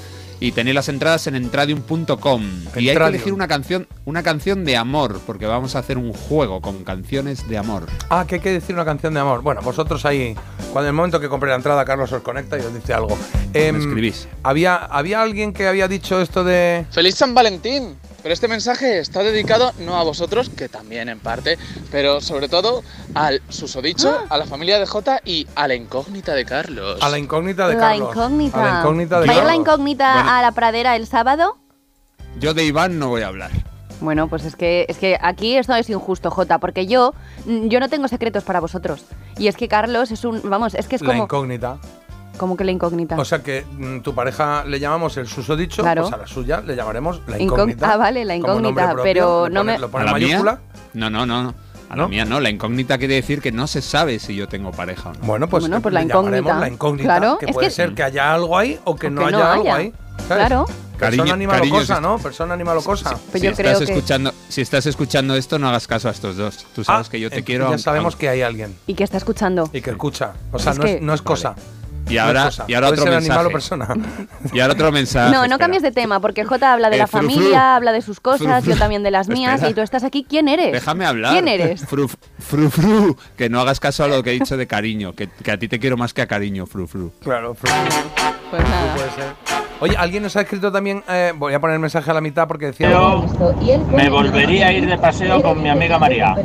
Speaker 6: Y tenéis las entradas en entradium.com. Y hay que elegir una canción, una canción de amor, porque vamos a hacer un juego con canciones de amor.
Speaker 5: Ah, que hay que decir una canción de amor. Bueno, vosotros ahí, cuando en el momento que compre la entrada, Carlos os conecta y os dice algo. Em,
Speaker 6: escribís.
Speaker 5: Había, había alguien que había dicho esto de.
Speaker 20: ¡Feliz San Valentín! Pero este mensaje está dedicado no a vosotros, que también en parte, pero sobre todo al susodicho, a la familia de Jota y a la incógnita de Carlos.
Speaker 5: A la incógnita de
Speaker 7: La
Speaker 5: Carlos.
Speaker 7: incógnita.
Speaker 5: A la incógnita de
Speaker 7: ¿Va a ir la incógnita
Speaker 6: Bueno.
Speaker 7: a la pradera el sábado?
Speaker 6: Yo de Iván no voy a hablar.
Speaker 7: Bueno, pues es que, es que aquí esto es injusto, Jota, porque yo, yo no tengo secretos para vosotros. Y es que Carlos es un, vamos, es que es
Speaker 5: La
Speaker 7: como,
Speaker 5: incógnita.
Speaker 7: Como que la incógnita.
Speaker 5: O sea que mm, tu pareja le llamamos el susodicho,
Speaker 7: Claro.
Speaker 5: pues a la suya le llamaremos la
Speaker 7: Incógn-
Speaker 5: incógnita.
Speaker 7: ah, vale, la
Speaker 5: como
Speaker 7: incógnita,
Speaker 5: propio,
Speaker 7: pero
Speaker 5: le
Speaker 7: no
Speaker 5: pone-
Speaker 7: me-
Speaker 5: Lo
Speaker 6: ¿A
Speaker 5: pone en
Speaker 6: la mía?
Speaker 5: mayúscula.
Speaker 6: No, no, no. no. A la
Speaker 5: ¿No?
Speaker 6: mía no. La incógnita quiere decir que no se sabe si yo tengo pareja o no.
Speaker 5: Bueno, pues,
Speaker 7: Bueno, pues
Speaker 5: le
Speaker 7: la
Speaker 5: llamaremos
Speaker 7: incógnita.
Speaker 5: La incógnita.
Speaker 7: Claro,
Speaker 5: que
Speaker 7: es
Speaker 5: puede
Speaker 7: que-
Speaker 5: ser que haya algo ahí o que
Speaker 7: O
Speaker 5: no
Speaker 7: que
Speaker 5: haya,
Speaker 7: no
Speaker 5: algo
Speaker 7: haya.
Speaker 5: ahí. ¿sabes?
Speaker 7: Claro.
Speaker 5: Persona
Speaker 6: Cariño-
Speaker 5: animalocosa,
Speaker 6: cariño,
Speaker 5: ¿no? Persona animalocosa.
Speaker 7: Pues
Speaker 6: si
Speaker 7: yo creo
Speaker 6: estás
Speaker 7: que-
Speaker 6: escuchando, si estás escuchando esto, no hagas caso a estos dos. Tú sabes
Speaker 5: Ah,
Speaker 6: que yo te
Speaker 5: eh,
Speaker 6: quiero.
Speaker 5: Ya
Speaker 6: aunque-
Speaker 5: sabemos
Speaker 6: aunque-
Speaker 5: que hay alguien
Speaker 7: Y que está escuchando.
Speaker 5: y que escucha. O sea,
Speaker 7: Es
Speaker 5: no, es,
Speaker 7: que-
Speaker 5: no es cosa.
Speaker 6: Y ahora,
Speaker 5: cosa.
Speaker 6: y ahora otro
Speaker 5: ser
Speaker 6: mensaje.
Speaker 5: animal o persona.
Speaker 6: Y ahora otro mensaje.
Speaker 7: No, no
Speaker 6: espera.
Speaker 7: cambies de tema, porque Jota habla de
Speaker 6: Eh,
Speaker 7: la
Speaker 6: fru, fru.
Speaker 7: familia, habla de sus cosas,
Speaker 6: Fru,
Speaker 7: yo también de las mías,
Speaker 6: Espera.
Speaker 7: y tú estás aquí. ¿Quién eres?
Speaker 6: Déjame hablar.
Speaker 7: ¿Quién eres?
Speaker 6: Fru, fru, fru. Que no hagas caso a lo que he dicho de cariño. Que, que a ti te quiero más que a cariño, fru, fru.
Speaker 5: Claro, fru.
Speaker 7: Pues nada.
Speaker 5: Puede ser. Oye, alguien nos ha escrito también. eh, voy a poner el mensaje a la mitad porque decía.
Speaker 18: Yo me volvería a ir de paseo con mi amiga María.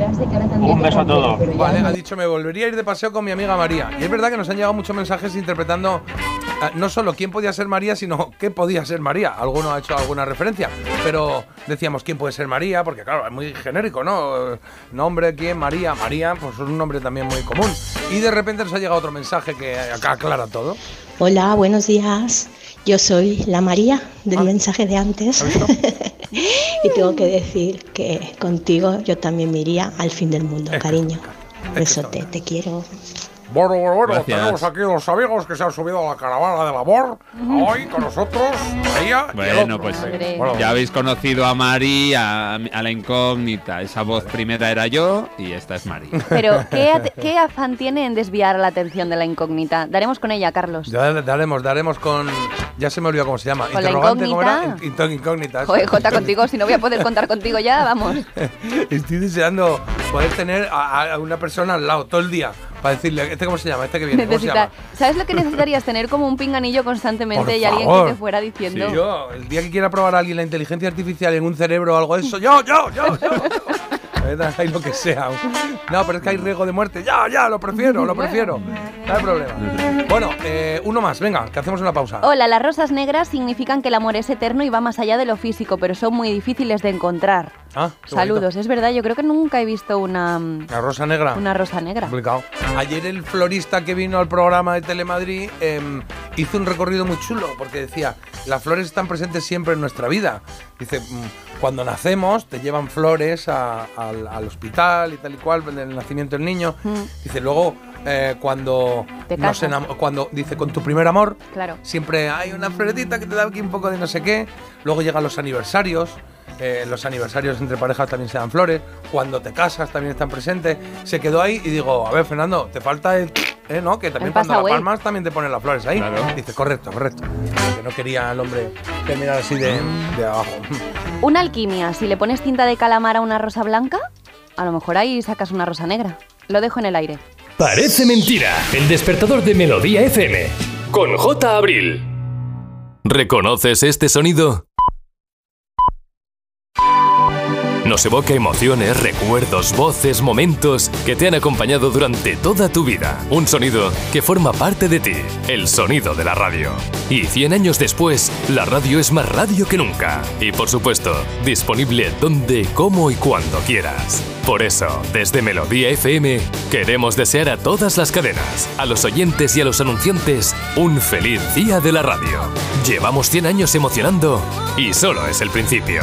Speaker 18: Un beso a todos.
Speaker 5: Vale, ha dicho me volvería a ir de paseo con mi amiga María. Y es verdad que nos han llegado muchos mensajes interpretando eh, no solo quién podía ser María, sino qué podía ser María. Alguno ha hecho alguna referencia. Pero decíamos quién puede ser María, porque claro, es muy genérico, ¿no? Nombre, quién, María. María, pues es un nombre también muy común. Y de repente nos ha llegado otro mensaje que acá aclara todo.
Speaker 21: Hola, buenos días. Yo soy la María del mensaje de antes. y tengo que decir que contigo yo también me iría al fin del mundo, cariño. Besote, te quiero.
Speaker 5: Bueno, bueno, bueno,
Speaker 6: Gracias.
Speaker 5: tenemos aquí los amigos que se han subido a la caravana del amor. Hoy con nosotros, María. y el
Speaker 6: Bueno,
Speaker 5: otro.
Speaker 6: pues
Speaker 5: Bueno,
Speaker 6: ya habéis conocido a Mari, a, a la incógnita. Esa voz primera era yo y esta es Mari.
Speaker 7: Pero, ¿qué, ¿qué afán tiene en desviar la atención de la incógnita? Daremos con ella, Carlos.
Speaker 5: Ya daremos, daremos con. Ya se me olvidó cómo se llama.
Speaker 7: Con la
Speaker 5: Interrogante, ¿cómo era?
Speaker 7: incógnita. Joder, Jota, contigo, si no voy a poder contar contigo ya, vamos.
Speaker 5: Estoy deseando poder tener a, a una persona al lado todo el día para decirle, ¿este cómo se llama? ¿Este que viene? ¿Cómo se
Speaker 7: Necesita-
Speaker 5: llama?
Speaker 7: ¿Sabes lo que necesitarías? Tener como un pinganillo constantemente
Speaker 5: Por
Speaker 7: y alguien
Speaker 5: favor.
Speaker 7: que te fuera diciendo.
Speaker 5: Sí, yo, el día que quiera probar a alguien la inteligencia artificial en un cerebro o algo de eso, yo, yo, yo, yo. yo. Hay lo que sea. No, pero es que hay riesgo de muerte. Ya, ya, lo prefiero, lo prefiero. No hay problema. Bueno, eh, uno más, venga, que hacemos una pausa.
Speaker 7: Hola, las rosas negras significan que el amor es eterno y va más allá de lo físico, pero son muy difíciles de encontrar.
Speaker 5: Ah,
Speaker 7: Saludos, es verdad, yo creo que nunca he visto una.
Speaker 5: La rosa negra.
Speaker 7: una rosa negra.
Speaker 5: Complicado. Ayer el florista que vino al programa de Telemadrid em, hizo un recorrido muy chulo porque decía, las flores están presentes siempre en nuestra vida. Dice, "Mm, cuando nacemos te llevan flores a- al, al hospital y tal y cual, en el nacimiento del niño. Dice, luego eh, cuando nos cuando dice con tu primer amor,
Speaker 7: Claro.
Speaker 5: siempre hay una florecita que te da aquí un poco de no sé qué. Luego llegan los aniversarios. Eh, los aniversarios entre parejas también se dan flores. Cuando te casas también están presentes. Se quedó ahí y digo, a ver, Fernando, te falta el. ¿eh, ¿no? Que también
Speaker 7: El
Speaker 5: cuando la
Speaker 7: pasaway.
Speaker 5: palmas también te ponen las flores ahí. Dice, correcto, correcto. Porque no quería el hombre terminar así de, de abajo.
Speaker 7: Una alquimia, si le pones tinta de calamar a una rosa blanca, a lo mejor ahí sacas una rosa negra. Lo dejo en el aire.
Speaker 15: Parece mentira. El despertador de Melodía FM. Con J. Abril. ¿Reconoces este sonido? Nos evoca emociones, recuerdos, voces, momentos que te han acompañado durante toda tu vida. Un sonido que forma parte de ti, el sonido de la radio. Y 100 años después, la radio es más radio que nunca. Y por supuesto, disponible donde, cómo y cuando quieras. Por eso, desde Melodía FM, queremos desear a todas las cadenas, a los oyentes y a los anunciantes, un feliz día de la radio. Llevamos 100 años emocionando y solo es el principio.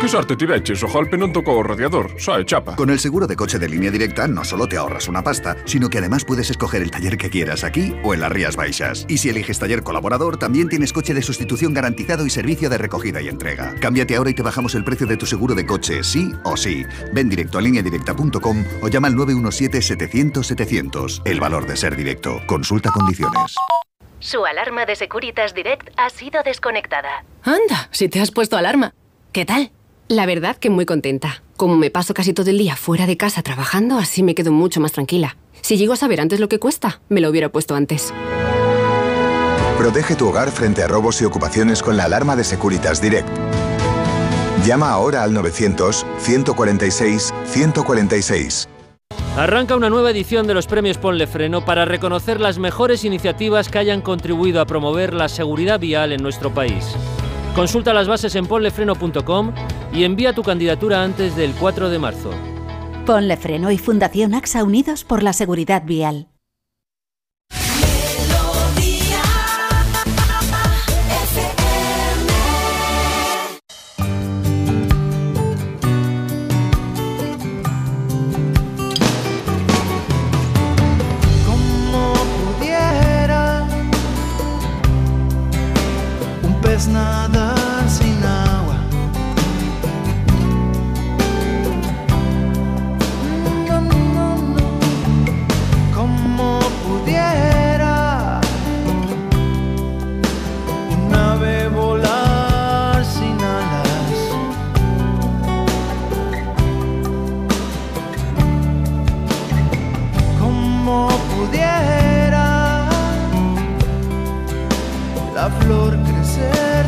Speaker 22: Che sorte ti veces, ojalá non tocó o radiador, sai chapa.
Speaker 23: Con el seguro de coche de línea directa no solo te ahorras una pasta, sino que además puedes escoger el taller que quieras aquí o en las Rías Baixas. Y si eliges taller colaborador, también tienes coche de sustitución garantizado y servicio de recogida y entrega. Cámbiate ahora y te bajamos el precio de tu seguro de coche, sí o sí. Ven directo a lineadirecta.com o llama al 917-700-700. El valor de ser directo. Consulta condiciones.
Speaker 11: Su alarma de Securitas Direct ha sido desconectada.
Speaker 12: Anda, si te has puesto alarma. ¿Qué tal? La verdad que muy contenta. Como me paso casi todo el día fuera de casa trabajando, así me quedo mucho más tranquila. Si llego a saber antes lo que cuesta, me lo hubiera puesto antes.
Speaker 13: Protege tu hogar frente a robos y ocupaciones con la alarma de Securitas Direct. Llama ahora al 900-146-146.
Speaker 24: Arranca una nueva edición de los premios Ponle Freno para reconocer las mejores iniciativas que hayan contribuido a promover la seguridad vial en nuestro país.
Speaker 25: Consulta las bases en ponlefreno.com y envía tu candidatura antes del 4 de marzo.
Speaker 26: Ponle Freno y Fundación AXA Unidos por la Seguridad Vial.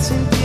Speaker 14: dancing.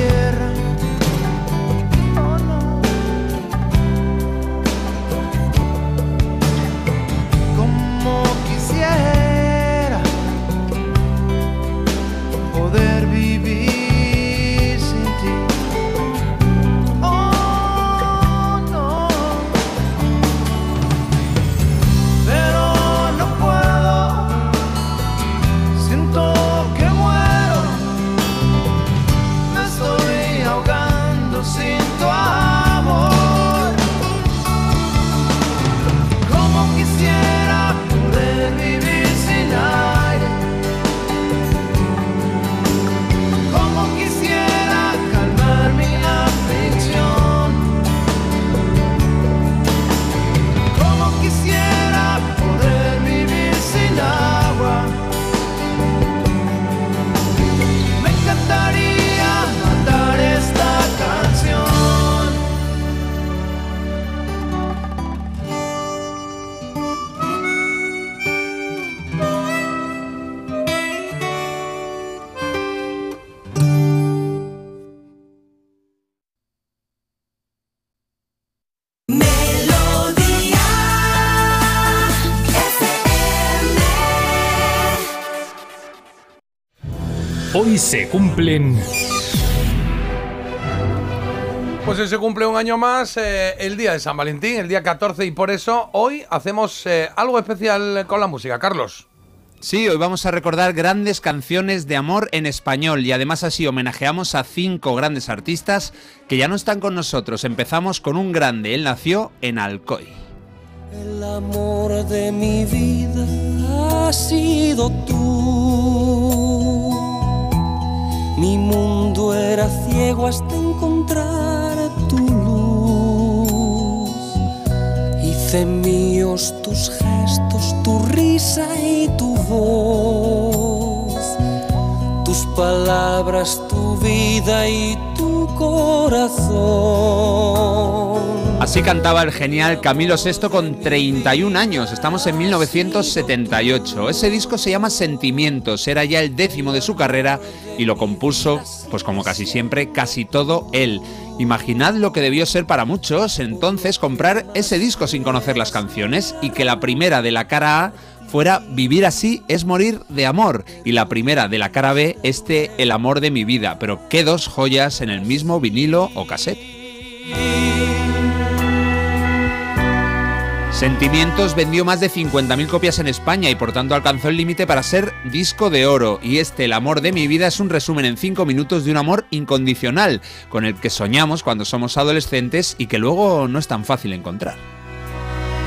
Speaker 15: Hoy se cumplen
Speaker 5: Pues hoy se cumple un año más eh, el día de San Valentín, el día 14, y por eso hoy hacemos eh, algo especial con la música. Carlos.
Speaker 6: Sí, hoy vamos a recordar grandes canciones de amor en español y además así homenajeamos a cinco grandes artistas que ya no están con nosotros. Empezamos con un grande, él nació en Alcoy.
Speaker 27: El amor de mi vida ha sido tú. Mi mundo era ciego hasta encontrar tu luz. Hice míos tus gestos, tu risa y tu voz. Tus palabras, tu vida y tu corazón.
Speaker 6: Así cantaba el genial Camilo VI con 31 años. Estamos en 1978. Ese disco se llama Sentimientos. Era ya el décimo de su carrera y lo compuso, pues como casi siempre, casi todo él. Imaginad lo que debió ser para muchos entonces comprar ese disco sin conocer las canciones y que la primera de la cara A fuera Vivir así es morir de amor y la primera de la cara B este El amor de mi vida, pero qué dos joyas en el mismo vinilo o cassette. Sentimientos vendió más de 50.000 copias en España y por tanto alcanzó el límite para ser disco de oro. Y este, El amor de mi vida, es un resumen en 5 minutos de un amor incondicional, con el que soñamos cuando somos adolescentes y que luego no es tan fácil encontrar.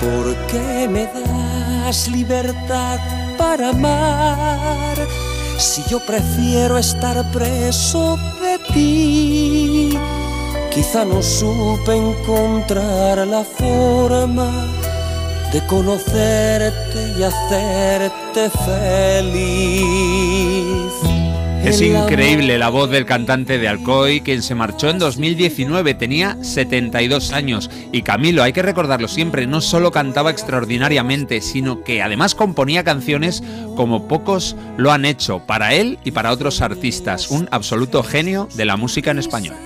Speaker 27: ¿Por qué me das libertad para amar? Si yo prefiero estar preso de ti, quizá no supe encontrar la forma de conocerte y hacerte feliz.
Speaker 6: Es increíble la voz del cantante de Alcoy, quien se marchó en 2019, tenía 72 años. Y Camilo, hay que recordarlo siempre, no solo cantaba extraordinariamente, sino que además componía canciones como pocos lo han hecho, para él y para otros artistas. Un absoluto genio de la música en español.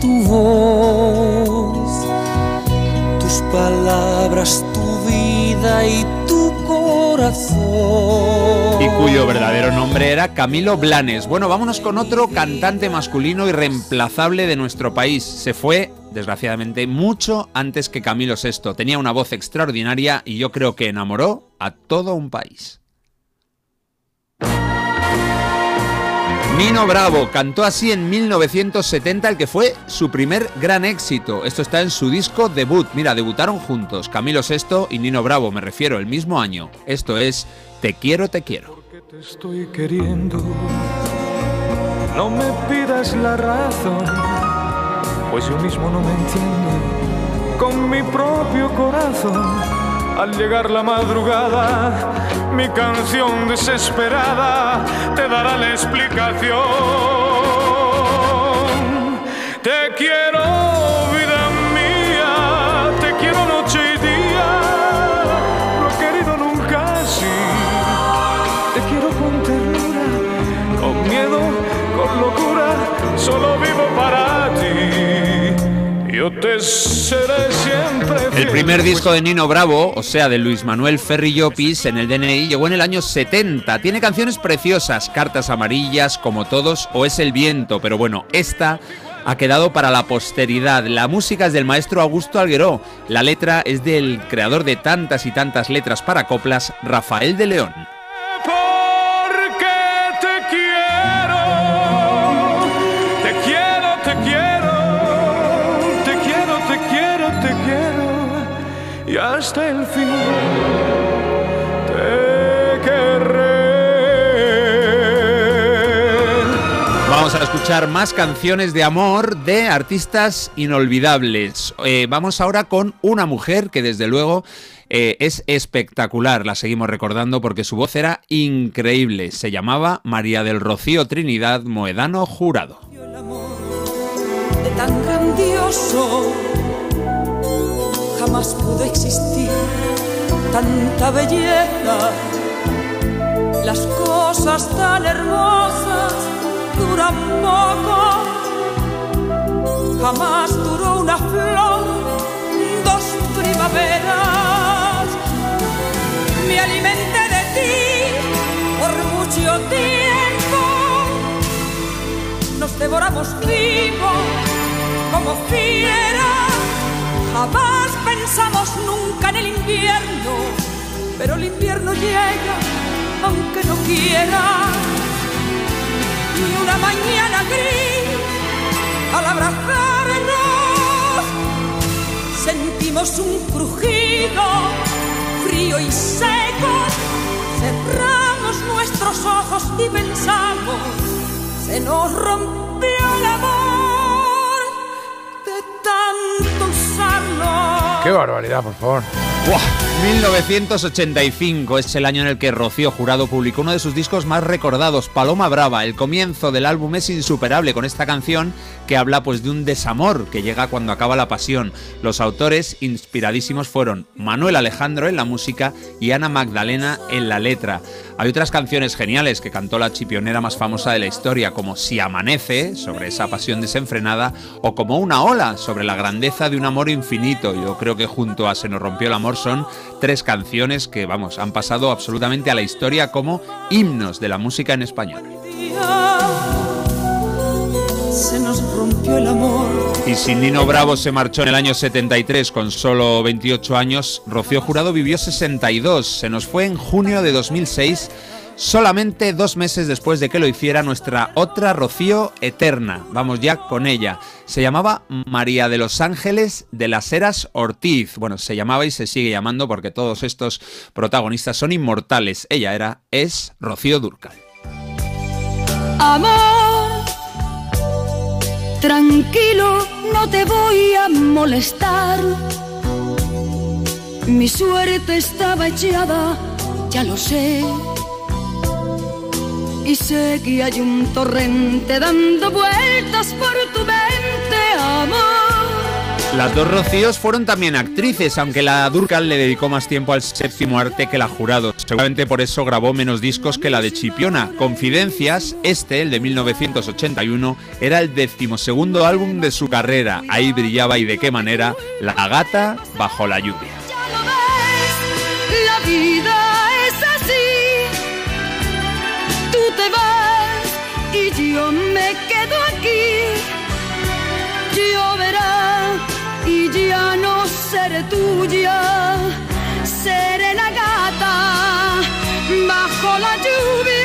Speaker 27: tu voz, tus palabras, tu y tu corazón.
Speaker 6: y cuyo verdadero nombre era Camilo Blanes. Bueno, vámonos con otro cantante masculino irreemplazable de nuestro país. Se fue, desgraciadamente, mucho antes que Camilo VI. Tenía una voz extraordinaria y yo creo que enamoró a todo un país. Nino Bravo cantó así en 1970 el que fue su primer gran éxito. Esto está en su disco debut. Mira, debutaron juntos Camilo VI y Nino Bravo, me refiero, el mismo año. Esto es Te quiero, te quiero.
Speaker 27: Te estoy queriendo. No me pidas la razón, pues yo mismo no me entiendo con mi propio corazón. Al llegar la madrugada, mi canción desesperada te dará la explicación. Yo te seré siempre
Speaker 6: El primer disco de Nino Bravo, o sea, de Luis Manuel Ferri Llopis en el DNI, llegó en el año 70. Tiene canciones preciosas, Cartas Amarillas, como todos, o Es el Viento, pero bueno, esta ha quedado para la posteridad. La música es del maestro Augusto Algueró, la letra es del creador de tantas y tantas letras para coplas, Rafael de León. A escuchar más canciones de amor de artistas inolvidables. Eh, vamos ahora con una mujer que desde luego eh, es espectacular. La seguimos recordando porque su voz era increíble. Se llamaba María del Rocío Trinidad Moedano Jurado.
Speaker 27: de tan grandioso. Jamás pudo existir tanta belleza. Las cosas tan hermosas duran poco. Jamás duró una flor, dos primaveras. Me alimenté de ti por mucho tiempo nos devoramos vivos como fieras. Jamás pensamos nunca en el invierno, pero el invierno llega aunque no quiera. Y una mañana gris, al abrazarnos, sentimos un crujido frío y seco. Cerramos nuestros ojos y pensamos se nos rompió el amor de tanto usarlo.
Speaker 5: Qué barbaridad, por favor.
Speaker 6: ¡Buah! 1985 es el año en el que Rocío Jurado publicó uno de sus discos más recordados, Paloma Brava. El comienzo del álbum es insuperable con esta canción que habla pues de un desamor que llega cuando acaba la pasión. Los autores inspiradísimos fueron Manuel Alejandro en la música y Ana Magdalena en la letra. Hay otras canciones geniales que cantó la chipionera más famosa de la historia, como Si amanece, sobre esa pasión desenfrenada, o como Una ola, sobre la grandeza de un amor infinito. Yo creo que junto a Se nos rompió el amor son tres canciones que, vamos, han pasado absolutamente a la historia como himnos de la música en español.
Speaker 27: Se nos rompió el amor.
Speaker 6: Y si Nino Bravo se marchó en el año 73 con solo 28 años, Rocío Jurado vivió 62. Se nos fue en junio de 2006, solamente dos meses después de que lo hiciera nuestra otra Rocío eterna. Vamos ya con ella. Se llamaba María de los Ángeles de las Heras Ortiz. Bueno, se llamaba y se sigue llamando porque todos estos protagonistas son inmortales. Ella era, es Rocío Durcal.
Speaker 28: Amor, tranquilo, no te voy a molestar. Mi suerte estaba echada, ya lo sé. Y sé que hay un torrente dando vueltas por tu mente, amor.
Speaker 6: Las dos Rocíos fueron también actrices, aunque la Durcal le dedicó más tiempo al séptimo arte que la Jurado. Seguramente por eso grabó menos discos que la de Chipiona. Confidencias, este, el de 1981, era el decimosegundo álbum de su carrera. Ahí brillaba y de qué manera la gata bajo la lluvia.
Speaker 28: Ya lo ves, la vida es así. Tú te vas y yo me quedo aquí seré tuya, seré la gata bajo la lluvia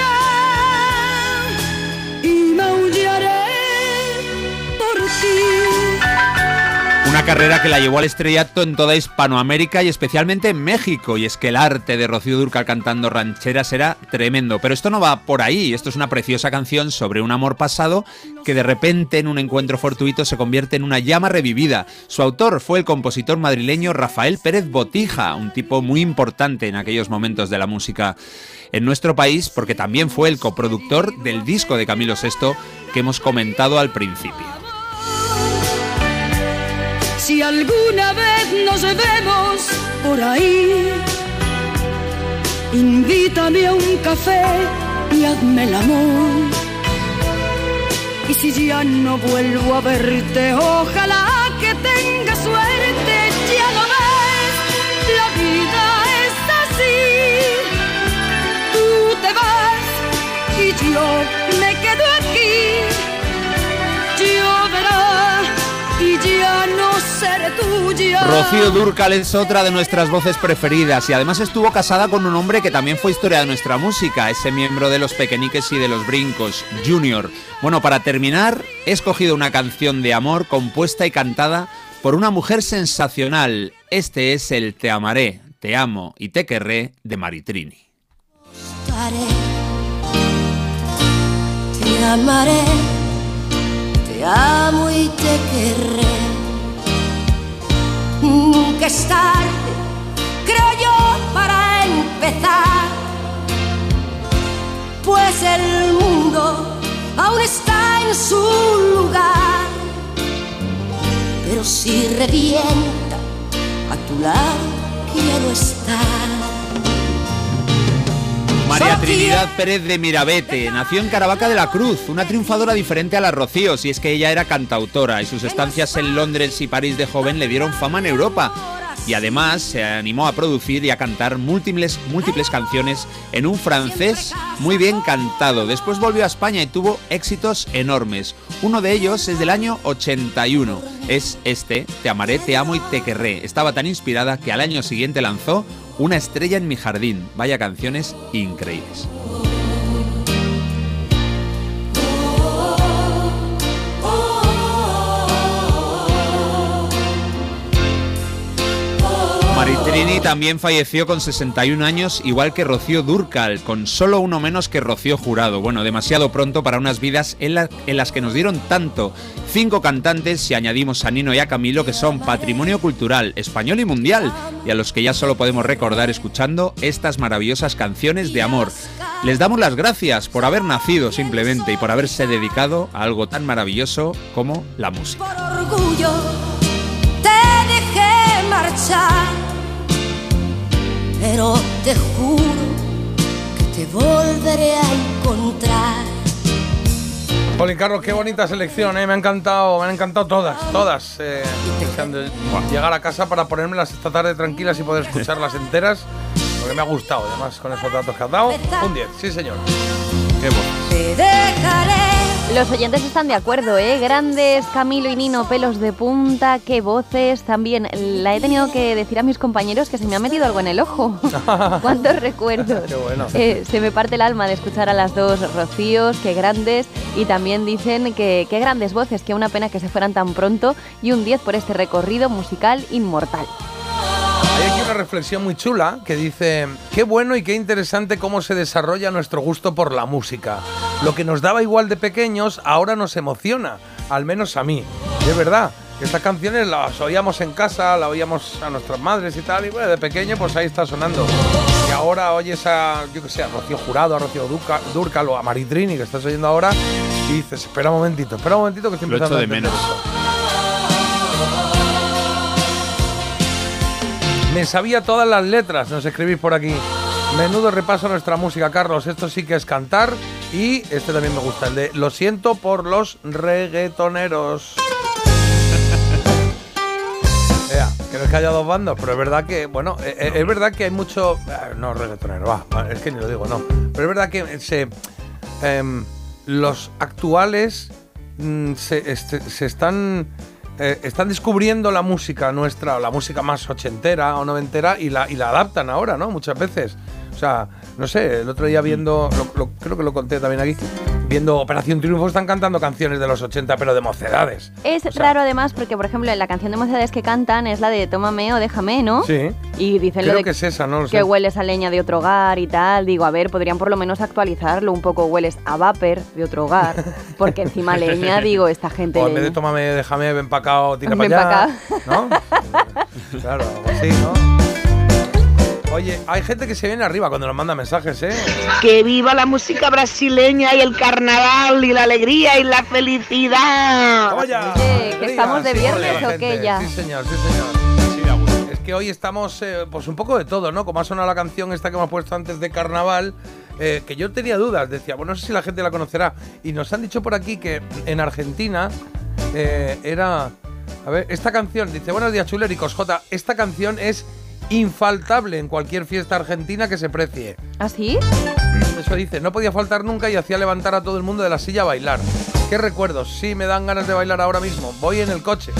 Speaker 6: Carrera que la llevó al estrellato en toda Hispanoamérica y especialmente en México. Y es que el arte de Rocío Durcal cantando rancheras era tremendo. Pero esto no va por ahí. Esto es una preciosa canción sobre un amor pasado que de repente en un encuentro fortuito se convierte en una llama revivida. Su autor fue el compositor madrileño Rafael Pérez Botija, un tipo muy importante en aquellos momentos de la música en nuestro país porque también fue el coproductor del disco de Camilo VI que hemos comentado al principio.
Speaker 28: Si alguna vez nos vemos por ahí, invítame a un café y hazme el amor. Y si ya no vuelvo a verte, ojalá que tenga suerte, ya lo ves, la vida es así. Tú te vas y yo me quedo tuya.
Speaker 6: Rocío Durcal es otra de nuestras voces preferidas y además estuvo casada con un hombre que también fue historia de nuestra música, ese miembro de los Pequeñiques y de los Brincos, Junior. Bueno, para terminar, he escogido una canción de amor compuesta y cantada por una mujer sensacional. Este es el Te amaré, te amo y te querré de Maritrini.
Speaker 29: Te amaré, te amo y te querré. Nunca es tarde, creo yo, para empezar. Pues el mundo aún está en su lugar. Pero si revienta, a tu lado quiero estar.
Speaker 6: María Trinidad Pérez de Mirabete nació en Caravaca de la Cruz, una triunfadora diferente a la Rocío, si es que ella era cantautora y sus estancias en Londres y París de joven le dieron fama en Europa. Y además se animó a producir y a cantar múltiples, múltiples canciones en un francés muy bien cantado. Después volvió a España y tuvo éxitos enormes. Uno de ellos es del año 81. Es este, Te amaré, te amo y te querré. Estaba tan inspirada que al año siguiente lanzó Una estrella en mi jardín. Vaya canciones increíbles. Maritrini también falleció con 61 años, igual que Rocío Durcal, con solo uno menos que Rocío Jurado. Bueno, demasiado pronto para unas vidas en, la- en las que nos dieron tanto. Cinco cantantes, si añadimos a Nino y a Camilo, que son patrimonio cultural español y mundial, y a los que ya solo podemos recordar escuchando estas maravillosas canciones de amor. Les damos las gracias por haber nacido simplemente y por haberse dedicado a algo tan maravilloso como la música.
Speaker 29: Por orgullo marchar, pero te juro que te volveré a encontrar.
Speaker 5: Jolín, Carlos, qué bonita selección, ¿eh? Me ha encantado, me han encantado todas, todas. eh, llegar a casa para ponérmelas esta tarde tranquilas y poder escucharlas enteras, porque me ha gustado, además, con esos datos que has dado. Un 10, sí señor. Qué bueno.
Speaker 29: Te dejaré.
Speaker 7: Los oyentes están de acuerdo, ¿eh? Grandes, Camilo y Nino, pelos de punta, qué voces. También la he tenido que decir a mis compañeros que se me ha metido algo en el ojo. ¿Cuántos recuerdos?
Speaker 5: Qué bueno.
Speaker 7: Eh, se me parte el alma de escuchar a las dos Rocíos, qué grandes. Y también dicen que qué grandes voces, que una pena que se fueran tan pronto. Y un 10 por este recorrido musical inmortal.
Speaker 5: Hay aquí una reflexión muy chula que dice, qué bueno y qué interesante cómo se desarrolla nuestro gusto por la música. Lo que nos daba igual de pequeños ahora nos emociona, al menos a mí. Y es verdad, estas canciones las oíamos en casa, las oíamos a nuestras madres y tal, y bueno, de pequeño pues ahí está sonando. Y ahora oyes a, yo que sé, a Rocío Jurado, a Rocío Durca- Durcal o a Maritrini que estás oyendo ahora y dices, espera un momentito, espera un momentito que estoy
Speaker 6: Lo
Speaker 5: empezando
Speaker 6: echo de
Speaker 5: a
Speaker 6: menos.
Speaker 5: esto". Me sabía todas las letras, nos escribís por aquí. Menudo repaso a nuestra música, Carlos. Esto sí que es cantar. Y este también me gusta, el de Lo siento por los reggaetoneros. Ea, que no es que haya dos bandos, pero es verdad que, bueno, eh, eh, es verdad que hay mucho. ah, No, reggaetonero, va, va, es que ni lo digo, no. Pero es verdad que se. em, los actuales mm, se, este- se están eh, están descubriendo la música nuestra, la música más ochentera o noventera, y la, y la adaptan ahora, ¿no? Muchas veces. O sea, no sé, el otro día viendo, lo- lo- creo que lo conté también aquí, viendo Operación Triunfo están cantando canciones de los 80, pero de mocedades.
Speaker 7: Es raro además porque, por ejemplo, en la canción de mocedades que cantan es la de Tómame o déjame, ¿no?
Speaker 5: Sí.
Speaker 7: Y dicen
Speaker 5: Creo
Speaker 7: lo de
Speaker 5: que es esa, no lo
Speaker 7: que
Speaker 5: sé.
Speaker 7: hueles a leña de otro hogar y tal. Digo, a ver, podrían por lo menos actualizarlo un poco. Hueles a vapor de otro hogar. Porque encima leña, digo, esta gente...
Speaker 5: O en vez de tómame, déjame, ven pa' acá o tira
Speaker 7: Ven
Speaker 5: para allá.
Speaker 7: pa'
Speaker 5: ¿No? claro, algo así, ¿no? Oye, hay gente que se viene arriba cuando nos manda mensajes, ¿eh?
Speaker 30: Que viva la música brasileña y el carnaval y la alegría y la felicidad.
Speaker 7: Oye, que estamos de viernes o qué ya.
Speaker 5: Sí, señor, sí, señor. Es que hoy estamos, eh, pues un poco de todo, ¿no? Como ha sonado la canción esta que hemos puesto antes de carnaval, eh, que yo tenía dudas, decía, bueno, no sé si la gente la conocerá. Y nos han dicho por aquí que en Argentina eh, era. A ver, esta canción, dice, buenos días, chulericos, J. Esta canción es infaltable en cualquier fiesta argentina que se precie.
Speaker 7: ¿Ah, sí?
Speaker 5: Eso dice, no podía faltar nunca y hacía levantar a todo el mundo de la silla a bailar. ¿Qué recuerdos? Sí, me dan ganas de bailar ahora mismo. Voy en el coche.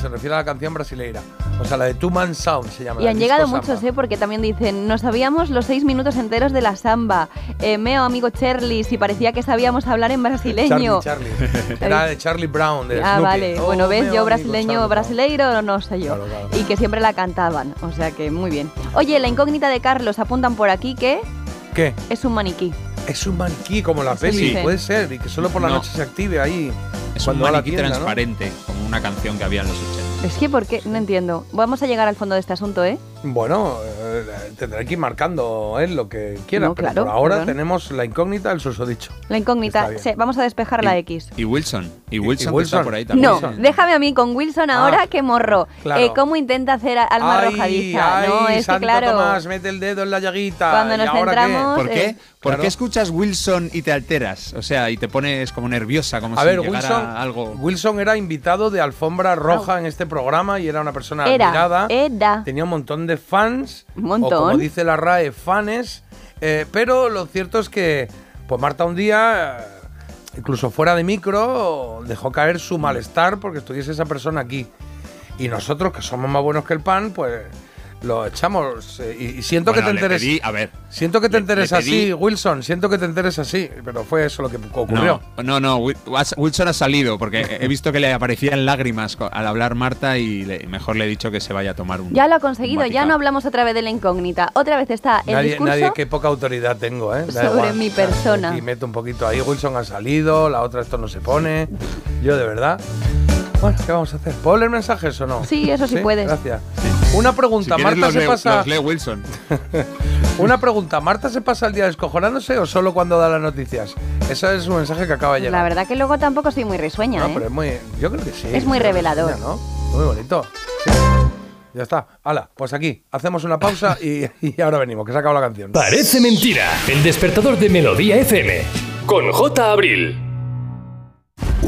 Speaker 5: Se refiere a la canción brasileira. O sea, la de Two Man Sound se llama.
Speaker 7: Y han llegado
Speaker 5: samba.
Speaker 7: muchos, ¿eh? Porque también dicen, no sabíamos los seis minutos enteros de la samba. Eh, meo, amigo Charlie, si parecía que sabíamos hablar en brasileño.
Speaker 5: Charlie, Charlie. Era de Charlie Brown, de
Speaker 7: Ah,
Speaker 5: Snoopy.
Speaker 7: vale.
Speaker 5: Oh,
Speaker 7: bueno, ves,
Speaker 5: meu
Speaker 7: yo brasileño,
Speaker 5: Charlie
Speaker 7: brasileiro, no sé yo. Y que siempre la cantaban. O sea que muy bien. Oye, la incógnita de Carlos apuntan por aquí que.
Speaker 5: ¿Qué?
Speaker 7: es un maniquí.
Speaker 5: Es un maniquí como la peli, puede ser. Y que solo por la
Speaker 6: No.
Speaker 5: noche se active ahí.
Speaker 6: Es
Speaker 5: cuando
Speaker 6: un maniquí
Speaker 5: tienda, ¿no?
Speaker 6: transparente, como una canción que había en los 80.
Speaker 7: Es que, ¿por qué? No entiendo. Vamos a llegar al fondo de este asunto, ¿eh?
Speaker 5: Bueno, eh, tendré que ir marcando él lo que quiera.
Speaker 7: No,
Speaker 5: pero
Speaker 7: claro,
Speaker 5: por ahora
Speaker 7: perdón.
Speaker 5: tenemos la incógnita del susodicho.
Speaker 7: La incógnita. Sí, vamos a despejar la X.
Speaker 6: Y Wilson. Y Wilson, que
Speaker 5: Wilson.
Speaker 6: está por ahí también.
Speaker 7: No, déjame a mí con Wilson ahora
Speaker 5: Ah,
Speaker 7: que morro.
Speaker 5: claro.
Speaker 7: Eh, ¿Cómo intenta hacer a- alma
Speaker 5: Ay,
Speaker 7: arrojadiza?
Speaker 5: ay,
Speaker 7: no, es que claro.
Speaker 5: Tomás, mete el dedo en la llaguita.
Speaker 7: Cuando
Speaker 5: ¿y
Speaker 7: nos
Speaker 5: ahora qué?
Speaker 7: centramos,
Speaker 6: ¿Por qué?
Speaker 7: eh,
Speaker 6: ¿Por
Speaker 5: Claro.
Speaker 6: qué escuchas Wilson y te alteras? O sea, y te pones como nerviosa, como
Speaker 5: A
Speaker 6: si
Speaker 5: ver,
Speaker 6: llegara
Speaker 5: Wilson,
Speaker 6: algo.
Speaker 5: Wilson era invitado de Alfombra Roja en este programa y era una persona
Speaker 7: Era,
Speaker 5: admirada.
Speaker 7: era.
Speaker 5: Tenía un montón de fans.
Speaker 7: Montón.
Speaker 5: O como dice la RAE, fanes. eh, pero lo cierto es que, pues Marta un día, eh, incluso fuera de micro, dejó caer su malestar porque estuviese esa persona aquí. Y nosotros, que somos más buenos que el pan, pues lo echamos. eh, y, y siento
Speaker 6: Bueno,
Speaker 5: que te enteres.
Speaker 6: pedí- a ver.
Speaker 5: Siento que te
Speaker 6: le-
Speaker 5: enteres
Speaker 6: le
Speaker 5: así, Wilson. Siento que te enteres así. Pero fue eso lo que ocurrió.
Speaker 6: No, no, Wilson ha salido porque he visto que le aparecían lágrimas al hablar Marta y le- mejor le he dicho que se vaya a tomar un.
Speaker 7: Ya lo ha conseguido, ya no hablamos otra vez de la incógnita. Otra vez está el
Speaker 5: Nadie,
Speaker 7: discurso.
Speaker 5: nadie, qué poca autoridad tengo, ¿eh? Da
Speaker 7: sobre
Speaker 5: igual.
Speaker 7: mi persona.
Speaker 5: Y meto un poquito ahí. Wilson ha salido, la otra esto no se pone. Yo, de verdad. Bueno, ¿qué vamos a hacer? ¿Puedo leer mensajes o no?
Speaker 7: Sí, eso sí puedes.
Speaker 5: Gracias. Una pregunta, Marta
Speaker 6: los
Speaker 5: se
Speaker 6: lee-
Speaker 5: pasa.
Speaker 6: los lee Wilson.
Speaker 5: Una pregunta, ¿Marta se pasa el día descojonándose o solo cuando da las noticias? Ese es un mensaje que acaba de llegar.
Speaker 7: La verdad que luego tampoco soy muy risueña,
Speaker 5: No,
Speaker 7: ¿eh?
Speaker 5: pero es muy. Yo creo que sí.
Speaker 7: Es muy revelador.
Speaker 5: Muy bonito. Sí. Ya está. Hala, pues aquí hacemos una pausa y, y ahora venimos, que se ha acabado la canción.
Speaker 15: Parece mentira. El despertador de Melodía FM. Con J. Abril.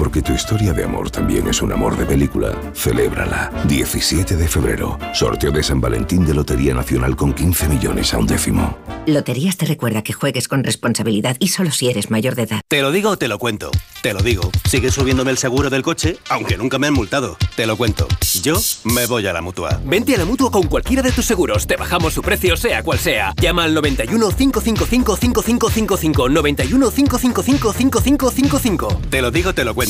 Speaker 19: Porque tu historia de amor también es un amor de película. Celébrala. 17 de febrero. Sorteo de San Valentín de Lotería Nacional con 15 millones a un décimo.
Speaker 31: Loterías te recuerda que juegues con responsabilidad y solo si eres mayor de edad.
Speaker 32: Te lo digo o te lo cuento. Te lo digo. Sigue subiéndome el seguro del coche, aunque nunca me han multado. Te lo cuento. Yo me voy a la mutua.
Speaker 33: Vente a la mutua con cualquiera de tus seguros. Te bajamos su precio, sea cual sea. Llama al 91 555 5555. 91 555 5555.
Speaker 32: Te lo digo, te lo cuento.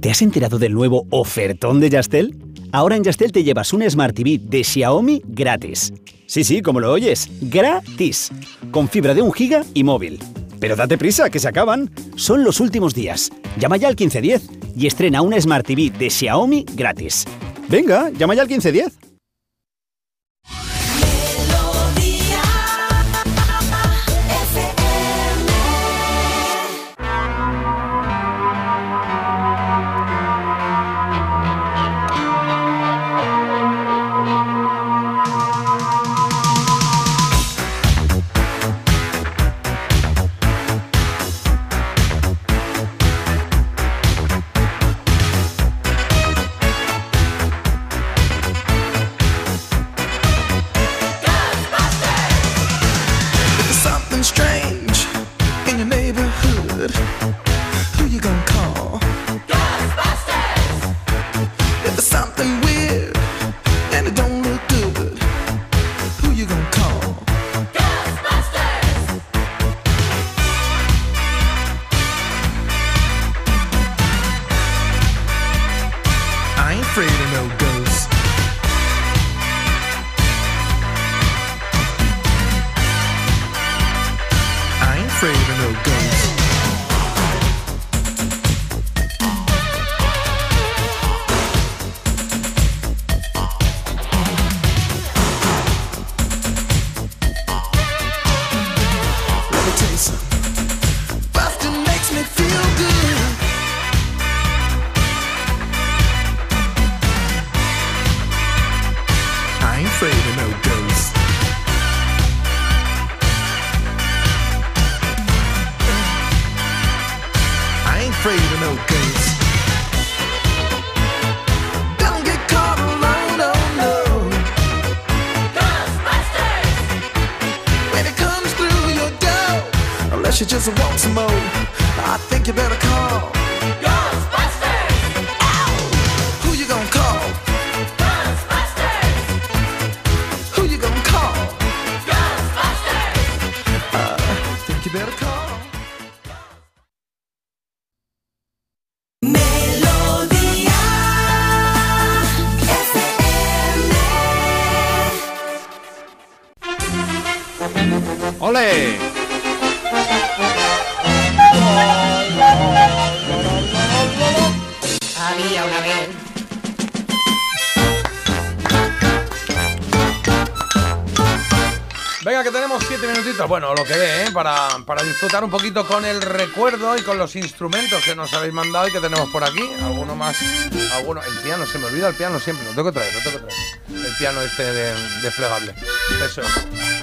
Speaker 34: ¿Te has enterado del nuevo ofertón de Yastel? Ahora en Yastel te llevas un Smart TV de Xiaomi gratis. Sí, sí, como lo oyes, gratis. Con fibra de un giga y móvil. Pero date prisa, que se acaban. Son los últimos días. Llama ya al 1510 y estrena una Smart TV de Xiaomi gratis. Venga, llama ya al 1510.
Speaker 6: ¡Ole!
Speaker 5: Venga, que tenemos siete minutitos. Bueno, lo que dé, ¿eh? Para, para disfrutar un poquito con el recuerdo y con los instrumentos que nos habéis mandado y que tenemos por aquí. Alguno más. Alguno. El piano, se me olvida el piano siempre. Lo tengo que traer, lo tengo que traer. El piano este de, desplegable. Eso es.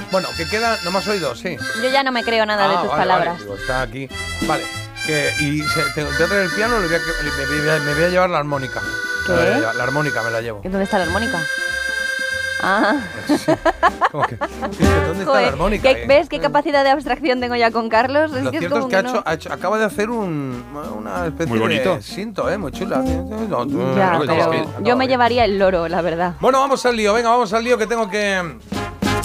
Speaker 5: Bueno, que queda. ¿No me has oído? Sí.
Speaker 7: Yo ya no me creo nada de
Speaker 5: Ah,
Speaker 7: tus
Speaker 5: vale,
Speaker 7: palabras.
Speaker 5: vale, digo, está aquí. Vale. Que, y se, te, te voy a traer el piano, le voy a- me, voy a, me voy a llevar la armónica.
Speaker 7: ¿Qué?
Speaker 5: Me voy a llevar- La armónica me la llevo.
Speaker 7: ¿Y ¿Dónde está la armónica? Ah.
Speaker 5: ¿Cómo que? ¿Dónde está
Speaker 7: Joder,
Speaker 5: la armónica?
Speaker 7: ¿qué-
Speaker 5: eh?
Speaker 7: ¿Ves qué capacidad de abstracción tengo ya con Carlos?
Speaker 5: Lo
Speaker 7: que
Speaker 5: cierto es
Speaker 7: como
Speaker 5: que, ha
Speaker 7: no-
Speaker 5: hecho, ha hecho- acaba de hacer un, una especie
Speaker 6: Muy bonito.
Speaker 5: de cinto, ¿eh? Muy chula.
Speaker 7: Ya,
Speaker 5: Acaba
Speaker 7: pero
Speaker 5: bien,
Speaker 7: yo
Speaker 5: acaba
Speaker 7: me
Speaker 5: bien.
Speaker 7: llevaría el loro, la verdad.
Speaker 5: Bueno, vamos al lío, venga, vamos al lío que tengo que...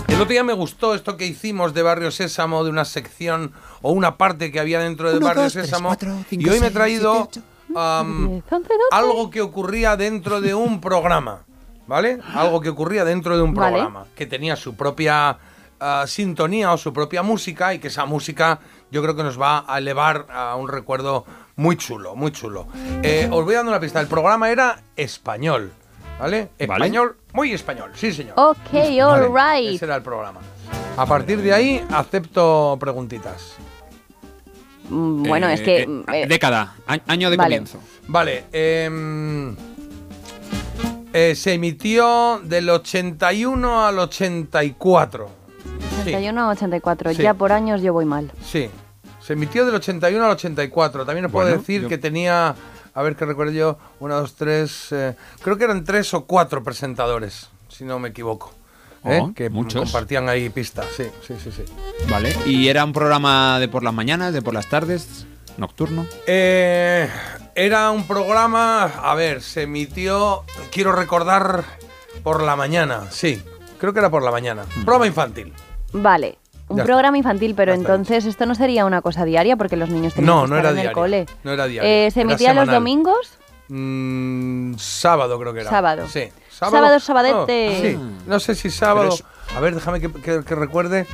Speaker 5: El otro día me gustó esto que hicimos de Barrio Sésamo, de una sección o una parte que había dentro de
Speaker 31: Uno,
Speaker 5: Barrio
Speaker 31: dos, tres,
Speaker 5: Sésamo.
Speaker 31: cuatro, cinco,
Speaker 5: y hoy me he
Speaker 31: seis,
Speaker 5: traído
Speaker 31: siete,
Speaker 5: am, algo que ocurría dentro de un programa, ¿vale? Algo que ocurría dentro de un
Speaker 7: Vale.
Speaker 5: programa, que tenía su propia ah, sintonía o su propia música y que esa música yo creo que nos va a elevar a un recuerdo muy chulo, muy chulo. Eh, os voy dando una pista, el programa era español, ¿vale? Español, muy español, sí señor.
Speaker 7: Ok, all
Speaker 5: Vale,
Speaker 7: right.
Speaker 5: Ese era el programa. A partir de ahí acepto preguntitas.
Speaker 7: Mm, Bueno,
Speaker 6: Eh,
Speaker 7: es que...
Speaker 6: eh,
Speaker 7: mm, eh,
Speaker 6: década, año de
Speaker 7: Vale.
Speaker 6: comienzo.
Speaker 5: Vale, em, eh, se emitió del 81 al 84. Sí,
Speaker 7: 81 a 84.
Speaker 5: Sí.
Speaker 7: Ya por años yo voy mal.
Speaker 5: sí. Se emitió del 81 al 84. También os puedo
Speaker 6: Bueno,
Speaker 5: decir
Speaker 6: yo-
Speaker 5: que tenía, a ver qué recuerdo yo, una, dos, tres, eh, creo que eran tres o cuatro presentadores, si no me equivoco. ¿eh?
Speaker 6: Oh,
Speaker 5: que
Speaker 6: muchos.
Speaker 5: compartían ahí pistas, sí, sí, sí, sí.
Speaker 6: Vale. ¿Y era un programa de por las mañanas, de por las tardes, nocturno?
Speaker 5: Eh, era un programa, a ver, se emitió, quiero recordar, por la mañana, sí, creo que era por la mañana. Programa infantil.
Speaker 7: Vale. Un
Speaker 5: Ya está.
Speaker 7: programa infantil, pero entonces esto no sería una cosa diaria porque los niños tenían
Speaker 5: No,
Speaker 7: que
Speaker 5: no
Speaker 7: estar
Speaker 5: era
Speaker 7: en el cole.
Speaker 5: No era diaria.
Speaker 7: Eh, ¿Se
Speaker 5: era
Speaker 7: emitía los domingos?
Speaker 5: Mm, sábado creo que era.
Speaker 7: Sábado.
Speaker 5: Sí.
Speaker 7: Sábado, sabadete.
Speaker 5: Oh, sí. No sé si sábado.
Speaker 6: Es-
Speaker 5: A ver, déjame que, que- que recuerde.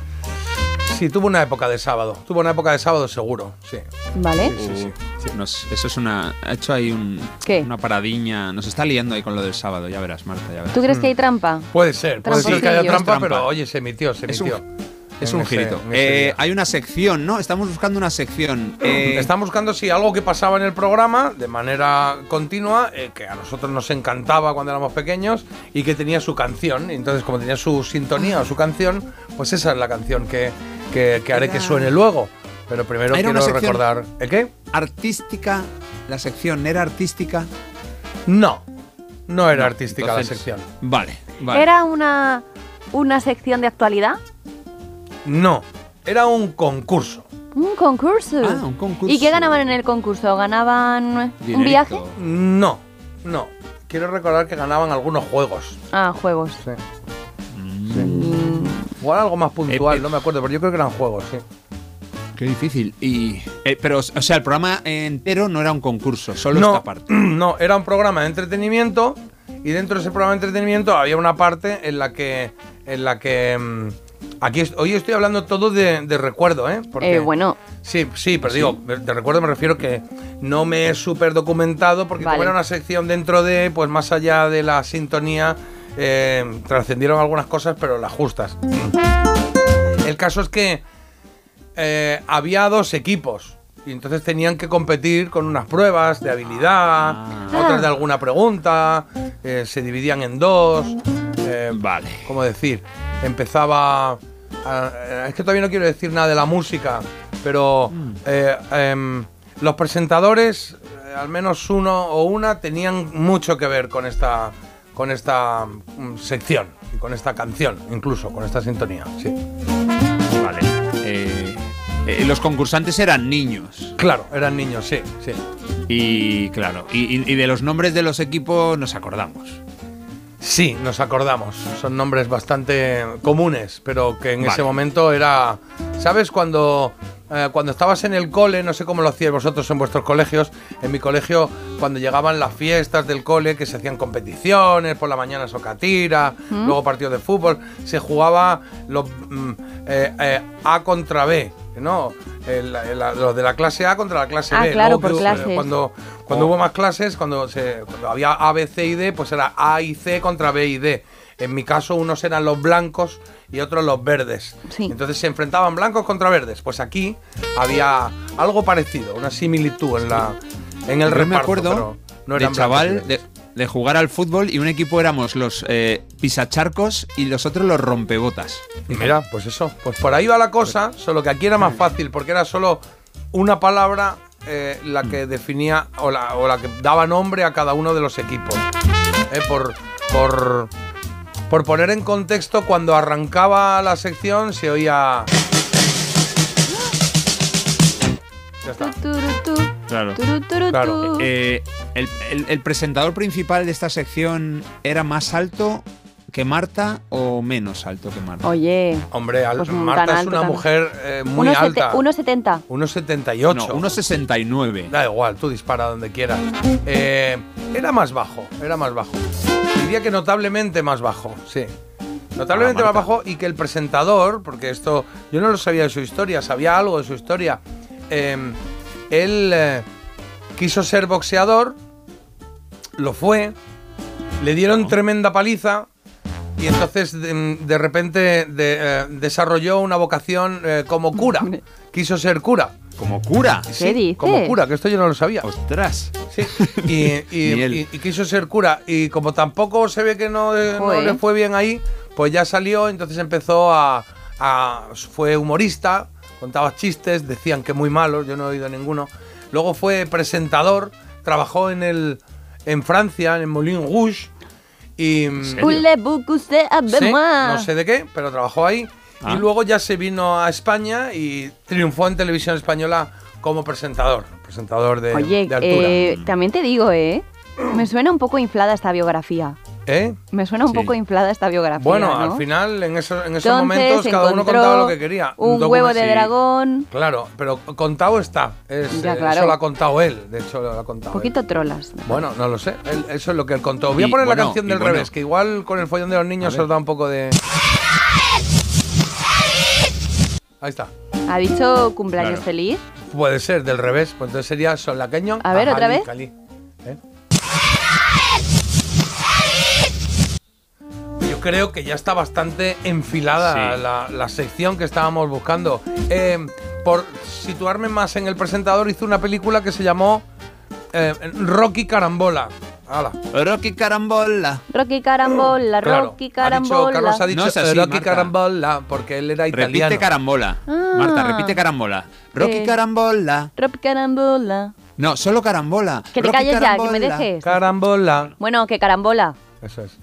Speaker 5: Sí, tuvo una época de sábado. Tuvo una época de sábado seguro, sí.
Speaker 7: Vale.
Speaker 5: Sí, sí, sí.
Speaker 6: Nos- eso es una. Ha hecho ahí un,
Speaker 7: ¿Qué?
Speaker 6: una paradiña. Nos está liando ahí con lo del sábado, ya verás, Marta. Ya verás.
Speaker 7: ¿Tú crees que hay trampa?
Speaker 5: Puede ser, puede ser que haya trampa,
Speaker 6: Trampa.
Speaker 5: pero oye, se emitió, se
Speaker 6: Es un-
Speaker 5: emitió.
Speaker 6: Es un
Speaker 5: ese-
Speaker 6: girito. Eh, hay una sección, ¿no? Estamos buscando una sección. Eh,
Speaker 5: Estamos buscando si algo que pasaba en el programa de manera continua, eh, que a nosotros nos encantaba cuando éramos pequeños y que tenía su canción. Entonces, como tenía su sintonía o su canción, pues esa es la canción que, que- que haré que suene luego. Pero primero
Speaker 6: Era
Speaker 5: quiero recordar. ¿El qué?
Speaker 6: artística. La sección era artística.
Speaker 5: No, no era
Speaker 6: No,
Speaker 5: artística
Speaker 6: entonces-
Speaker 5: la sección.
Speaker 6: Vale, vale.
Speaker 7: ¿Era una, una sección de actualidad?
Speaker 5: No, era un concurso.
Speaker 7: Un concurso.
Speaker 6: Ah, un concurso.
Speaker 7: ¿Y qué ganaban en el concurso? ¿Ganaban un viaje?
Speaker 5: No, no. Quiero recordar que ganaban algunos juegos.
Speaker 7: Ah, juegos.
Speaker 5: Sí. Igual algo más puntual, no me acuerdo, pero yo creo que eran juegos, sí.
Speaker 6: Qué difícil. Y, eh, pero, o sea, el programa entero no era un concurso, solo
Speaker 5: no,
Speaker 6: esta parte.
Speaker 5: No, era un programa de entretenimiento y dentro de ese programa de entretenimiento había una parte en la que, en la que mm, aquí hoy estoy hablando todo de, de recuerdo, ¿eh?
Speaker 7: Eh, bueno.
Speaker 5: Sí, sí, pero digo, de recuerdo me refiero que no me he súper documentado porque
Speaker 7: Vale.
Speaker 5: como era una sección dentro de, pues más allá de la sintonía, eh, trascendieron algunas cosas, pero las justas. El caso es que eh, había dos equipos y entonces tenían que competir con unas pruebas de habilidad, otras de alguna pregunta, eh, se dividían en dos.
Speaker 6: vale.
Speaker 5: ¿Cómo decir? Empezaba... a- eh, es que todavía no quiero decir nada de la música, pero eh, em, los presentadores, eh, al menos uno o una, tenían mucho que ver con esta, con esta mm, sección y con esta canción, incluso con esta sintonía. Sí.
Speaker 6: Vale. Eh, eh, los concursantes eran niños.
Speaker 5: Claro, eran niños, sí, sí.
Speaker 6: Y claro, y, de los nombres de los equipos nos acordamos.
Speaker 5: Sí, nos acordamos. Son nombres bastante comunes, pero que en
Speaker 6: Vale.
Speaker 5: ese momento era. ¿Sabes? Cuando, eh, cuando estabas en el cole, no sé cómo lo hacíais vosotros en vuestros colegios. En mi colegio, cuando llegaban las fiestas del cole, que se hacían competiciones, por la mañana socatira,
Speaker 35: ¿Mm?
Speaker 5: luego partidos de fútbol, se jugaba los mm, eh, eh, A contra B, ¿no? El- el- los de la clase A contra la clase
Speaker 7: Ah,
Speaker 5: B.
Speaker 7: claro,
Speaker 5: Luego
Speaker 7: por
Speaker 5: que,
Speaker 7: clases.
Speaker 5: Cuando, cuando hubo más clases, cuando, se, cuando había A, B, C y D, pues era A y C contra B y D. En mi caso, unos eran los blancos y otros los verdes. Entonces se enfrentaban blancos contra verdes. Pues aquí había algo parecido, una similitud en la en el
Speaker 6: Yo
Speaker 5: reparto.
Speaker 6: me acuerdo
Speaker 5: pero no
Speaker 6: de
Speaker 5: eran
Speaker 6: chaval
Speaker 5: blancos y
Speaker 6: de, de jugar al fútbol y un equipo éramos los eh, pisacharcos y los otros los rompebotas.
Speaker 5: Y Mira, pues eso, pues por ahí va la cosa, solo que aquí era más fácil, porque era solo una palabra eh, la que definía o la, o la que daba nombre a cada uno de los equipos. Eh, por, por, por poner en contexto, cuando arrancaba la sección se oía... Ya está.
Speaker 6: Claro. Claro. Eh, el, el- el presentador principal de esta sección era más alto que Marta o menos alto que Marta.
Speaker 7: Oye.
Speaker 5: Hombre, al-
Speaker 7: Pues
Speaker 5: Marta es una mujer eh, muy
Speaker 7: sete-
Speaker 5: alta.
Speaker 7: 1,70.
Speaker 5: 1,78.
Speaker 6: No, 1,69.
Speaker 5: Da igual, tú dispara donde quieras. Eh, era más bajo, era más bajo. Diría que notablemente más bajo, sí. Notablemente
Speaker 6: Ah,
Speaker 5: más bajo y que el presentador, porque esto yo no lo sabía de su historia, sabía algo de su historia. Eh, él eh, quiso ser boxeador, lo fue, le dieron tremenda paliza y entonces de, de repente de- eh, desarrolló una vocación eh, como cura. Quiso ser cura.
Speaker 6: ¿Como cura?
Speaker 5: Sí,
Speaker 7: ¿Qué dices?
Speaker 5: Como cura, que esto yo no lo sabía.
Speaker 6: ¡Ostras!
Speaker 5: Sí. Y, y- y- y quiso ser cura. Y como tampoco se ve que no, eh, no le fue bien ahí, pues ya salió, entonces empezó a, a- Fue humorista, contaba chistes, decían que muy malos, yo no he oído ninguno. Luego fue presentador, trabajó en el en Francia, en el Moulin Rouge. Y,
Speaker 7: avec
Speaker 5: Sí, no sé de qué, pero trabajó ahí.
Speaker 6: Ah.
Speaker 5: Y luego ya se vino a España y triunfó en televisión española como presentador. Presentador de,
Speaker 7: Oye,
Speaker 5: de altura.
Speaker 7: eh, también te digo, ¿eh? Me suena un poco inflada esta biografía.
Speaker 5: ¿Eh?
Speaker 7: Me suena un
Speaker 5: Sí.
Speaker 7: poco inflada esta biografía.
Speaker 5: Bueno,
Speaker 7: ¿no?
Speaker 5: al final, en, esos- en esos
Speaker 7: Entonces,
Speaker 5: momentos, cada uno contaba lo que quería.
Speaker 7: Un huevo de
Speaker 5: sí.
Speaker 7: dragón.
Speaker 5: Claro, pero contado está. Es-
Speaker 7: Ya,
Speaker 5: eh,
Speaker 7: claro.
Speaker 5: Eso lo ha contado él. De hecho, lo ha contado
Speaker 7: Un
Speaker 5: él.
Speaker 7: poquito trolas.
Speaker 5: Bueno, no lo sé. Él- eso es lo que él contó. Voy a
Speaker 6: Y,
Speaker 5: poner
Speaker 6: bueno,
Speaker 5: la canción del
Speaker 6: bueno.
Speaker 5: revés, que igual con el follón de los niños se os da un poco de. Ahí está.
Speaker 7: ¿Ha dicho cumpleaños
Speaker 5: Claro.
Speaker 7: feliz?
Speaker 5: Puede ser del revés, pues entonces sería solaqueño.
Speaker 7: A ver, ¿otra vez?
Speaker 5: Cali. ¿Eh? Yo creo que ya está bastante enfilada
Speaker 6: Sí.
Speaker 5: la, la sección que estábamos buscando. Eh, por situarme más en el presentador, hizo una película que se llamó eh, Rocky Carambola. Hala.
Speaker 6: Rocky Carambola.
Speaker 7: Rocky Carambola,
Speaker 5: Claro,
Speaker 7: Rocky
Speaker 5: ha dicho,
Speaker 7: Carambola.
Speaker 5: Carlos ha dicho
Speaker 6: No es así,
Speaker 5: Rocky
Speaker 6: Marta.
Speaker 5: Carambola porque él era italiano.
Speaker 6: Repite carambola.
Speaker 7: Ah.
Speaker 6: Marta, repite carambola. Rocky
Speaker 7: Eh.
Speaker 6: Carambola.
Speaker 7: Rocky Carambola.
Speaker 6: No, solo carambola.
Speaker 7: Que te
Speaker 6: Rocky
Speaker 7: calles ya, que me
Speaker 6: Carambola.
Speaker 7: dejes.
Speaker 5: Carambola.
Speaker 7: Bueno, que carambola.
Speaker 5: Eso es.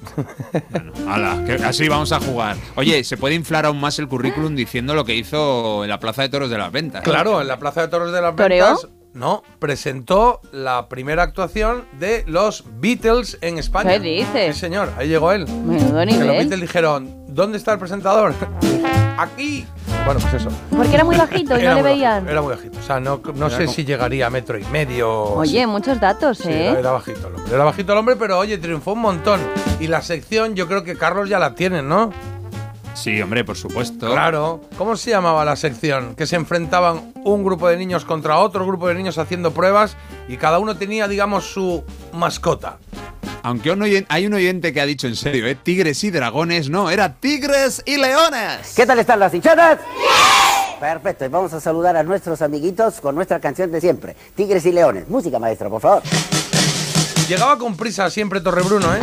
Speaker 6: Hala, que así vamos a jugar. Oye, se puede inflar aún más el currículum diciendo lo que hizo en la Plaza de Toros de las Ventas.
Speaker 5: Claro, en la Plaza de Toros de las. Ventas. No, presentó la primera actuación de los Beatles en España.
Speaker 7: ¿Qué dices?
Speaker 5: Sí, señor, ahí llegó él.
Speaker 7: Menudo
Speaker 5: Que los
Speaker 7: nivel.
Speaker 5: Beatles dijeron, ¿dónde está el presentador? Aquí. Bueno, pues eso.
Speaker 7: Porque era muy bajito y no le veían.
Speaker 5: bajito, Era muy bajito. O sea, no, sé
Speaker 6: como-
Speaker 5: si llegaría a metro y medio.
Speaker 7: Oye, muchos datos,
Speaker 5: Sí,
Speaker 7: ¿eh?
Speaker 5: era, era bajito el hombre. Era bajito el hombre, pero oye, triunfó un montón. Y la sección, yo creo que Carlos ya la tiene, ¿no?
Speaker 6: Sí, hombre, por supuesto.
Speaker 5: Claro. ¿Cómo se llamaba la sección? Que se enfrentaban un grupo de niños contra otro grupo de niños haciendo pruebas y cada uno tenía, digamos, su mascota.
Speaker 6: Aunque un oyen- hay un oyente que ha dicho en serio, ¿eh? Tigres y dragones, no, era tigres y leones.
Speaker 35: ¿Qué tal están las hinchadas? Perfecto, y vamos a saludar a nuestros amiguitos con nuestra canción de siempre, Tigres y Leones. Música, maestro, por favor.
Speaker 5: Llegaba con prisa siempre Torrebruno, ¿eh?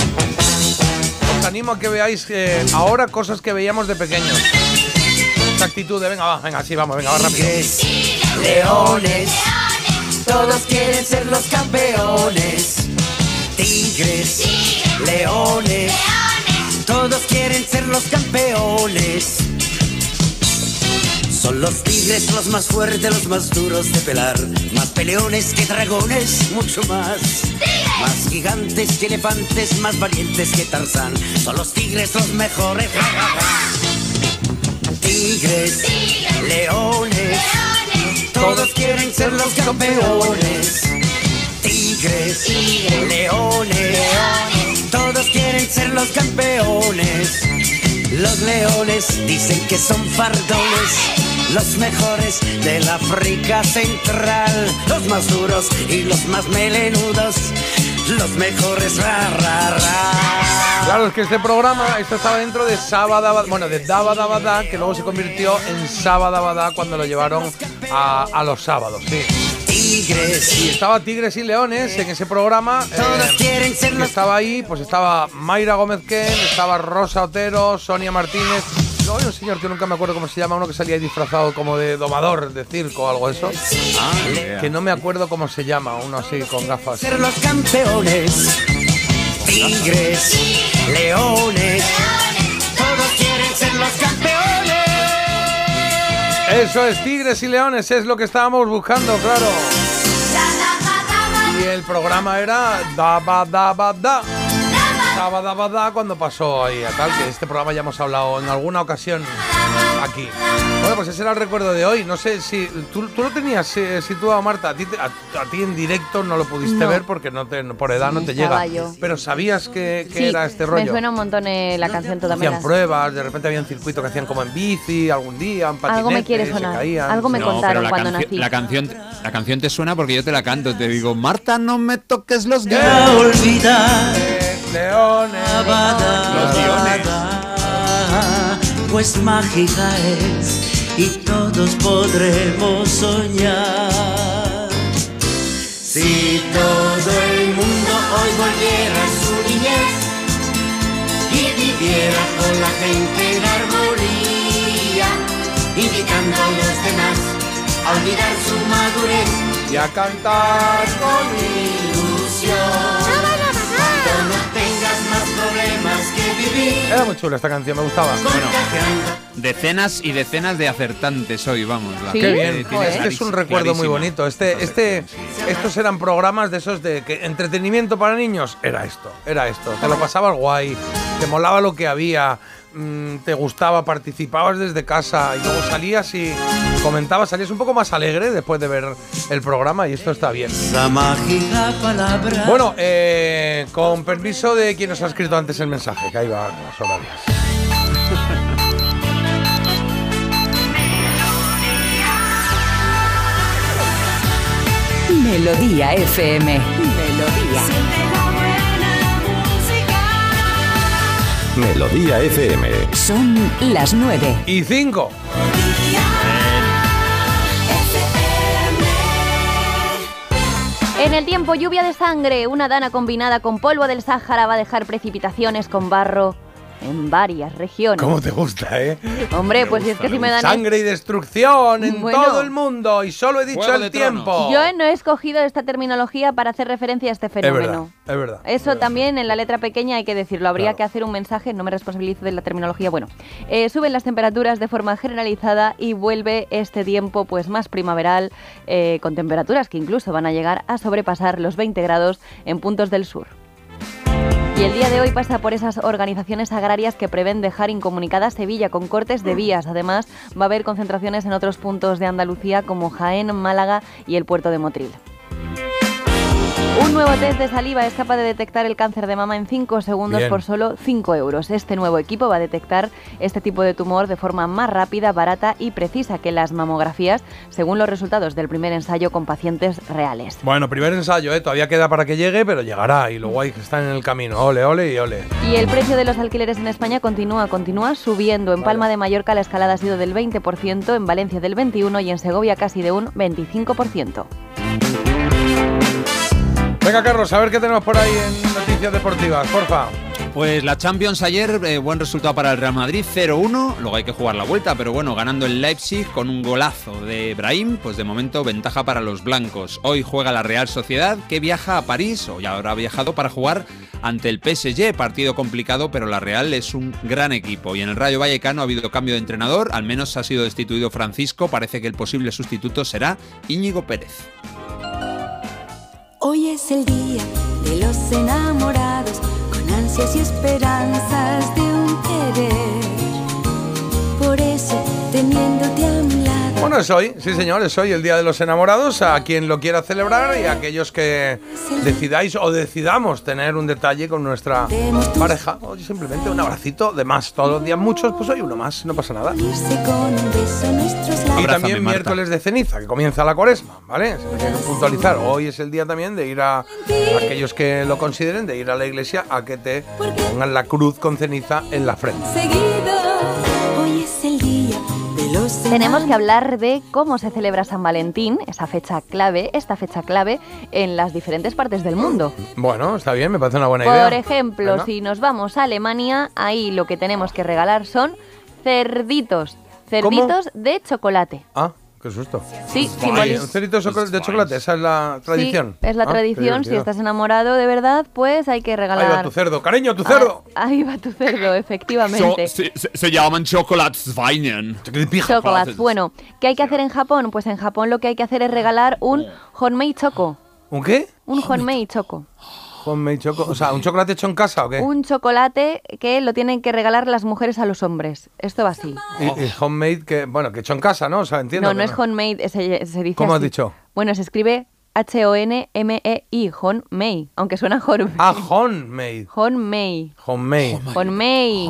Speaker 5: Os animo a que veáis eh, ahora cosas que veíamos de pequeños. Esta actitud de venga, va, venga, sí, vamos, venga, va rápido.
Speaker 36: Leones, todos quieren ser los campeones. Tigres, leones, todos quieren ser los campeones. Son los tigres los más fuertes, los más duros de pelar. Más peleones que dragones, mucho más. Más gigantes que elefantes, más valientes que Tarzán. Son los tigres los mejores. ja, ja, ja. Tigres, leones, todos quieren ser los campeones. Tigres, leones, todos quieren ser los campeones. Los leones dicen que son fardones, los mejores del África Central, los más duros y los más melenudos, los mejores ra ra ra.
Speaker 5: Claro, es que este programa, esto estaba dentro de Sabadabada, bueno, de Dabadabada, que luego se convirtió en Sabadabada cuando lo llevaron a, a los sábados, sí.
Speaker 36: Tigres.
Speaker 5: Y estaba Tigres y Leones en ese programa. eh,
Speaker 36: quieren ser
Speaker 5: que
Speaker 36: los
Speaker 5: estaba ahí, pues estaba Mayra Gómez Ken, estaba Rosa Otero, Sonia Martínez. Hay un señor que nunca me acuerdo cómo se llama, uno que salía ahí disfrazado como de domador de circo o algo de eso. Que no me acuerdo cómo se llama, uno así con gafas.
Speaker 36: ser los campeones. Tigres, leones, todos quieren ser los campeones.
Speaker 5: Eso es, Tigres y Leones, es lo que estábamos buscando, claro. Y el programa era Daba Daba Da. Daba Daba Da cuando pasó ahí a tal, que de este programa ya hemos hablado en alguna ocasión aquí. Bueno, pues ese era el recuerdo de hoy. No sé si tú, tú lo tenías eh, situado, Marta. A ti, a, a ti en directo no lo pudiste
Speaker 7: No.
Speaker 5: ver porque no te, por edad no te llega.
Speaker 7: yo.
Speaker 5: Pero sabías que, que
Speaker 7: Sí,
Speaker 5: era este
Speaker 7: Me
Speaker 5: rollo.
Speaker 7: suena un montón eh, la canción toda me
Speaker 5: Hacían pruebas, de repente había un circuito que hacían como en bici, algún día, en patinete,
Speaker 7: Algo me quiere sonar,
Speaker 5: caían.
Speaker 7: algo me
Speaker 6: No,
Speaker 7: contaron cuando nací.
Speaker 6: La canción, la canción te suena porque yo te la canto. Te digo, Marta, no me toques los
Speaker 36: olvidar
Speaker 5: Leones.
Speaker 6: Los guiones.
Speaker 36: pues mágica es y todos podremos soñar. Si todo el mundo hoy volviera a su niñez y viviera con la gente en armonía, invitando a los demás a olvidar su madurez
Speaker 5: y a cantar
Speaker 36: con ilusión.
Speaker 5: Era muy chula esta canción, me gustaba.
Speaker 6: Decenas y decenas de acertantes hoy, vamos. la
Speaker 5: Qué bien,
Speaker 6: tiene
Speaker 5: es que es un recuerdo muy bonito. Este, este, estos eran programas de esos de que entretenimiento para niños era esto, era esto. Te lo pasabas guay, te molaba lo que había, mm, te gustaba, participabas desde casa y luego salías y comentabas, salías un poco más alegre después de ver el programa y esto está bien.
Speaker 36: La mágica palabra.
Speaker 5: Bueno, eh, con permiso de quien nos ha escrito antes el mensaje, que ahí va las horarias.
Speaker 37: Melodía FM. Melodía.
Speaker 19: Melodía FM.
Speaker 37: Son las nueve.
Speaker 5: Y cinco.
Speaker 7: En el tiempo, lluvia de sangre. Una dana combinada con polvo del Sáhara va a dejar precipitaciones con barro en varias regiones.
Speaker 5: ¿Cómo te gusta, eh?
Speaker 7: Hombre, pues si es que si me dan...
Speaker 5: Sangre y destrucción en
Speaker 7: Bueno.
Speaker 5: todo el mundo y solo he dicho el tiempo.
Speaker 7: Yo no he escogido esta terminología para hacer referencia a este
Speaker 5: es verdad,
Speaker 7: fenómeno.
Speaker 5: es verdad.
Speaker 7: Eso también en la letra pequeña hay que decirlo. Habría
Speaker 5: Claro.
Speaker 7: que hacer un mensaje, no me responsabilizo de la terminología. Bueno, eh, suben las temperaturas de forma generalizada y vuelve este tiempo pues más primaveral, eh, con temperaturas que incluso van a llegar a sobrepasar los 20 grados en puntos del sur. Y el día de hoy pasa por esas organizaciones agrarias que prevén dejar incomunicada Sevilla con cortes de vías. Además, va a haber concentraciones en otros puntos de Andalucía como Jaén, Málaga y el puerto de Motril. Un nuevo test de saliva es capaz de detectar el cáncer de mama en 5 segundos
Speaker 5: Bien.
Speaker 7: por solo 5 euros. Este nuevo equipo va a detectar este tipo de tumor de forma más rápida, barata y precisa que las mamografías, según los resultados del primer ensayo con pacientes reales.
Speaker 5: Bueno, primer ensayo, ¿eh? Todavía queda para que llegue, pero llegará. Y luego hay que estar en el camino. Ole, ole y ole.
Speaker 7: Y el precio de los alquileres en España continúa, continúa subiendo. En Palma de Mallorca la escalada ha sido del 20%, en Valencia del 21% y en Segovia casi de un 25%.
Speaker 5: Venga, Carlos, a ver qué tenemos por ahí en noticias deportivas, porfa.
Speaker 6: Pues la Champions ayer, eh, buen resultado para el Real Madrid, 0-1. Luego hay que jugar la vuelta, pero bueno, ganando el Leipzig con un golazo de Brahim, pues de momento ventaja para los blancos. Hoy juega la Real Sociedad, que viaja a París, o ya habrá viajado para jugar ante el PSG. Partido complicado, pero la Real es un gran equipo. Y en el Rayo Vallecano ha habido cambio de entrenador, al menos ha sido destituido Francisco. Parece que el posible sustituto será Íñigo Pérez.
Speaker 29: Hoy es el día de los enamorados, con ansias y esperanzas de un querer. Por eso, teniéndote a lado.
Speaker 5: Bueno, es hoy, sí señor, es hoy el Día de los Enamorados, a quien lo quiera celebrar y a aquellos que decidáis o decidamos tener un detalle con nuestra pareja. O simplemente un abracito de más. Todos los días muchos, pues hoy uno más, no pasa nada. Y también miércoles de ceniza, que comienza la cuaresma, ¿vale? Se tiene que puntualizar. Hoy es el día también de ir a, a aquellos que lo consideren, de ir a la iglesia a que te pongan la cruz con ceniza en la frente.
Speaker 7: Tenemos que hablar de cómo se celebra San Valentín, esa fecha clave, esta fecha clave en las diferentes partes del mundo.
Speaker 5: Bueno, está bien, me parece una buena idea.
Speaker 7: Por ejemplo,
Speaker 5: Venga.
Speaker 7: si nos vamos a Alemania, ahí lo que tenemos que regalar son cerditos. Cerditos de chocolate.
Speaker 5: Ah, qué susto.
Speaker 7: Sí, simboliza-
Speaker 5: un cerito de chocolate- esa es la tradición.
Speaker 7: Sí, es la
Speaker 5: Ah,
Speaker 7: tradición. Si estás enamorado de verdad, pues hay que
Speaker 5: Ahí
Speaker 7: regalar.
Speaker 5: va tu cerdo, cariño, tu cerdo.
Speaker 7: Ah, ahí va tu cerdo, efectivamente.
Speaker 6: se, se- se llaman Chocolatzweinen.
Speaker 7: Chocolate. Bueno, ¿qué hay que hacer en Japón? Pues en Japón lo que hay que hacer es regalar un homemade choco.
Speaker 5: ¿Un qué?
Speaker 7: Un homemade choco.
Speaker 5: Homemade choco. O sea, ¿un chocolate hecho en casa o qué?
Speaker 7: Un chocolate que lo tienen que regalar las mujeres a los hombres. Esto va así.
Speaker 5: Y, y homemade, que, bueno, que hecho en casa, ¿no? O sea, entiendo.
Speaker 7: no, no es homemade, se, se dice
Speaker 5: ¿Cómo has dicho?
Speaker 7: Bueno, se escribe H-O-N-M-E-I, homemade, aunque suena homemade.
Speaker 5: Ah, homemade.
Speaker 7: Homemade.
Speaker 5: Homemade.
Speaker 7: Homemade.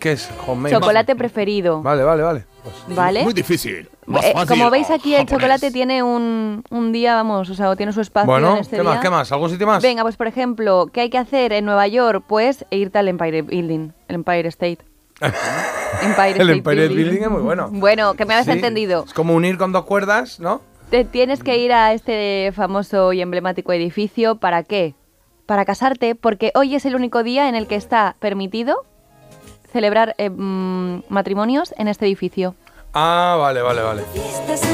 Speaker 5: ¿Qué es homemade?
Speaker 7: Chocolate preferido.
Speaker 5: Vale, vale, vale.
Speaker 7: ¿Vale?
Speaker 6: difícil.
Speaker 7: Eh, como veis aquí el chocolate tiene un, un día, vamos, o sea, tiene su espacio
Speaker 5: Bueno,
Speaker 7: en este
Speaker 5: ¿qué más?
Speaker 7: día.
Speaker 5: ¿Qué más? ¿Algún sitio más?
Speaker 7: Venga, pues por ejemplo, ¿qué hay que hacer en Nueva York? Pues irte al Empire Building, el Empire State. Empire
Speaker 5: El
Speaker 7: State
Speaker 5: Empire Building es muy bueno.
Speaker 7: Bueno, que me habéis
Speaker 5: Sí,
Speaker 7: entendido.
Speaker 5: Es como unir con dos cuerdas, ¿no?
Speaker 7: Te tienes que ir a este famoso y emblemático edificio. ¿Para qué? Para casarte, porque hoy es el único día en el que está permitido celebrar eh, mm, matrimonios en este edificio.
Speaker 5: Ah, vale, vale, vale.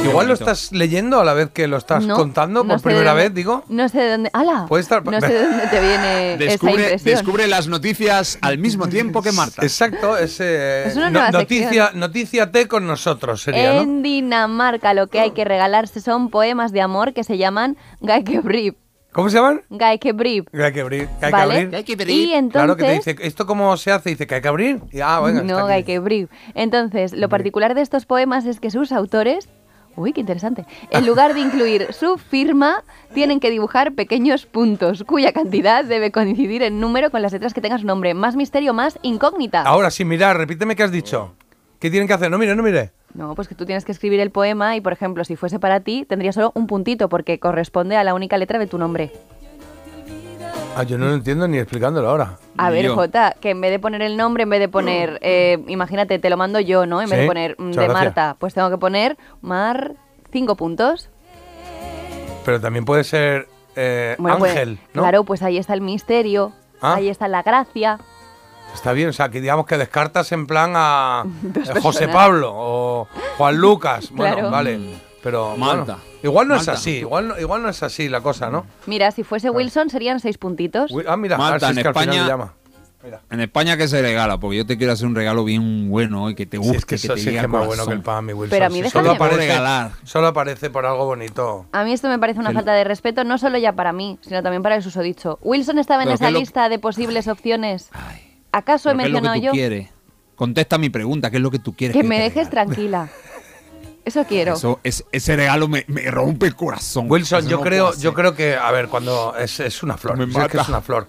Speaker 5: Igual lo estás leyendo a la vez que lo estás
Speaker 7: No,
Speaker 5: contando
Speaker 7: no
Speaker 5: por
Speaker 7: sé
Speaker 5: primera
Speaker 7: dónde-
Speaker 5: vez, digo.
Speaker 7: No sé de dónde. ¡Hala!
Speaker 5: Puede estar-
Speaker 7: No sé de dónde te viene esa
Speaker 6: Descubre,
Speaker 7: impresión.
Speaker 6: descubre las noticias al mismo tiempo que Marta.
Speaker 5: Exacto, es, eh,
Speaker 7: Es una
Speaker 5: no-
Speaker 7: nueva
Speaker 5: noticia,
Speaker 7: sección.
Speaker 5: noticia T con nosotros sería, ¿no?
Speaker 7: En Dinamarca lo que hay que regalarse son poemas de amor que se llaman Gaikebrib.
Speaker 5: ¿Cómo se llaman?
Speaker 7: Gaikebrib.
Speaker 5: Que hay que abrir. Que hay
Speaker 7: ¿Vale?
Speaker 5: que abrir.
Speaker 7: Y entonces...
Speaker 5: Claro que te dice, ¿esto cómo se hace? Dice que hay que abrir. Y, ah, venga,
Speaker 7: no. Gaikebrib. Entonces, lo particular de estos poemas es que sus autores... Uy, qué interesante. En lugar de incluir su firma, tienen que dibujar pequeños puntos, cuya cantidad debe coincidir en número con las letras que tengan su nombre. Más misterio, más incógnita.
Speaker 5: Ahora sí, mirar, repíteme qué has dicho. ¿Qué tienen que hacer? No mire, no mire.
Speaker 7: No, pues que tú tienes que escribir el poema y, por ejemplo, si fuese para ti, tendría solo un puntito porque corresponde a la única letra de tu nombre.
Speaker 5: Ah, yo no lo entiendo ni explicándolo ahora.
Speaker 7: A ver, Jota, que en vez de poner el nombre, en vez de poner, eh, imagínate, te lo mando yo, ¿no? En vez
Speaker 5: Sí,
Speaker 7: de poner mm,
Speaker 5: muchas
Speaker 7: de
Speaker 5: gracias.
Speaker 7: Marta, pues tengo que poner Mar cinco puntos.
Speaker 5: Pero también puede ser eh,
Speaker 7: Bueno, pues,
Speaker 5: Ángel, ¿no?
Speaker 7: Claro, pues ahí está el misterio,
Speaker 5: Ah.
Speaker 7: ahí está la gracia.
Speaker 5: Está bien, o sea, que digamos que descartas en plan a eh, José. Pablo o Juan Lucas. Bueno,
Speaker 7: Claro.
Speaker 5: vale. Pero
Speaker 6: Malta.
Speaker 5: bueno, igual no es así, igual no, igual no es así la cosa, ¿no?
Speaker 7: Mira, si fuese Wilson serían seis puntitos.
Speaker 5: Ah, mira,
Speaker 6: Malta,
Speaker 5: si es
Speaker 6: en
Speaker 5: que al final
Speaker 6: España-
Speaker 5: le llama.
Speaker 6: En España que se regala, porque yo te quiero hacer un regalo bien bueno y que te
Speaker 5: Si
Speaker 6: guste,
Speaker 5: es que
Speaker 6: que,
Speaker 5: eso
Speaker 6: te
Speaker 5: sí es que más bueno que el pan, mi Wilson.
Speaker 7: Pero a mí
Speaker 5: Si solo aparece,
Speaker 6: regalar.
Speaker 5: solo aparece por algo bonito.
Speaker 7: A mí esto me parece una falta de respeto, no solo ya para mí, sino también para el susodicho. Wilson estaba en
Speaker 6: Pero
Speaker 7: esa
Speaker 6: ¿qué es lo-
Speaker 7: lista de posibles opciones. ¿Acaso he
Speaker 6: Pero ¿Qué es lo que
Speaker 7: mencionado
Speaker 6: tú
Speaker 7: yo?
Speaker 6: quieres? Contesta mi pregunta, ¿qué es lo que tú quieres?
Speaker 7: Que me dejes tranquila. Eso quiero.
Speaker 6: Eso, es- ese regalo me, me rompe el corazón.
Speaker 5: Wilson, yo
Speaker 6: no
Speaker 5: creo, yo creo que, a ver, cuando es, es una flor,
Speaker 6: Me
Speaker 5: es que
Speaker 6: mata.
Speaker 5: es una flor.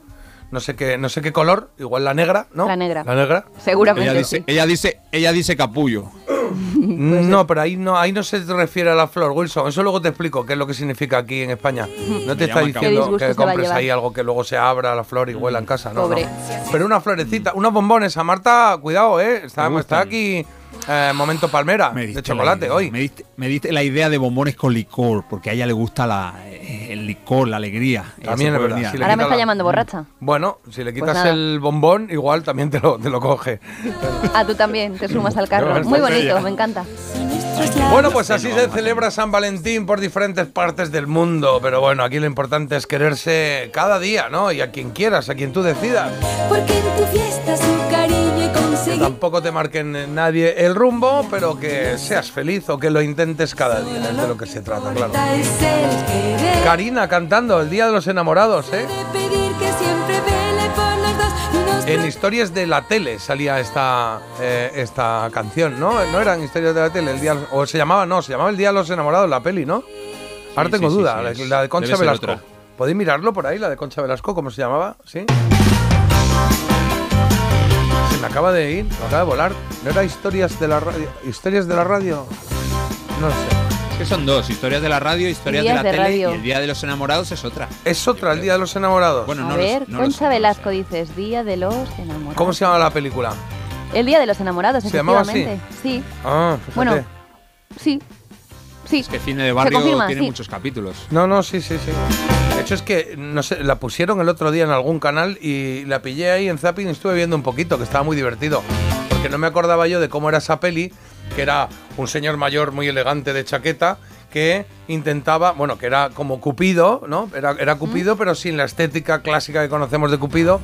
Speaker 5: No sé qué, no sé qué color, igual la negra, ¿no?
Speaker 7: La negra.
Speaker 5: La negra.
Speaker 7: Seguramente
Speaker 6: Ella dice,
Speaker 7: sí.
Speaker 6: ella dice, ella dice capullo.
Speaker 5: No, pero ahí no, ahí no se refiere a la flor, Wilson. Eso luego te explico qué es lo que significa aquí en España. No te está diciendo que compres ahí algo que luego se abra la flor y huela en casa, no,
Speaker 7: Pobre.
Speaker 5: no. Pero una florecita, unos bombones. A Marta, cuidado, eh. Está, aquí eh, momento palmera
Speaker 6: Me
Speaker 5: de chocolate
Speaker 6: idea.
Speaker 5: hoy.
Speaker 6: Me diste, me diste la idea de bombones con licor, porque a ella le gusta la, eh, el licor, la alegría.
Speaker 5: También es verdad, si
Speaker 7: Ahora me está
Speaker 5: la-
Speaker 7: llamando borracha.
Speaker 5: Bueno, si le quitas
Speaker 7: nada.
Speaker 5: el bombón, igual también te lo, te lo coge.
Speaker 7: Ah, tú también, te sumas al carro. Muy bonito,
Speaker 5: ella.
Speaker 7: me encanta.
Speaker 5: Bueno, pues así se celebra San Valentín por diferentes partes del mundo, pero bueno, aquí lo importante es quererse cada día, ¿no? Y a quien quieras, a quien tú decidas.
Speaker 29: Porque en tu fiesta su cariño y
Speaker 5: Que tampoco te marquen nadie el rumbo, pero que seas feliz o que lo intentes cada día, es de lo que se trata, claro. Karina cantando El Día de los Enamorados, ¿eh? En historias de la tele salía esta, eh, esta canción, ¿no? No eran historias de la tele, el día, o se llamaba, no, se llamaba El Día de los Enamorados, la peli, ¿no? Ahora
Speaker 6: Sí,
Speaker 5: tengo
Speaker 6: sí,
Speaker 5: duda,
Speaker 6: sí,
Speaker 5: la, de Concha Velasco.
Speaker 6: otra.
Speaker 5: ¿Podéis mirarlo por ahí, la de Concha Velasco, cómo se llamaba? ¿Sí? Se me acaba de ir, me acaba de volar. ¿No era historias de la radio? ¿Historias de la radio? No sé.
Speaker 6: Que son dos, historias de la radio, historias de la
Speaker 7: de
Speaker 6: tele
Speaker 7: radio.
Speaker 6: y el Día de los Enamorados es otra.
Speaker 5: Es otra, El Día de los Enamorados.
Speaker 6: Bueno,
Speaker 7: A
Speaker 6: no
Speaker 7: ver,
Speaker 6: los, no los
Speaker 7: Concha
Speaker 6: sé, no los
Speaker 7: Velasco dices, Día de los Enamorados.
Speaker 5: ¿Cómo se llama la película?
Speaker 7: El Día de los Enamorados,
Speaker 5: ¿Se llamaba así?
Speaker 7: efectivamente. Sí,
Speaker 5: Ah, fíjate.
Speaker 7: Bueno, sí. Sí.
Speaker 6: Es que cine de barrio
Speaker 7: confirma,
Speaker 6: tiene
Speaker 7: sí.
Speaker 6: muchos capítulos.
Speaker 5: No, no, sí, sí, sí. De hecho es que, no sé, la pusieron el otro día en algún canal y la pillé ahí en Zapping y estuve viendo un poquito, que estaba muy divertido. Porque no me acordaba yo de cómo era esa peli, que era un señor mayor muy elegante de chaqueta que intentaba, bueno, que era como Cupido, ¿no? Era, era Cupido, pero sin la estética clásica que conocemos de Cupido.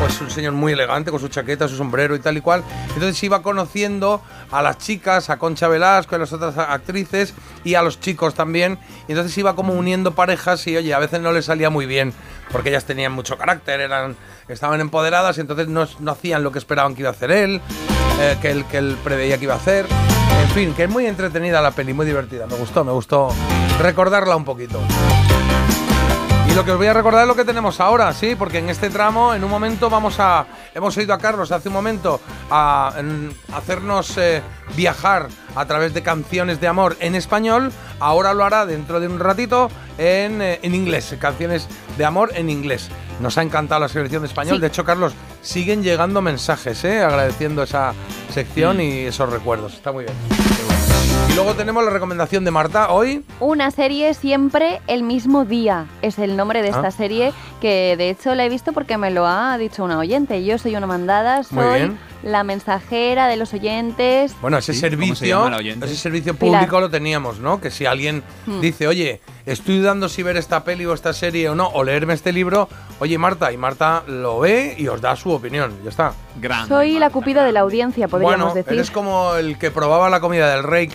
Speaker 5: Pues un señor muy elegante con su chaqueta, su sombrero y tal y cual. Entonces iba conociendo a las chicas, a Concha Velasco, a las otras actrices y a los chicos también. Y entonces iba como uniendo parejas y oye, a veces no le salía muy bien porque ellas tenían mucho carácter, eran, estaban empoderadas y entonces no, no hacían lo que esperaban que iba a hacer él, eh, que, él, que él preveía que iba a hacer. En fin, que es muy entretenida la peli, muy divertida. Me gustó, me gustó recordarla un poquito. Y lo que os voy a recordar es lo que tenemos ahora, sí, porque en este tramo, en un momento, vamos a. Hemos oído a Carlos hace un momento a hacernos eh, viajar a través de canciones de amor en español. Ahora lo hará dentro de un ratito en, eh, en inglés, canciones de amor en inglés. Nos ha encantado la selección de español.
Speaker 7: Sí.
Speaker 5: De hecho, Carlos, siguen llegando mensajes, ¿eh? agradeciendo esa sección y esos recuerdos. Está muy bien. Y luego tenemos la recomendación de Marta hoy.
Speaker 7: Una serie siempre el mismo día. Es el nombre de esta
Speaker 5: Ah.
Speaker 7: serie que de hecho la he visto porque me lo ha dicho una oyente. Yo soy una mandada,
Speaker 5: Muy
Speaker 7: soy
Speaker 5: bien.
Speaker 7: La mensajera de los oyentes.
Speaker 5: Bueno, ese
Speaker 6: Sí, ¿cómo se
Speaker 5: servicio, ese servicio
Speaker 7: Pilar.
Speaker 5: público lo teníamos, ¿no? Que si alguien
Speaker 7: Hmm.
Speaker 5: dice, oye, estoy dudando si ver esta peli o esta serie o no, o leerme este libro, oye Marta, y Marta lo ve y os da su opinión, ya está.
Speaker 6: Grande.
Speaker 7: Soy la cupido de la audiencia, podríamos
Speaker 5: bueno,
Speaker 7: decir.
Speaker 5: eres como el que probaba la comida del rey,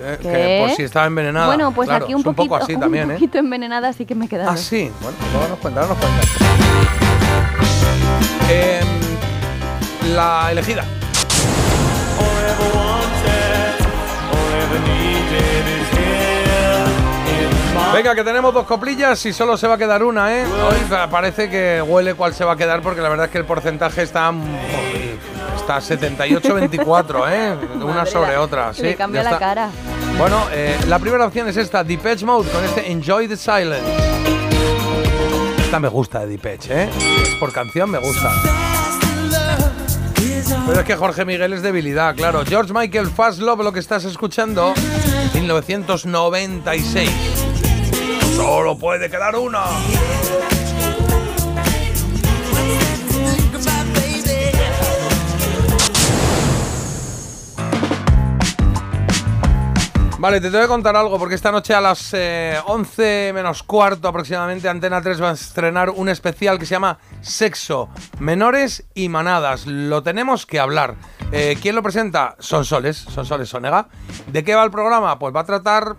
Speaker 5: eh, que por si estaba envenenada.
Speaker 7: Bueno, pues
Speaker 5: Claro,
Speaker 7: aquí un
Speaker 5: es un
Speaker 7: poquito,
Speaker 5: poco así
Speaker 7: un
Speaker 5: también, ¿eh?
Speaker 7: poquito envenenada sí que me he quedado.
Speaker 5: Ah, sí, bueno, pues nos cuenta, nos cuenta. Em, la elegida. Venga, que tenemos dos coplillas y solo se va a quedar una, ¿eh? Hoy parece que huele cuál se va a quedar porque la verdad es que el porcentaje está está 78-24, ¿eh? Una sobre otra, sí.
Speaker 7: Le cambia la cara.
Speaker 5: Bueno, eh, la primera opción es esta, Depeche Mode, con este Enjoy the Silence. Esta me gusta de Depeche, ¿eh? Por canción me gusta. Pero es que Jorge Miguel es debilidad, claro. George Michael, Fast Love, lo que estás escuchando, 1996. Solo puede quedar una. Vale, te tengo que contar algo porque esta noche a las eh, 11 menos cuarto aproximadamente Antena 3 va a estrenar un especial que se llama Sexo, Menores y Manadas. Lo tenemos que hablar. Eh, ¿Quién lo presenta? Son Soles, Son Soles Sonega. ¿De qué va el programa? Pues va a tratar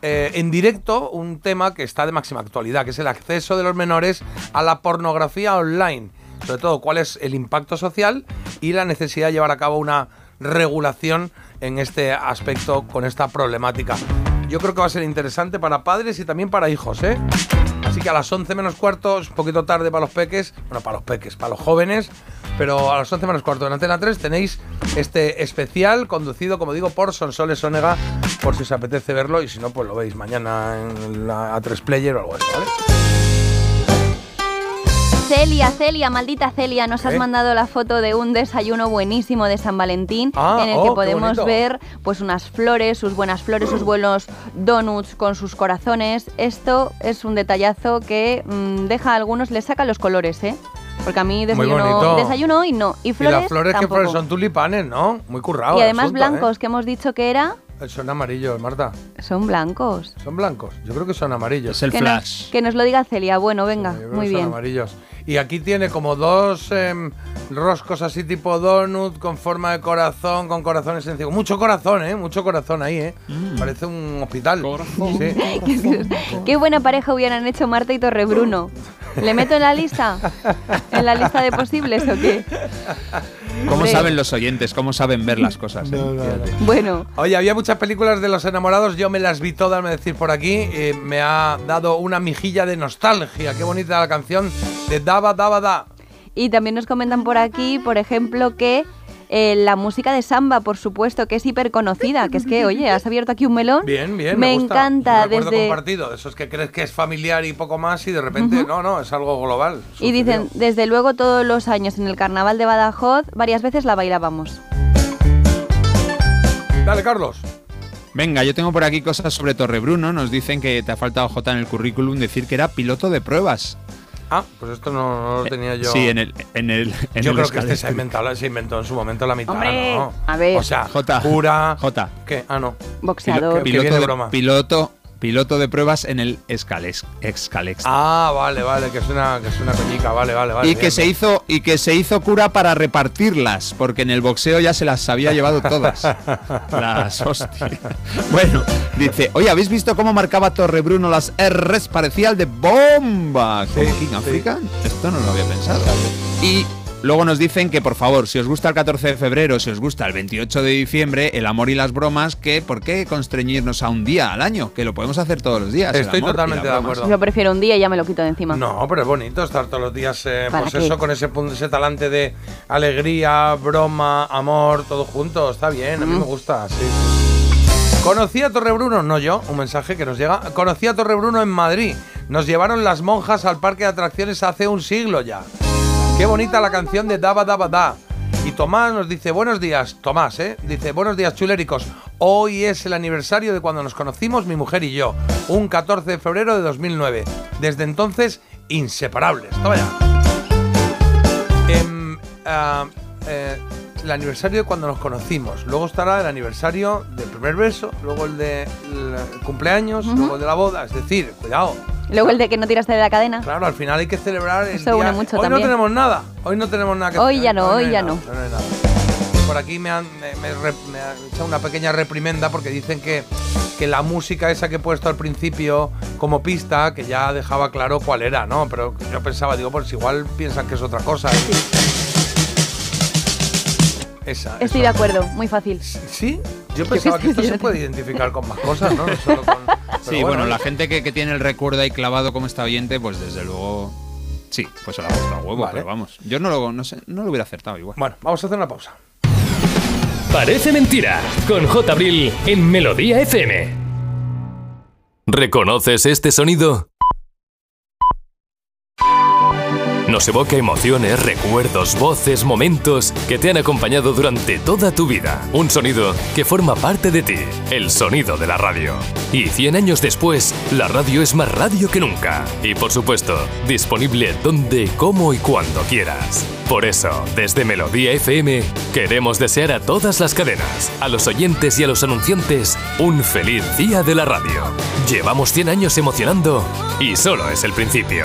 Speaker 5: eh, en directo un tema que está de máxima actualidad, que es el acceso de los menores a la pornografía online. Sobre todo, cuál es el impacto social y la necesidad de llevar a cabo una regulación en este aspecto con esta problemática. Yo creo que va a ser interesante para padres y también para hijos, ¿eh? Así que a las 11 menos cuarto, un poquito tarde para los peques, bueno, para los peques, para los jóvenes, pero a las 11 menos cuarto en Antena 3 tenéis este especial conducido, como digo, por Sonsoles Sonega, por si os apetece verlo y si no, pues lo veis mañana en la A3 Player o algo así, ¿vale?
Speaker 7: Celia, Celia, maldita Celia, nos has
Speaker 5: ¿Eh?
Speaker 7: mandado la foto de un desayuno buenísimo de San Valentín
Speaker 5: Ah,
Speaker 7: en el
Speaker 5: oh,
Speaker 7: que podemos ver pues unas flores, sus buenas flores, sus buenos donuts con sus corazones. Esto es un detallazo que mm, deja a algunos, les saca los colores, ¿eh? Porque a mí desayuno, desayuno y no. Y
Speaker 5: Y
Speaker 7: flores,
Speaker 5: las flores que flores son tulipanes, ¿no? Muy currado.
Speaker 7: Y además
Speaker 5: asunto, ¿eh?
Speaker 7: blancos, que hemos dicho que era,
Speaker 5: Son amarillos, Marta.
Speaker 7: son blancos.
Speaker 5: Son blancos. Yo creo que son amarillos.
Speaker 6: Es el
Speaker 7: que, nos, que nos lo diga Celia. Bueno, venga,
Speaker 5: Yo creo
Speaker 7: muy
Speaker 5: que son
Speaker 7: bien.
Speaker 5: amarillos. Y aquí tiene como dos em, roscos así tipo donut con forma de corazón, con corazones encima. Mucho corazón, ¿eh? Mucho corazón ahí, ¿eh? Parece un hospital. Sí.
Speaker 7: Qué buena pareja hubieran hecho Marta y Torrebruno. ¿Le meto en la lista? ¿En la lista de posibles o qué?
Speaker 6: ¿Cómo saben los oyentes? ¿Cómo saben ver las cosas? eh?
Speaker 7: Bueno.
Speaker 5: Oye, había muchas películas de los enamorados, yo me las vi todas, me decir por aquí, eh, me ha dado una mijilla de nostalgia. Qué bonita la canción de Daba Daba Da.
Speaker 7: Y también nos comentan por aquí, por ejemplo, que eh, la música de samba, por supuesto, que es hiper conocida. Que es que, oye, has abierto aquí un melón.
Speaker 5: Bien, bien.
Speaker 7: Me,
Speaker 5: Me, gusta.
Speaker 7: encanta
Speaker 5: Un
Speaker 7: desde.
Speaker 5: compartido, de esos que crees que es familiar y poco más y de repente, no, no, es algo global.
Speaker 7: Y dicen, desde luego todos los años en el carnaval de Badajoz, varias veces la bailábamos.
Speaker 5: Dale, Carlos.
Speaker 6: Venga, yo tengo por aquí cosas sobre Torrebruno. Nos dicen que te ha faltado J en el currículum decir que era piloto de pruebas.
Speaker 5: Ah, pues esto no, no lo tenía yo.
Speaker 6: Sí, en el. En el en
Speaker 5: yo
Speaker 6: el
Speaker 5: creo que este se ha inventado, se inventó en su momento la mitad,
Speaker 7: Hombre,
Speaker 5: ¿no?
Speaker 7: a ver.
Speaker 5: O sea,
Speaker 6: J.
Speaker 5: cura.
Speaker 6: J.
Speaker 5: ¿Qué? Ah, no.
Speaker 7: Boxeador.
Speaker 6: Piloto
Speaker 5: de
Speaker 6: de,
Speaker 5: broma.
Speaker 6: piloto, piloto de pruebas en el Escalex, Excalex.
Speaker 5: Ah, vale, vale, que es una, que es una coñica, vale, vale, vale.
Speaker 6: y que
Speaker 5: bien,
Speaker 6: se hizo y que se hizo cura para repartirlas, porque en el boxeo ya se las había llevado todas. las hostias. Bueno, dice, oye, ¿habéis visto cómo marcaba Torrebruno las R's? Parecía el de bomba. ¿Como King African? Esto no lo había pensado. Y luego nos dicen que por favor, si os gusta el 14 de febrero, si os gusta el 28 de diciembre, el amor y las bromas, que ¿por qué constreñirnos a un día al año? Que lo podemos hacer todos los días.
Speaker 5: Estoy totalmente de acuerdo.
Speaker 7: Yo prefiero un día y ya me lo quito de encima.
Speaker 5: No, pero es bonito estar todos los días, eh,
Speaker 7: ¿Para
Speaker 5: pues
Speaker 7: qué?
Speaker 5: eso, con ese punto, ese talante de alegría, broma, amor, todo junto. Está bien, a mí me gusta, sí. Conocí a Torrebruno, no yo, un mensaje que nos llega. Conocí a Torrebruno en Madrid. Nos llevaron las monjas al parque de atracciones hace un siglo ya. Qué bonita la canción de Daba Daba Da. Y Tomás nos dice, buenos días, Tomás, ¿eh? Dice, buenos días, chuléricos. Hoy es el aniversario de cuando nos conocimos mi mujer y yo, un 14 de febrero de 2009. Desde entonces, inseparables. Toma ya. Em, ah, eh, el aniversario de cuando nos conocimos. Luego estará el aniversario del primer beso, luego el de el cumpleaños, luego el de la boda. Es decir, cuidado.
Speaker 7: Luego el de que no tiraste de la cadena.
Speaker 5: Claro, al final hay que celebrar el
Speaker 7: Eso une mucho
Speaker 5: Hoy
Speaker 7: también.
Speaker 5: no tenemos nada. Hoy no tenemos nada que
Speaker 7: Hoy ya no, hoy ya
Speaker 5: nada,
Speaker 7: no.
Speaker 5: nada. Por aquí me han, me, me re- me han echado una pequeña reprimenda porque dicen que, que la música esa que he puesto al principio como pista, que ya dejaba claro cuál era, ¿no? Pero yo pensaba, digo, pues igual piensan que es otra cosa. ¿eh? Esa.
Speaker 7: Estoy de acuerdo, muy fácil.
Speaker 5: ¿Sí? Yo pensaba que esto se puede identificar con más cosas, ¿no? No solo con-
Speaker 6: Sí, bueno, la gente que, que tiene el recuerdo ahí clavado como está oyente, pues desde luego. Sí, pues se lo ha puesto a huevo,
Speaker 5: Vale.
Speaker 6: pero vamos. Yo no lo, no, sé, no lo hubiera acertado igual.
Speaker 5: Bueno, vamos a hacer una pausa.
Speaker 15: Parece mentira, con J. Abril en Melodía FM. ¿Reconoces este sonido? Nos evoca emociones, recuerdos, voces, momentos que te han acompañado durante toda tu vida. Un sonido que forma parte de ti, el sonido de la radio. Y 100 años después, la radio es más radio que nunca. Y por supuesto, disponible donde, cómo y cuando quieras. Por eso, desde Melodía FM, queremos desear a todas las cadenas, a los oyentes y a los anunciantes, un feliz día de la radio. Llevamos 100 años emocionando y solo es el principio.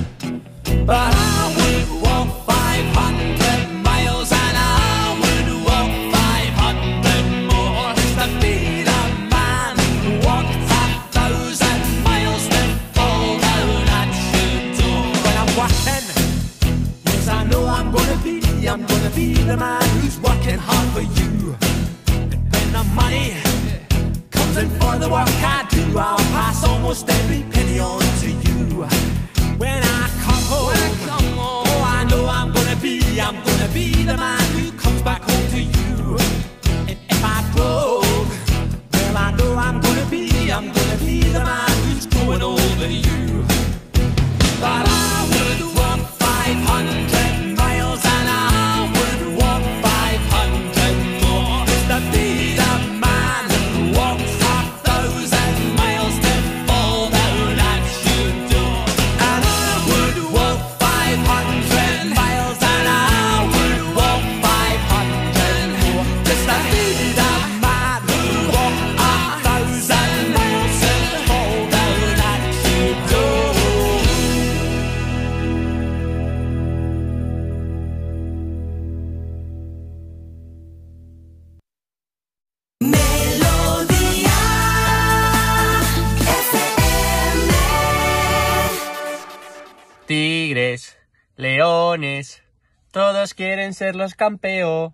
Speaker 38: For you. And when the money comes in for the work I do, I'll pass almost every penny on to you. I'm gonna be the man who comes back home to you. And if I broke, well, I know I'm gonna be, I'm gonna be the man who's growing over you.
Speaker 39: Todos quieren ser los campeones.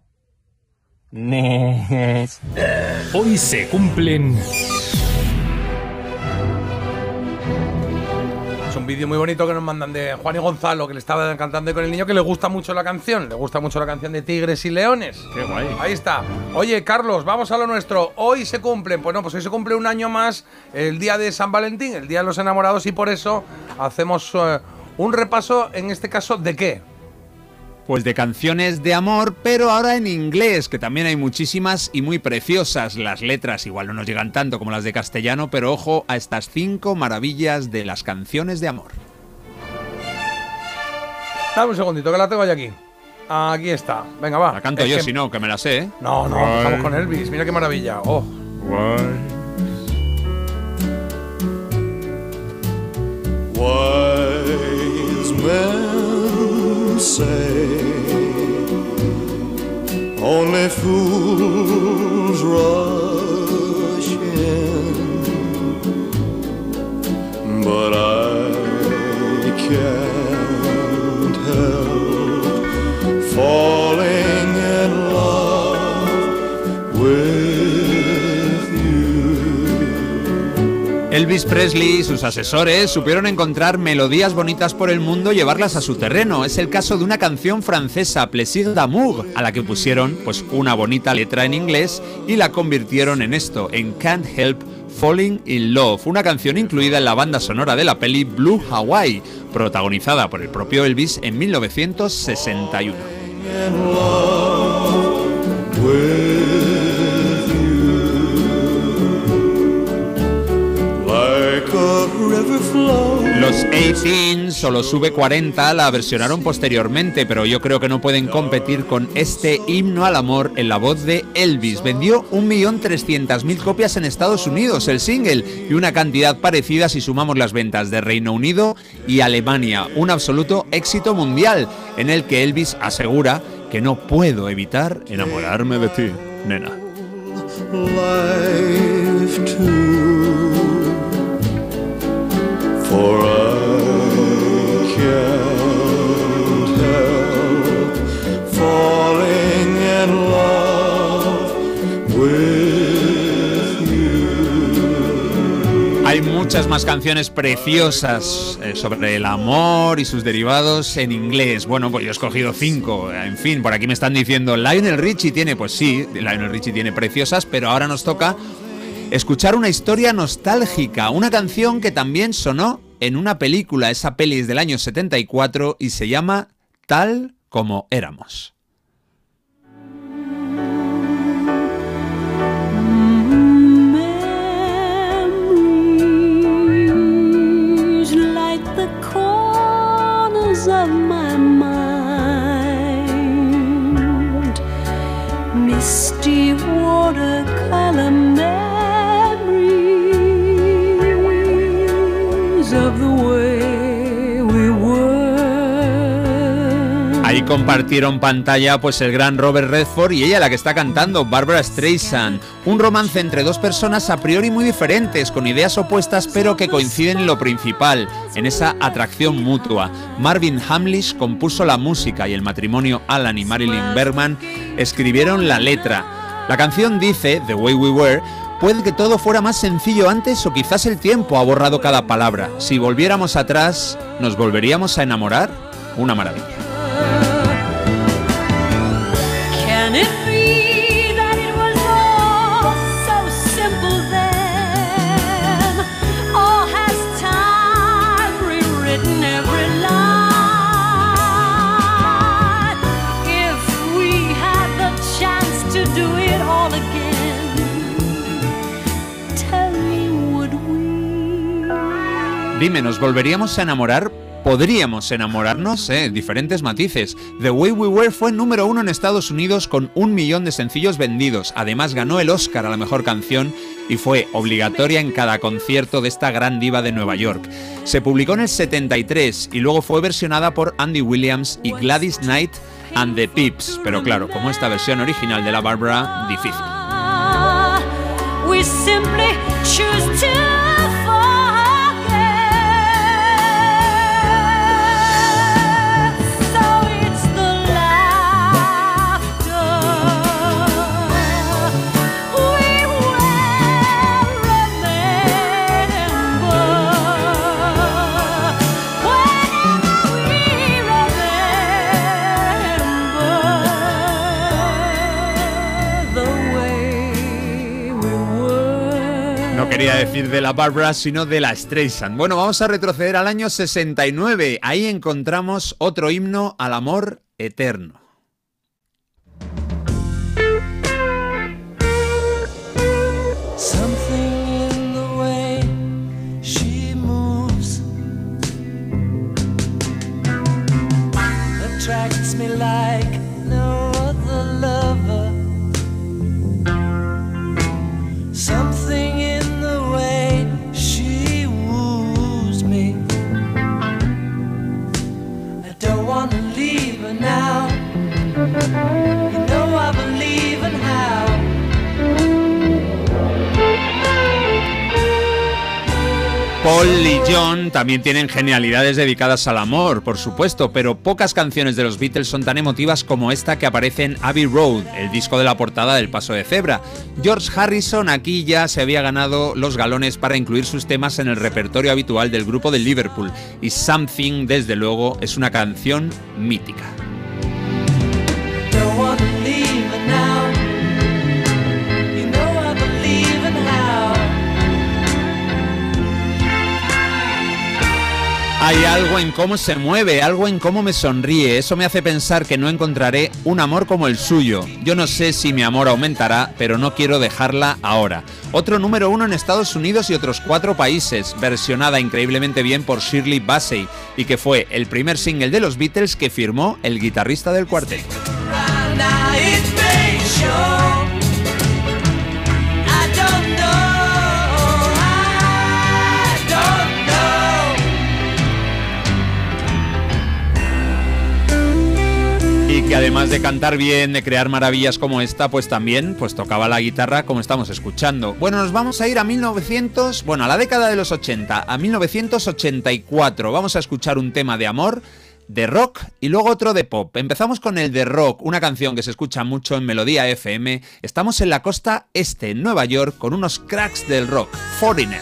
Speaker 15: Hoy se cumplen
Speaker 5: Es un vídeo muy bonito que nos mandan de Juan y Gonzalo, que le estaba cantando con el niño, que le gusta mucho la canción. Le gusta mucho la canción de Tigres y Leones.
Speaker 6: Qué guay.
Speaker 5: Ahí está. Oye, Carlos, vamos a lo nuestro. Hoy se cumplen, pues no, pues hoy se cumple un año más el día de San Valentín, el día de los enamorados, y por eso hacemos eh, un repaso, en este caso, ¿de qué?
Speaker 6: Pues de canciones de amor, pero ahora en inglés, que también hay muchísimas y muy preciosas. Las letras igual no nos llegan tanto como las de castellano, pero ojo a estas cinco maravillas de las canciones de amor.
Speaker 5: Dame un segundito, que la tengo ya aquí. Aquí está. Venga, va.
Speaker 6: La canto
Speaker 5: Es
Speaker 6: yo,
Speaker 5: que-
Speaker 6: si no, que me la sé, ¿eh?
Speaker 5: No, no, empezamos con Elvis. Mira qué maravilla. Oh.
Speaker 40: Wise men say only fools rush in, but I can't help falling
Speaker 6: Elvis Presley y sus asesores supieron encontrar melodías bonitas por el mundo y llevarlas a su terreno. Es el caso de una canción francesa, Plaisir d'amour, a la que pusieron pues una bonita letra en inglés y la convirtieron en esto, en Can't Help Falling in Love, una canción incluida en la banda sonora de la peli Blue Hawaii, protagonizada por el propio Elvis en 1961. Los 18 o los V40 la versionaron posteriormente, pero yo creo que no pueden competir con este himno al amor en la voz de Elvis. Vendió 1.300.000 copias en Estados Unidos, el single, y una cantidad parecida si sumamos las ventas de Reino Unido y Alemania. Un absoluto éxito mundial en el que Elvis asegura que no puedo evitar enamorarme de ti, nena.
Speaker 40: For I can't help falling in love with
Speaker 6: Hay muchas más canciones preciosas eh, sobre el amor y sus derivados en inglés. Bueno, pues yo he escogido cinco. En fin, por aquí me están diciendo, Lionel Richie tiene, pues sí, Lionel Richie tiene preciosas, pero ahora nos toca escuchar una historia nostálgica, una canción que también sonó en una película, esa peli del año 74 y se llama Tal como éramos.
Speaker 29: Of my mind, misty
Speaker 6: Ahí compartieron pantalla pues el gran Robert Redford y ella la que está cantando, Barbara Streisand. Un romance entre dos personas a priori muy diferentes, con ideas opuestas pero que coinciden en lo principal, en esa atracción mutua. Marvin Hamlish compuso la música y el matrimonio Alan y Marilyn Bergman escribieron la letra. La canción dice, The Way We Were, Puede que todo fuera más sencillo antes o quizás el tiempo ha borrado cada palabra. Si volviéramos atrás, ¿nos volveríamos a enamorar? Una maravilla. Dime, ¿nos volveríamos a enamorar? Podríamos enamorarnos, ¿eh? Diferentes matices. The Way We Were fue número uno en Estados Unidos con un millón de sencillos vendidos. Además ganó el Oscar a la mejor canción y fue obligatoria en cada concierto de esta gran diva de Nueva York. Se publicó en el 73 y luego fue versionada por Andy Williams y Gladys Knight and the Pips. Pero claro, como esta versión original de la Barbara, difícil. Quería decir de la Barbara, sino de la Streisand. Bueno, vamos a retroceder al año 69. Ahí encontramos otro himno al amor eterno. Paul y John también tienen genialidades dedicadas al amor, por supuesto, pero pocas canciones de los Beatles son tan emotivas como esta que aparece en Abbey Road, el disco de la portada del Paso de Cebra. George Harrison aquí ya se había ganado los galones para incluir sus temas en el repertorio habitual del grupo de Liverpool, y Something, desde luego, es una canción mítica. Hay algo en cómo se mueve, algo en cómo me sonríe. Eso me hace pensar que no encontraré un amor como el suyo. Yo no sé si mi amor aumentará, pero no quiero dejarla ahora. Otro número uno en Estados Unidos y otros cuatro países, versionada increíblemente bien por Shirley Bassey, y que fue el primer single de los Beatles que firmó el guitarrista del cuarteto. Que además de cantar bien, de crear maravillas como esta, pues también pues tocaba la guitarra como estamos escuchando. Bueno, nos vamos a ir a 1900, bueno, a la década de los 80, a 1984. Vamos a escuchar un tema de amor de rock y luego otro de pop. Empezamos con el de rock, una canción que se escucha mucho en Melodía FM. Estamos en la costa este, en Nueva York, con unos cracks del rock, Foreigner.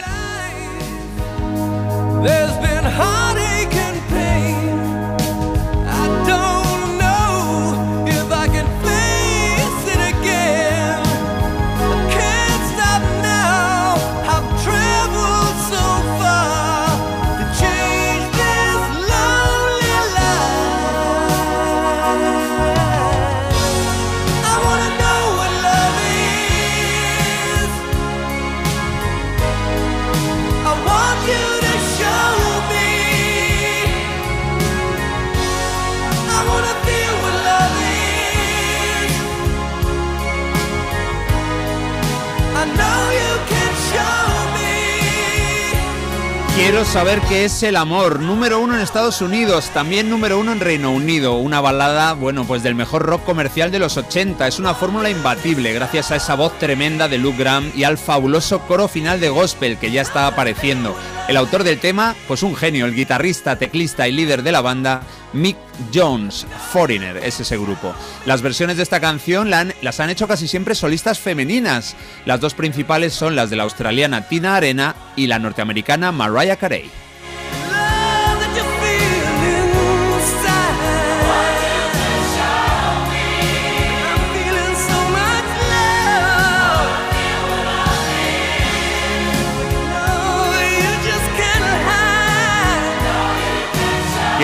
Speaker 6: Quiero saber qué es el amor. Número uno en Estados Unidos, también número uno en Reino Unido. Una balada, bueno, pues del mejor rock comercial de los 80. Es una fórmula imbatible gracias a esa voz tremenda de Luke Graham y al fabuloso coro final de gospel que ya está apareciendo. El autor del tema, pues un genio, el guitarrista, teclista y líder de la banda, Mick Jones. Foreigner es ese grupo. Las versiones de esta canción las han hecho casi siempre solistas femeninas. Las dos principales son las de la australiana Tina Arena y la norteamericana Mariah Carey.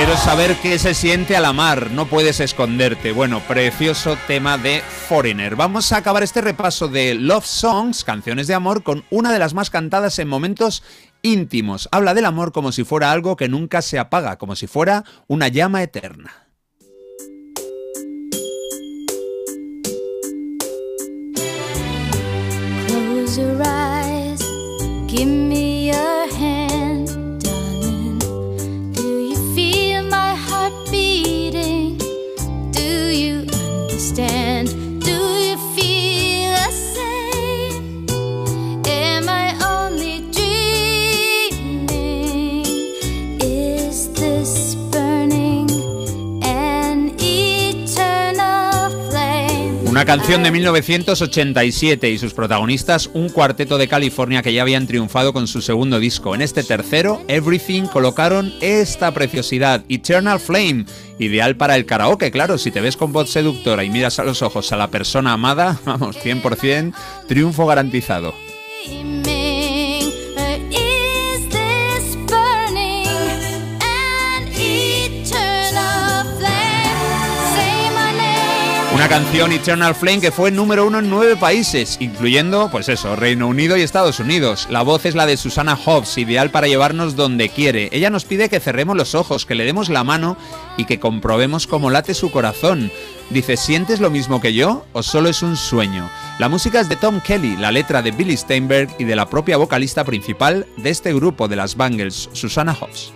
Speaker 6: Quiero saber qué se siente al amar, no puedes esconderte. Bueno, precioso tema de Foreigner. Vamos a acabar este repaso de Love Songs, canciones de amor, con una de las más cantadas en momentos íntimos. Habla del amor como si fuera algo que nunca se apaga, como si fuera una llama eterna.
Speaker 29: Close your eyes, give me your hand, understand?
Speaker 6: Una canción de 1987 y sus protagonistas un cuarteto de California que ya habían triunfado con su segundo disco. En este tercero, Everything, colocaron esta preciosidad, Eternal Flame, ideal para el karaoke, claro, si te ves con voz seductora y miras a los ojos a la persona amada, vamos, 100%, triunfo garantizado. Una canción Eternal Flame que fue número uno en nueve países, incluyendo, pues eso, Reino Unido y Estados Unidos. La voz es la de Susana Hobbs, ideal para llevarnos donde quiere. Ella nos pide que cerremos los ojos, que le demos la mano y que comprobemos cómo late su corazón. Dice, ¿sientes lo mismo que yo o solo es un sueño? La música es de Tom Kelly, la letra de Billy Steinberg y de la propia vocalista principal de este grupo de las Bangles, Susana Hobbs.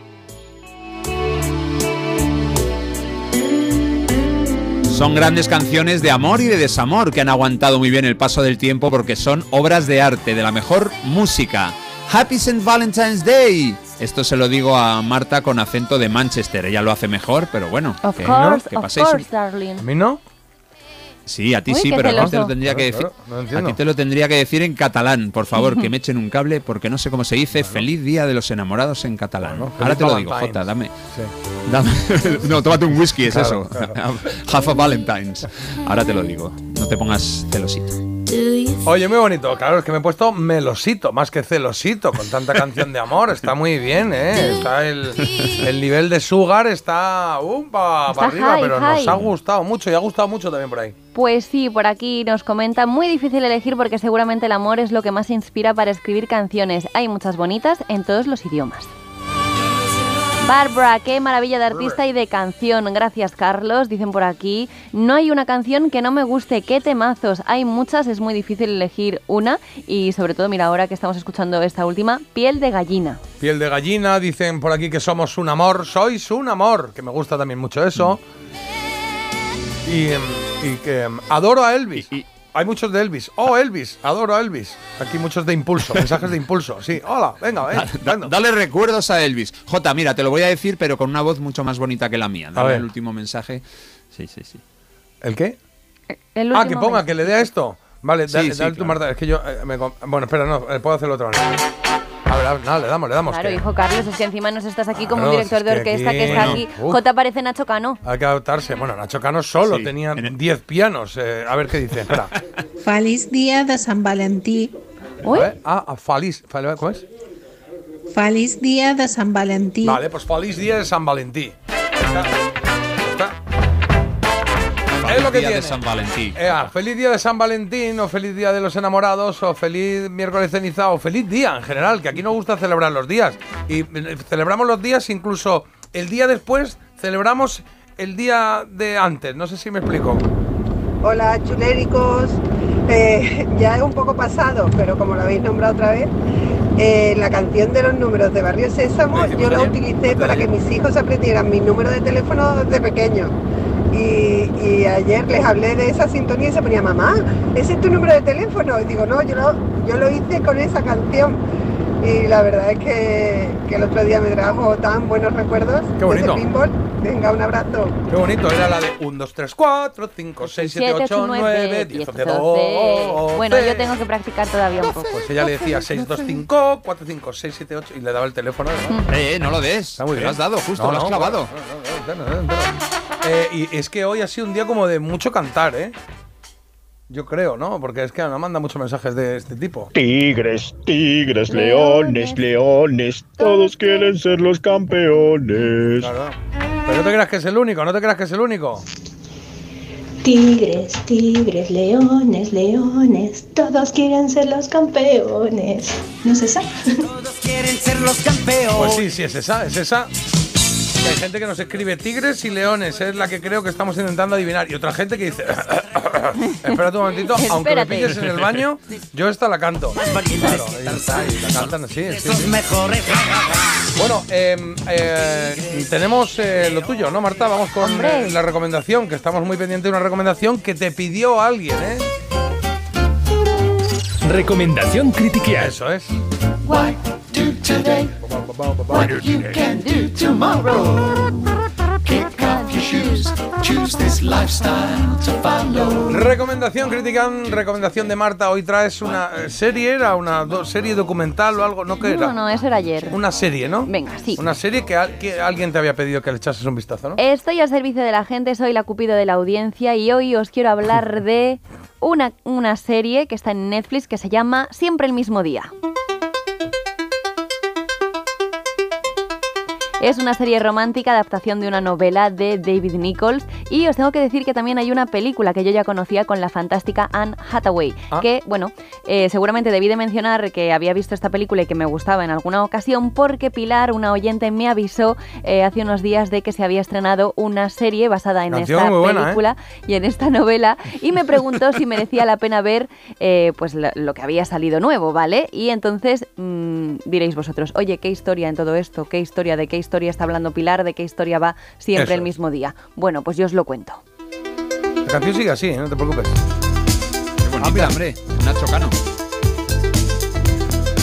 Speaker 6: Son grandes canciones de amor y de desamor que han aguantado muy bien el paso del tiempo porque son obras de arte, de la mejor música. Happy St. Valentine's Day. Esto se lo digo a Marta con acento de Manchester. Ella lo hace mejor, pero bueno.
Speaker 7: Of
Speaker 6: que,
Speaker 7: course,
Speaker 6: que
Speaker 7: of
Speaker 6: paséis un-
Speaker 7: course, darling.
Speaker 5: ¿A mí no?
Speaker 6: Sí, a ti
Speaker 7: Uy,
Speaker 6: sí, pero a ti te lo tendría que decir.
Speaker 5: claro, no
Speaker 6: a ti te lo tendría que decir en catalán, por favor, que me echen un cable porque no sé cómo se dice. Feliz día de los enamorados en catalán. Ahora te lo digo. Jota, dame.
Speaker 5: Sí.
Speaker 6: dame no, tómate un whisky, es
Speaker 5: Claro,
Speaker 6: eso.
Speaker 5: claro.
Speaker 6: Half a Valentine's. Ahora te lo digo. No te pongas celosito.
Speaker 5: Oye, muy bonito. Claro, es que me he puesto melosito, más que celosito, con tanta canción de amor. Está muy bien, ¿eh? Está el, el nivel de Sugar está um, para
Speaker 7: Está
Speaker 5: arriba,
Speaker 7: high,
Speaker 5: pero nos ha gustado mucho y ha gustado mucho también por ahí.
Speaker 7: Pues sí, por aquí nos comenta, muy difícil elegir porque seguramente el amor es lo que más inspira para escribir canciones. Hay muchas bonitas en todos los idiomas. Barbara, qué maravilla de artista y de canción. Gracias, Carlos. Dicen por aquí, no hay una canción que no me guste. Qué temazos. Hay muchas, es muy difícil elegir una. Y sobre todo, mira, ahora que estamos escuchando esta última, piel de gallina.
Speaker 5: Piel de gallina, dicen por aquí que somos un amor, sois un amor, que me gusta también mucho eso. Y, em, y que em, adoro a Elvis. Hay muchos de Elvis. Oh, Elvis, adoro a Elvis. Aquí muchos de impulso, mensajes de impulso. Sí, hola, venga, ven.
Speaker 6: Da- dale recuerdos a Elvis. Jota, mira, te lo voy a decir, pero con una voz mucho más bonita que la mía. Dale
Speaker 5: ver.
Speaker 6: el último mensaje. Sí, sí, sí.
Speaker 5: ¿El qué?
Speaker 7: El
Speaker 5: Ah, que ponga,
Speaker 7: mensaje.
Speaker 5: que le dé a esto. Vale,
Speaker 6: Sí,
Speaker 5: dale,
Speaker 6: sí,
Speaker 5: dale
Speaker 6: claro.
Speaker 5: Marta. Es que yo. eh, me bueno, espera, no, eh, puedo hacerlo otra manera. A ver, a ver, nada, le damos, le damos.
Speaker 7: Claro,
Speaker 5: que
Speaker 7: hijo Carlos, es que encima nos estás aquí como un director
Speaker 5: es
Speaker 7: de
Speaker 5: que
Speaker 7: orquesta que está aquí.
Speaker 5: Uf.
Speaker 7: J parece Nacho Cano.
Speaker 5: Hay que adaptarse. Bueno, Nacho Cano solo
Speaker 6: Sí,
Speaker 5: tenía 10 pianos. eh, a ver qué dice. Espera.
Speaker 41: Feliç dia de Sant Valentí.
Speaker 5: A ver, ah, a Feliz. Fel- ¿Cómo es?
Speaker 41: Feliç dia de Sant Valentí.
Speaker 5: Vale, pues feliz día de San Valentín. Está. Está. Que
Speaker 6: Día de. San Valentín.
Speaker 5: Eh, ah, feliz día de San Valentín, o feliz día de los enamorados, o feliz miércoles ceniza, o feliz día en general, que aquí nos gusta celebrar los días. Y eh, celebramos los días, incluso el día después celebramos el día de antes. No sé si me explico.
Speaker 42: Hola chuléricos, Eh, ya es un poco pasado, pero como lo habéis nombrado otra vez, eh, la canción de los números de Barrio Sésamo yo la utilicé para que mis hijos aprendieran mi número de teléfono desde pequeño. Y, y ayer les hablé de esa sintonía y se ponía, mamá, ¿ese es tu número de teléfono? Y digo, no, yo lo, yo lo hice con esa canción. Y la verdad es que, que el otro día me trajo tan buenos recuerdos
Speaker 5: Qué bonito.
Speaker 42: de ese pinball. Venga, un abrazo.
Speaker 5: Qué bonito, era la de 1, 2, 3, 4, 5, 6, 7, 8, 9, 10, 11, 12.
Speaker 7: Bueno, yo tengo que practicar todavía un poco.
Speaker 5: Pues ella le decía 6, 2, 5, 4, 5, 6, 7, 8 y le daba el teléfono. ¿no?
Speaker 6: Eh, eh, no lo des.
Speaker 5: Está muy
Speaker 6: Te
Speaker 5: bien.
Speaker 6: lo has dado, justo,
Speaker 5: No,
Speaker 6: lo has
Speaker 5: no,
Speaker 6: clavado.
Speaker 5: bueno, no, no, no, no, no. Eh, y es que hoy ha sido un día como de mucho cantar, ¿eh? Yo creo, ¿no? Porque es que nos manda muchos mensajes de este tipo.
Speaker 43: Tigres, tigres, leones, leones, todos quieren ser los campeones.
Speaker 5: Claro. Pero no te creas que es el único, no te creas que es el único.
Speaker 44: Tigres, tigres, leones, leones, todos quieren ser los campeones. ¿No es esa?
Speaker 36: Quieren ser los campeones.
Speaker 5: Pues sí, sí, es esa, es esa. Que hay gente que nos escribe tigres y leones, es la que creo que estamos intentando adivinar. Y otra gente que dice, espérate un momentito, aunque me pilles en el baño, yo esta la canto. Claro, y está, y la cantan, sí, sí, sí. Bueno, eh, eh, tenemos eh, lo tuyo, ¿no, Marta? Vamos con eh, la recomendación, que estamos muy pendientes de una recomendación que te pidió alguien, ¿eh?
Speaker 15: Recomendación Critiquial.
Speaker 5: Eso es.
Speaker 40: Today? What you can do tomorrow? Kick off your shoes, choose this lifestyle to follow.
Speaker 5: Recomendación crítica, recomendación de Marta. Hoy traes una serie, era una do- serie documental o algo, ¿no? ¿Qué era?
Speaker 7: No, no, eso era ayer.
Speaker 5: Una serie, ¿no?
Speaker 7: Venga, sí.
Speaker 5: Una serie que, al- que alguien te había pedido que le echases un vistazo, ¿no?
Speaker 7: Estoy al servicio de la gente, soy la cupido de la audiencia y hoy os quiero hablar de una, una serie que está en Netflix que se llama Siempre el mismo día. Es una serie romántica, adaptación de una novela de David Nichols. Y os tengo que decir que también hay una película que yo ya conocía con la fantástica Anne Hathaway.
Speaker 45: Ah.
Speaker 7: Que, bueno, eh, seguramente debí de mencionar que había visto esta película y que me gustaba en alguna ocasión porque Pilar, una oyente, me avisó eh, hace unos días de que se había estrenado una serie basada en
Speaker 5: Canción
Speaker 7: esta
Speaker 5: ¿eh?
Speaker 7: película y en esta novela y me preguntó si merecía la pena ver pues lo, lo que había salido nuevo, ¿vale? Y entonces mm, diréis vosotros, oye, ¿qué historia en todo esto? ¿Qué historia? ¿De qué historia está hablando Pilar? ¿De qué historia va siempre
Speaker 5: Eso
Speaker 7: el mismo día? Bueno, pues yo os lo cuento.
Speaker 5: La canción sigue así, ¿eh? no te preocupes.
Speaker 6: Qué bonita, hombre. Nacho Cano.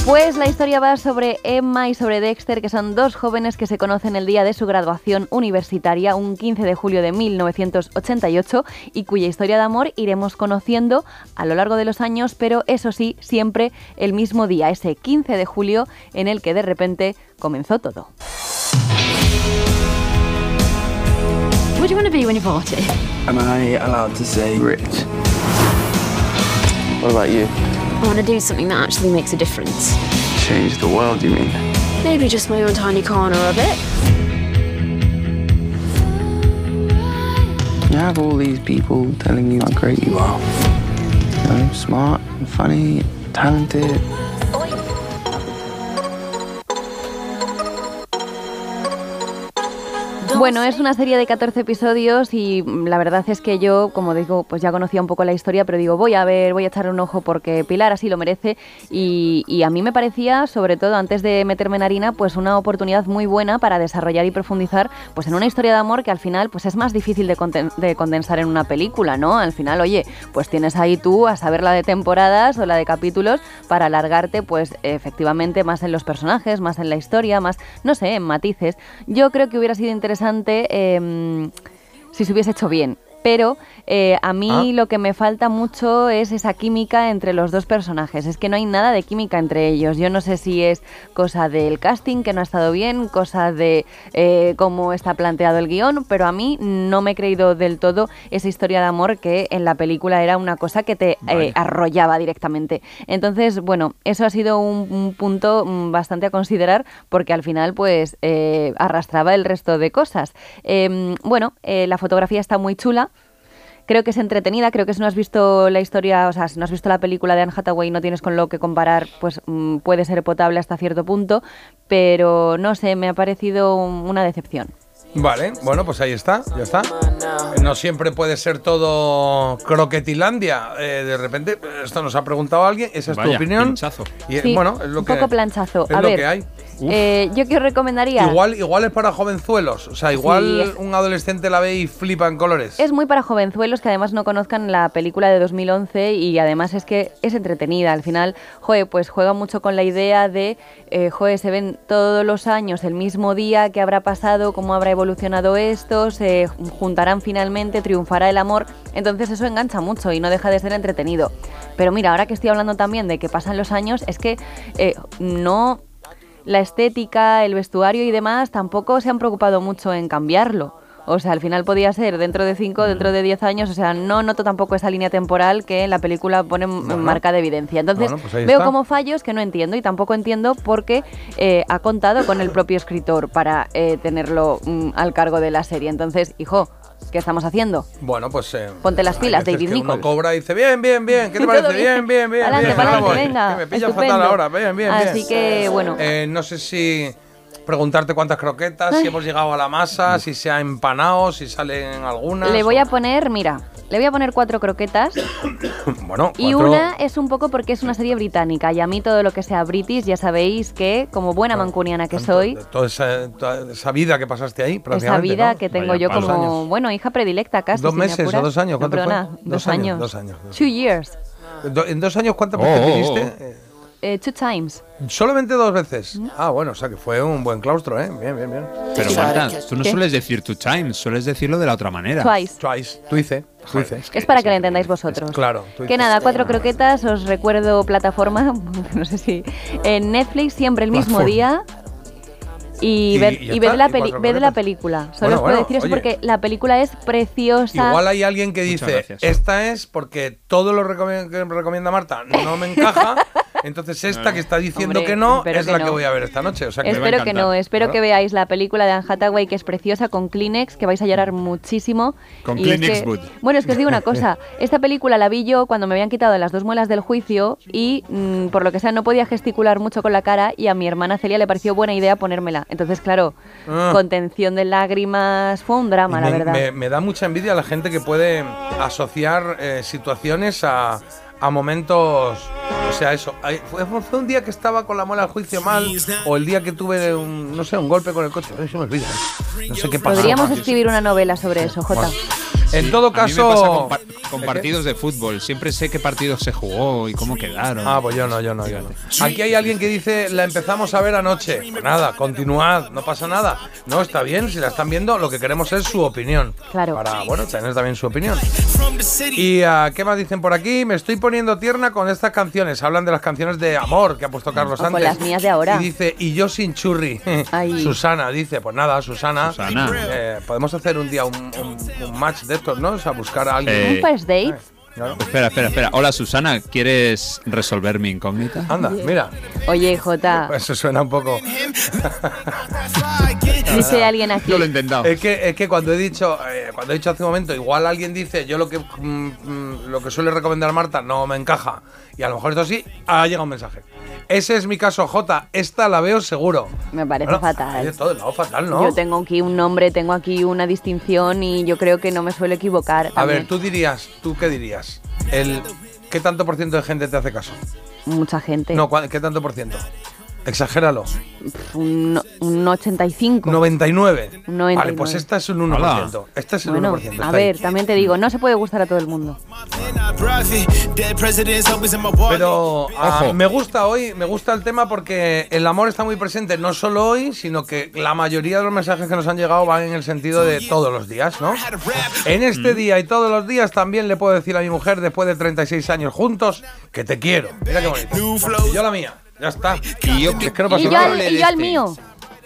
Speaker 7: Pues la historia va sobre Emma y sobre Dexter, que son dos jóvenes que se conocen el día de su graduación universitaria, un 15 de julio de 1988, y cuya historia de amor iremos conociendo a lo largo de los años, pero eso sí, siempre el mismo día, ese 15 de julio en el que de repente comenzó todo.
Speaker 46: What do you want to be when you're 40?
Speaker 47: Am I allowed to say rich? What about you?
Speaker 46: I want to do something that actually makes a difference.
Speaker 47: Change the world, you mean?
Speaker 46: Maybe just my own tiny corner of it.
Speaker 47: You have all these people telling you how great you are. You know, smart and funny, talented.
Speaker 7: Oh, Bueno, es una serie de 14 episodios y la verdad es que yo, como digo, pues ya conocía un poco la historia, pero digo, voy a ver, voy a echarle un ojo porque Pilar así lo merece y, y a mí me parecía, sobre todo antes de meterme en harina, pues una oportunidad muy buena para desarrollar y profundizar pues en una historia de amor que al final pues es más difícil de, conten- de condensar en una película, ¿no? Al final, oye, pues tienes ahí tú a saber la de temporadas o la de capítulos para alargarte pues efectivamente más en los personajes, más en la historia, más, no sé, en matices. Yo creo que hubiera sido interesante em, si se hubiese hecho bien. Pero eh, a mí
Speaker 5: Ah.
Speaker 7: lo que me falta mucho es esa química entre los dos personajes. Es que no hay nada de química entre ellos. Yo no sé si es cosa del casting que no ha estado bien, cosa de eh, cómo está planteado el guion, pero a mí no me he creído del todo esa historia de amor que en la película era una cosa que te eh, arrollaba directamente. Entonces, bueno, eso ha sido un, un punto mm, bastante a considerar porque al final pues arrastraba el resto de cosas. Em, bueno, la fotografía está muy chula. Creo que es entretenida, creo que si no has visto la historia, o sea, si no has visto la película de Anne Hathaway y no tienes con lo que comparar, pues mm, puede ser potable hasta cierto punto, pero no sé, me ha parecido un- una decepción.
Speaker 5: Vale, bueno, pues ahí está, ya está. No siempre puede ser todo croquetilandia. Eh, de repente, esto nos ha preguntado alguien, esa es tu
Speaker 6: Vaya,
Speaker 5: opinión.
Speaker 6: pinchazo.
Speaker 5: Y,
Speaker 7: Sí,
Speaker 5: bueno, es lo
Speaker 7: un
Speaker 5: que,
Speaker 7: poco planchazo.
Speaker 5: es
Speaker 7: a
Speaker 5: lo
Speaker 7: ver,
Speaker 5: que hay.
Speaker 7: Eh, yo que os recomendaría...
Speaker 5: Igual, igual es para jovenzuelos. O sea, igual
Speaker 7: Sí,
Speaker 5: un adolescente la ve y flipa en colores.
Speaker 7: Es muy para jovenzuelos que además no conozcan la película de 2011 y además es que es entretenida. Al final, joe, pues juega mucho con la idea de, eh, joe, se ven todos los años el mismo día, qué habrá pasado, cómo habrá evolucionado esto, se juntarán finalmente, triunfará el amor. Entonces eso engancha mucho y no deja de ser entretenido. Pero mira, ahora que estoy hablando también de que pasan los años, es que eh, no la estética, el vestuario y demás tampoco se han preocupado mucho en cambiarlo. O sea, al final podía ser dentro de 5, dentro de 10 años. O sea, no noto tampoco esa línea temporal que en la película pone en marca de evidencia. Entonces,
Speaker 5: Bueno, pues
Speaker 7: veo como fallos que no entiendo y tampoco entiendo por qué eh, ha contado con el propio escritor para eh, tenerlo mm, al cargo de la serie. Entonces, hijo, ¿qué estamos haciendo?
Speaker 5: Bueno, pues. eh,
Speaker 7: Ponte las pilas, David
Speaker 5: que uno
Speaker 7: Nichols.
Speaker 5: cobra y dice, bien, bien, bien. ¿Qué te parece?
Speaker 7: bien.
Speaker 5: Bien, bien, bien.
Speaker 7: Adelante,
Speaker 5: bien, voy.
Speaker 7: venga,
Speaker 5: Que me pilla fatal ahora. Bien, bien, bien.
Speaker 7: Así que, bueno.
Speaker 5: Eh, no sé si preguntarte cuántas croquetas, si hemos llegado a la masa, si se ha empanado, si salen algunas.
Speaker 7: Le voy a poner, mira, le voy a poner cuatro croquetas.
Speaker 5: Bueno,
Speaker 7: Y
Speaker 5: cuatro-
Speaker 7: una es un poco porque es una serie británica y a mí todo lo que sea british ya sabéis que como buena mancuniana que soy,
Speaker 5: Toda esa, toda esa vida que pasaste ahí,
Speaker 7: esa
Speaker 5: prácticamente,
Speaker 7: vida
Speaker 5: ¿no?
Speaker 7: que tengo
Speaker 5: Vaya
Speaker 7: yo como,
Speaker 5: años.
Speaker 7: bueno, hija predilecta casi.
Speaker 5: ¿Dos
Speaker 7: si me
Speaker 5: meses o dos años?
Speaker 7: No,
Speaker 5: ¿Cuánto fue?
Speaker 7: perdona,
Speaker 5: Dos
Speaker 7: dos,
Speaker 5: años,
Speaker 7: años.
Speaker 5: dos años.
Speaker 7: Two years.
Speaker 5: ¿En dos años cuántas
Speaker 6: Oh,
Speaker 5: veces
Speaker 6: oh, oh.
Speaker 5: viniste? Eh,
Speaker 7: two times.
Speaker 5: Solamente dos veces. Ah, bueno, o sea que fue un buen claustro, ¿eh? Bien, bien, bien.
Speaker 6: Pero Marta, tú no
Speaker 7: ¿Qué?
Speaker 6: sueles decir two times, sueles decirlo de la otra manera.
Speaker 7: Twice.
Speaker 5: Twice. Tú hice. Tú hice.
Speaker 7: Es para que lo entendáis vosotros.
Speaker 5: Claro.
Speaker 7: Que nada, cuatro croquetas, os recuerdo plataforma, no sé si, en Netflix siempre el mismo día. Y,
Speaker 5: Y-
Speaker 7: ved,
Speaker 5: y ya
Speaker 7: y ved
Speaker 5: está,
Speaker 7: la, peli- ved la película. Solo
Speaker 5: Bueno,
Speaker 7: os puedo
Speaker 5: bueno,
Speaker 7: decir eso
Speaker 5: oye.
Speaker 7: porque la película es preciosa.
Speaker 5: Igual hay alguien que dice,
Speaker 6: gracias.
Speaker 5: esta es porque todo lo que recomienda Marta no me encaja, entonces esta que está diciendo
Speaker 7: Hombre,
Speaker 5: que no es
Speaker 7: que
Speaker 5: la
Speaker 7: no.
Speaker 5: que voy a ver esta noche. O sea que me va a
Speaker 7: Espero que no, espero que veáis la película de Anne Hathaway que es preciosa con Kleenex, que vais a llorar muchísimo.
Speaker 6: Con
Speaker 7: Y es
Speaker 6: Kleenex
Speaker 7: que-
Speaker 6: Good.
Speaker 7: Bueno, es que os digo una cosa, esta película la vi yo cuando me habían quitado las dos muelas del juicio y mm, por lo que sea no podía gesticular mucho con la cara y a mi hermana Celia le pareció buena idea ponérmela. Entonces, claro,
Speaker 5: Ah.
Speaker 7: contención de lágrimas fue un drama, la
Speaker 5: me,
Speaker 7: verdad.
Speaker 5: me- me da mucha envidia la gente que puede asociar eh, situaciones a, a momentos. O sea, eso. fue, fue un día que estaba con la muela al juicio mal, o el día que tuve un, no sé, un golpe con el coche. Ay, se me olvida. ¿eh? No sé qué pasó.
Speaker 7: Podríamos escribir una novela sobre eso, Jota.
Speaker 5: Bueno, En todo
Speaker 6: A mí me
Speaker 5: caso.
Speaker 6: pasa con, par- con partidos de fútbol. Siempre sé qué partido se jugó y cómo quedaron.
Speaker 5: Ah, pues yo no, yo no, yo no. Aquí hay alguien que dice, la empezamos a ver anoche. Pues nada, continuad, no pasa nada. No, está bien, si la están viendo, lo que queremos es su opinión.
Speaker 7: Claro.
Speaker 5: Para, bueno, tener también su opinión. ¿Y ah, qué más dicen por aquí? Me estoy poniendo tierna con estas canciones. Hablan de las canciones de amor que ha puesto Carlos
Speaker 7: O con
Speaker 5: antes.
Speaker 7: las mías de ahora.
Speaker 5: Y dice, y yo sin churri.
Speaker 7: Ay.
Speaker 5: Susana dice, pues nada, Susana.
Speaker 6: Susana.
Speaker 5: eh, podemos hacer un día un, un- un match de estos, ¿no? O sea, buscar a alguien.
Speaker 6: Eh,
Speaker 7: ¿Un first date?
Speaker 5: Claro.
Speaker 6: Espera, espera, espera. Hola Susana, ¿quieres resolver mi incógnita?
Speaker 5: Anda, mira.
Speaker 7: Oye, Jota,
Speaker 5: Eso suena un poco.
Speaker 7: dice alguien aquí.
Speaker 6: Yo lo he intentado.
Speaker 5: Es que, es que cuando he dicho eh, cuando he dicho hace un momento, igual alguien dice, yo lo que mm, mm, lo que suele recomendar Marta no me encaja. Y a lo mejor esto sí, ha llegado un mensaje. Ese es mi caso, J. Esta la veo seguro.
Speaker 7: Me parece
Speaker 5: Bueno,
Speaker 7: fatal.
Speaker 5: de todo, no, fatal, ¿no?
Speaker 7: Yo tengo aquí un nombre, tengo aquí una distinción y yo creo que no me suelo equivocar.
Speaker 5: A ver, tú dirías, ¿tú qué dirías? El, ¿Qué tanto por ciento de gente te hace caso?
Speaker 7: Mucha gente.
Speaker 5: No, ¿cuál- ¿qué tanto por ciento? Exagéralo.
Speaker 7: Un, un 85.
Speaker 5: 99.
Speaker 7: Un 99.
Speaker 5: Vale, pues esta es un 1%. Este es el
Speaker 7: Bueno,
Speaker 5: 1%.
Speaker 7: a
Speaker 5: ahí.
Speaker 7: ver, también te digo, no se puede gustar a todo el mundo.
Speaker 5: Pero ah,
Speaker 6: Ojo.
Speaker 5: me gusta hoy, me gusta el tema porque el amor está muy presente, no solo hoy, sino que la mayoría de los mensajes que nos han llegado van en el sentido de todos los días, ¿no? En
Speaker 6: Mm.
Speaker 5: este día y todos los días también le puedo decir a mi mujer, después de 36 años juntos, que te quiero. Mira qué bonito. Y yo la mía, ya está.
Speaker 6: Y yo,
Speaker 5: Es que no pasa
Speaker 7: Y yo,
Speaker 5: nada.
Speaker 7: al, y yo al mío.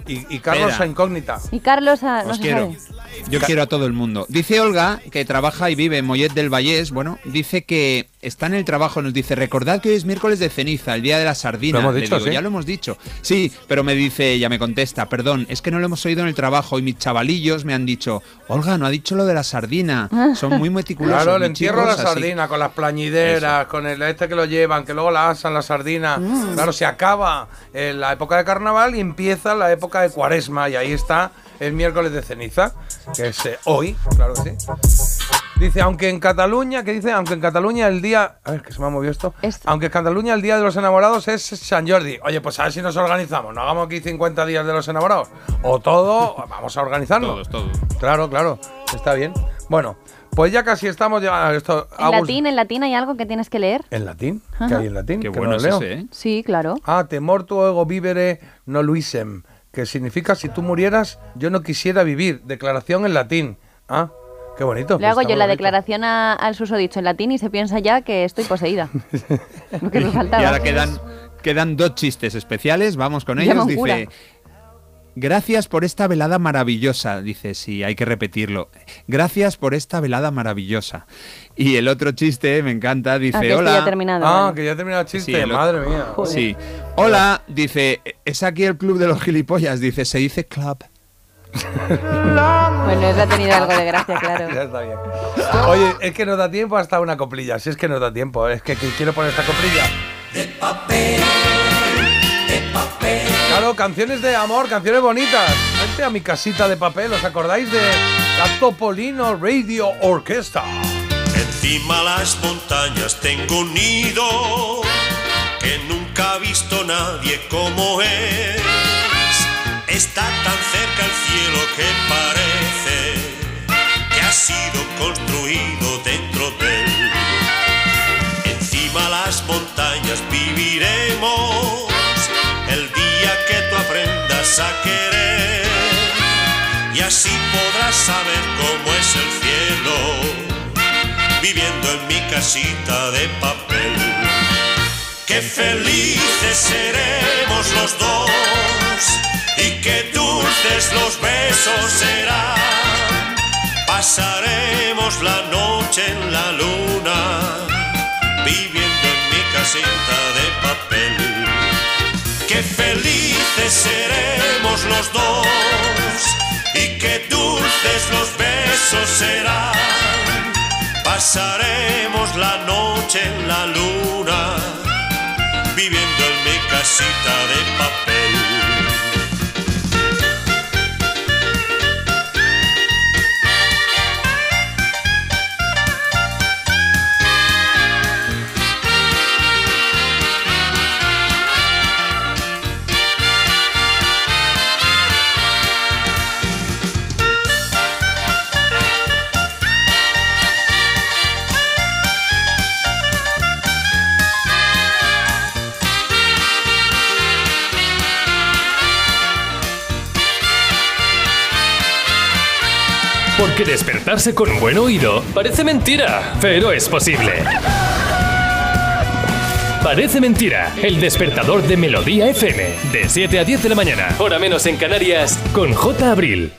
Speaker 5: Y, y Carlos
Speaker 6: Espera.
Speaker 5: a incógnita.
Speaker 7: Y Carlos, a, no
Speaker 6: Os
Speaker 7: se
Speaker 6: quiero.
Speaker 7: sabe.
Speaker 6: Yo quiero a todo el mundo. Dice Olga, que trabaja y vive en Mollet del Vallés, bueno, dice que está en el trabajo, nos dice, recordad que hoy es miércoles de ceniza, el día de la sardina.
Speaker 5: Lo hemos
Speaker 6: Le
Speaker 5: dicho,
Speaker 6: digo,
Speaker 5: sí.
Speaker 6: Ya lo hemos dicho. Sí, pero me dice, ella me contesta, perdón, es que no lo hemos oído en el trabajo y mis chavalillos me han dicho, Olga, no ha dicho lo de la sardina. Son muy meticulosos.
Speaker 5: Claro, el
Speaker 6: mis
Speaker 5: entierro de la
Speaker 6: chicos, así".
Speaker 5: sardina, con las plañideras, con el este que lo llevan, que luego la asan la sardina.
Speaker 6: Mm.
Speaker 5: Claro, se acaba eh, la época de carnaval y empieza la época de cuaresma. Y ahí está el miércoles de ceniza, que es eh, hoy, claro que sí. Dice, aunque en Cataluña, que dice, aunque en Cataluña el día. A ver, que se me ha movido esto. Aunque en Cataluña el día de los enamorados es San Jordi. Oye, pues a ver si nos organizamos. No hagamos aquí 50 días de los enamorados. O todo, vamos a organizarnos.
Speaker 6: Todos, todos.
Speaker 5: Claro, claro, está bien. Bueno, pues ya casi estamos ya esto
Speaker 7: En latín, en latín hay algo que tienes que leer.
Speaker 5: ¿En latín? ¿Qué
Speaker 7: Ajá.
Speaker 5: hay en latín?
Speaker 6: Qué
Speaker 5: Que
Speaker 6: bueno
Speaker 5: no
Speaker 6: es
Speaker 5: leo.
Speaker 6: ese, ¿eh?
Speaker 7: Sí, claro.
Speaker 5: Ah, te morto ego vivere no luisem, que significa si tú murieras, yo no quisiera vivir. Declaración en latín. Ah, qué bonito.
Speaker 7: Le
Speaker 5: pues
Speaker 7: hago yo la
Speaker 5: bonito.
Speaker 7: declaración a- al susodicho en latín y se piensa ya que estoy poseída. Lo que me
Speaker 6: Y ahora quedan, quedan dos chistes especiales, vamos con ellos. Dice, gracias por esta velada maravillosa. Dice, sí, hay que repetirlo. Gracias por esta velada maravillosa. Y el otro chiste, me encanta, dice,
Speaker 7: Ah, que este
Speaker 6: hola.
Speaker 7: ya ha terminado.
Speaker 5: Ah,
Speaker 7: vale.
Speaker 5: que ya he terminado el chiste,
Speaker 6: Sí, el-
Speaker 5: madre mía.
Speaker 6: Sí. Hola, dice, es aquí el club de los gilipollas. Dice, se dice club.
Speaker 7: Bueno, eso ha tenido algo de gracia, claro.
Speaker 5: Ya está bien. Oye, es que nos da tiempo hasta una coplilla. Si es que nos da tiempo, es que, que quiero poner esta coplilla. Claro, canciones de amor, canciones bonitas. Vente a mi casita de papel, ¿os acordáis de la Topolino Radio Orquesta?
Speaker 48: Encima las montañas tengo un nido que nunca ha visto nadie como es. Está tan cerca el cielo que parece que ha sido construido dentro de él. Encima las montañas viviremos a querer y así podrás saber cómo es el cielo viviendo en mi casita de papel. Qué felices seremos los dos y qué dulces los besos serán. Pasaremos la noche en la luna viviendo en mi casita de papel. Qué felices seremos los dos y qué dulces los besos serán. Pasaremos la noche en la luna viviendo en mi casita de papel.
Speaker 15: Porque despertarse con buen oído parece mentira, pero es posible. Parece mentira, el despertador de Melodía FM, de 7 a 10 de la mañana, hora menos en Canarias, con J. Abril.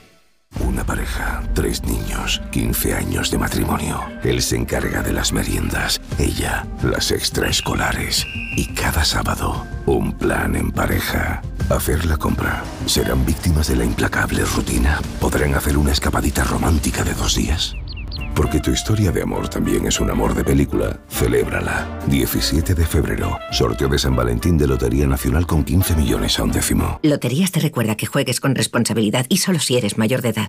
Speaker 19: Una pareja, tres niños, 15 años de matrimonio. Él se encarga de las meriendas, ella las extraescolares. Y cada sábado, un plan en pareja. Hacer la compra. Serán víctimas de la implacable rutina. Podrán hacer una escapadita romántica de dos días. Porque tu historia de amor también es un amor de película. Celébrala. 17 de febrero. Sorteo de San Valentín de Lotería Nacional con 15 millones a un décimo.
Speaker 31: Loterías te recuerda que juegues con responsabilidad y solo si eres mayor de edad.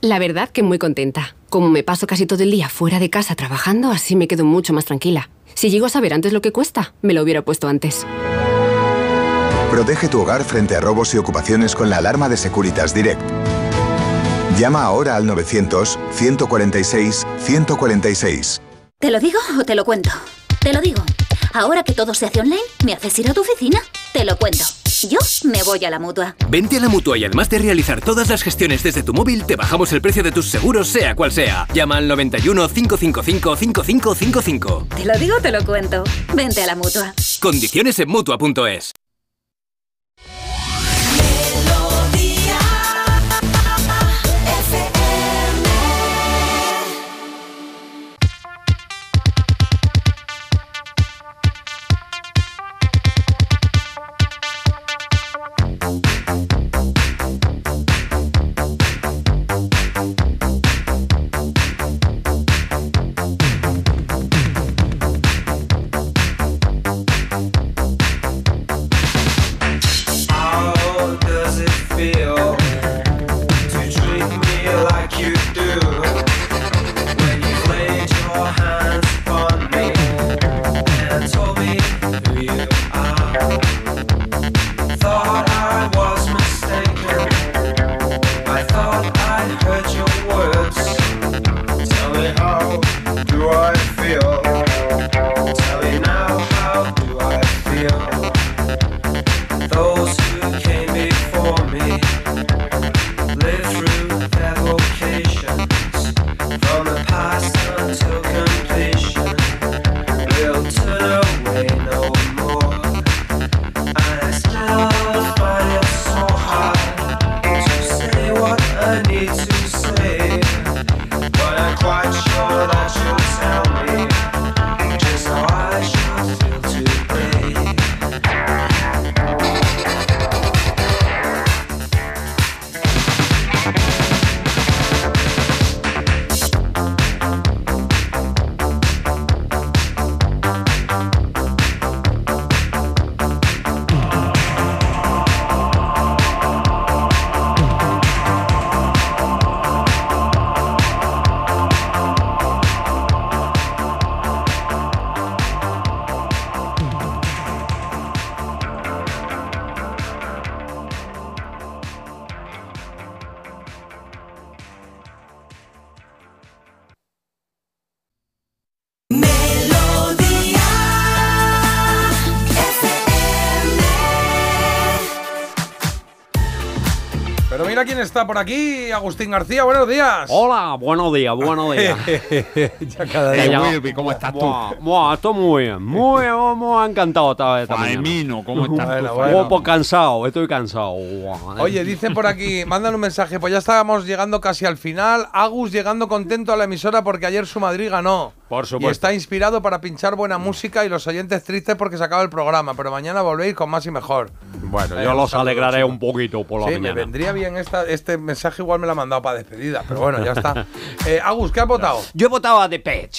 Speaker 12: La verdad que muy contenta. Como me paso casi todo el día fuera de casa trabajando, así me quedo mucho más tranquila. Si llego a saber antes lo que cuesta, me lo hubiera puesto antes.
Speaker 11: Protege tu hogar frente a robos y ocupaciones con la alarma de Securitas Direct. Llama ahora al 900-146-146.
Speaker 12: ¿Te lo digo o te lo cuento? Te lo digo. Ahora que todo se hace online, ¿me haces ir a tu oficina? Te lo cuento. Yo me voy a la mutua.
Speaker 28: Vente a la mutua y además de realizar todas las gestiones desde tu móvil, te bajamos el precio de tus seguros, sea cual sea. Llama al 91 555 5555.
Speaker 12: Te lo digo te lo cuento. Vente a la mutua.
Speaker 28: Condiciones en mutua.es.
Speaker 5: mira quién está por aquí, Agustín García, buenos días.
Speaker 49: Hola, buenos días, buenos días.
Speaker 5: ya cada día.
Speaker 6: Wilby, ¿cómo estás tú?
Speaker 49: Buah, estoy muy bien, muy muy encantado esta vez.
Speaker 6: Faemino, ¿cómo estás
Speaker 5: Bueno,
Speaker 49: Buah,
Speaker 6: tú?
Speaker 5: bueno.
Speaker 49: cansado, estoy cansado.
Speaker 5: Oye, dice por aquí, mandan un mensaje, pues ya estábamos llegando casi al final. Agus llegando contento a la emisora porque ayer su Madrid ganó.
Speaker 49: Por
Speaker 5: Y
Speaker 49: supuesto.
Speaker 5: está inspirado para pinchar buena música y los oyentes tristes porque se acaba el programa, pero mañana volvéis con más y mejor.
Speaker 49: Bueno,
Speaker 5: Eh,
Speaker 49: yo
Speaker 5: un
Speaker 49: los alegraré un poquito por la
Speaker 5: Sí, me
Speaker 49: mañana.
Speaker 5: vendría bien esta, este mensaje, igual me lo ha mandado para despedida, pero bueno, ya está. Eh, Agus, ¿qué has votado?
Speaker 49: Yo he votado a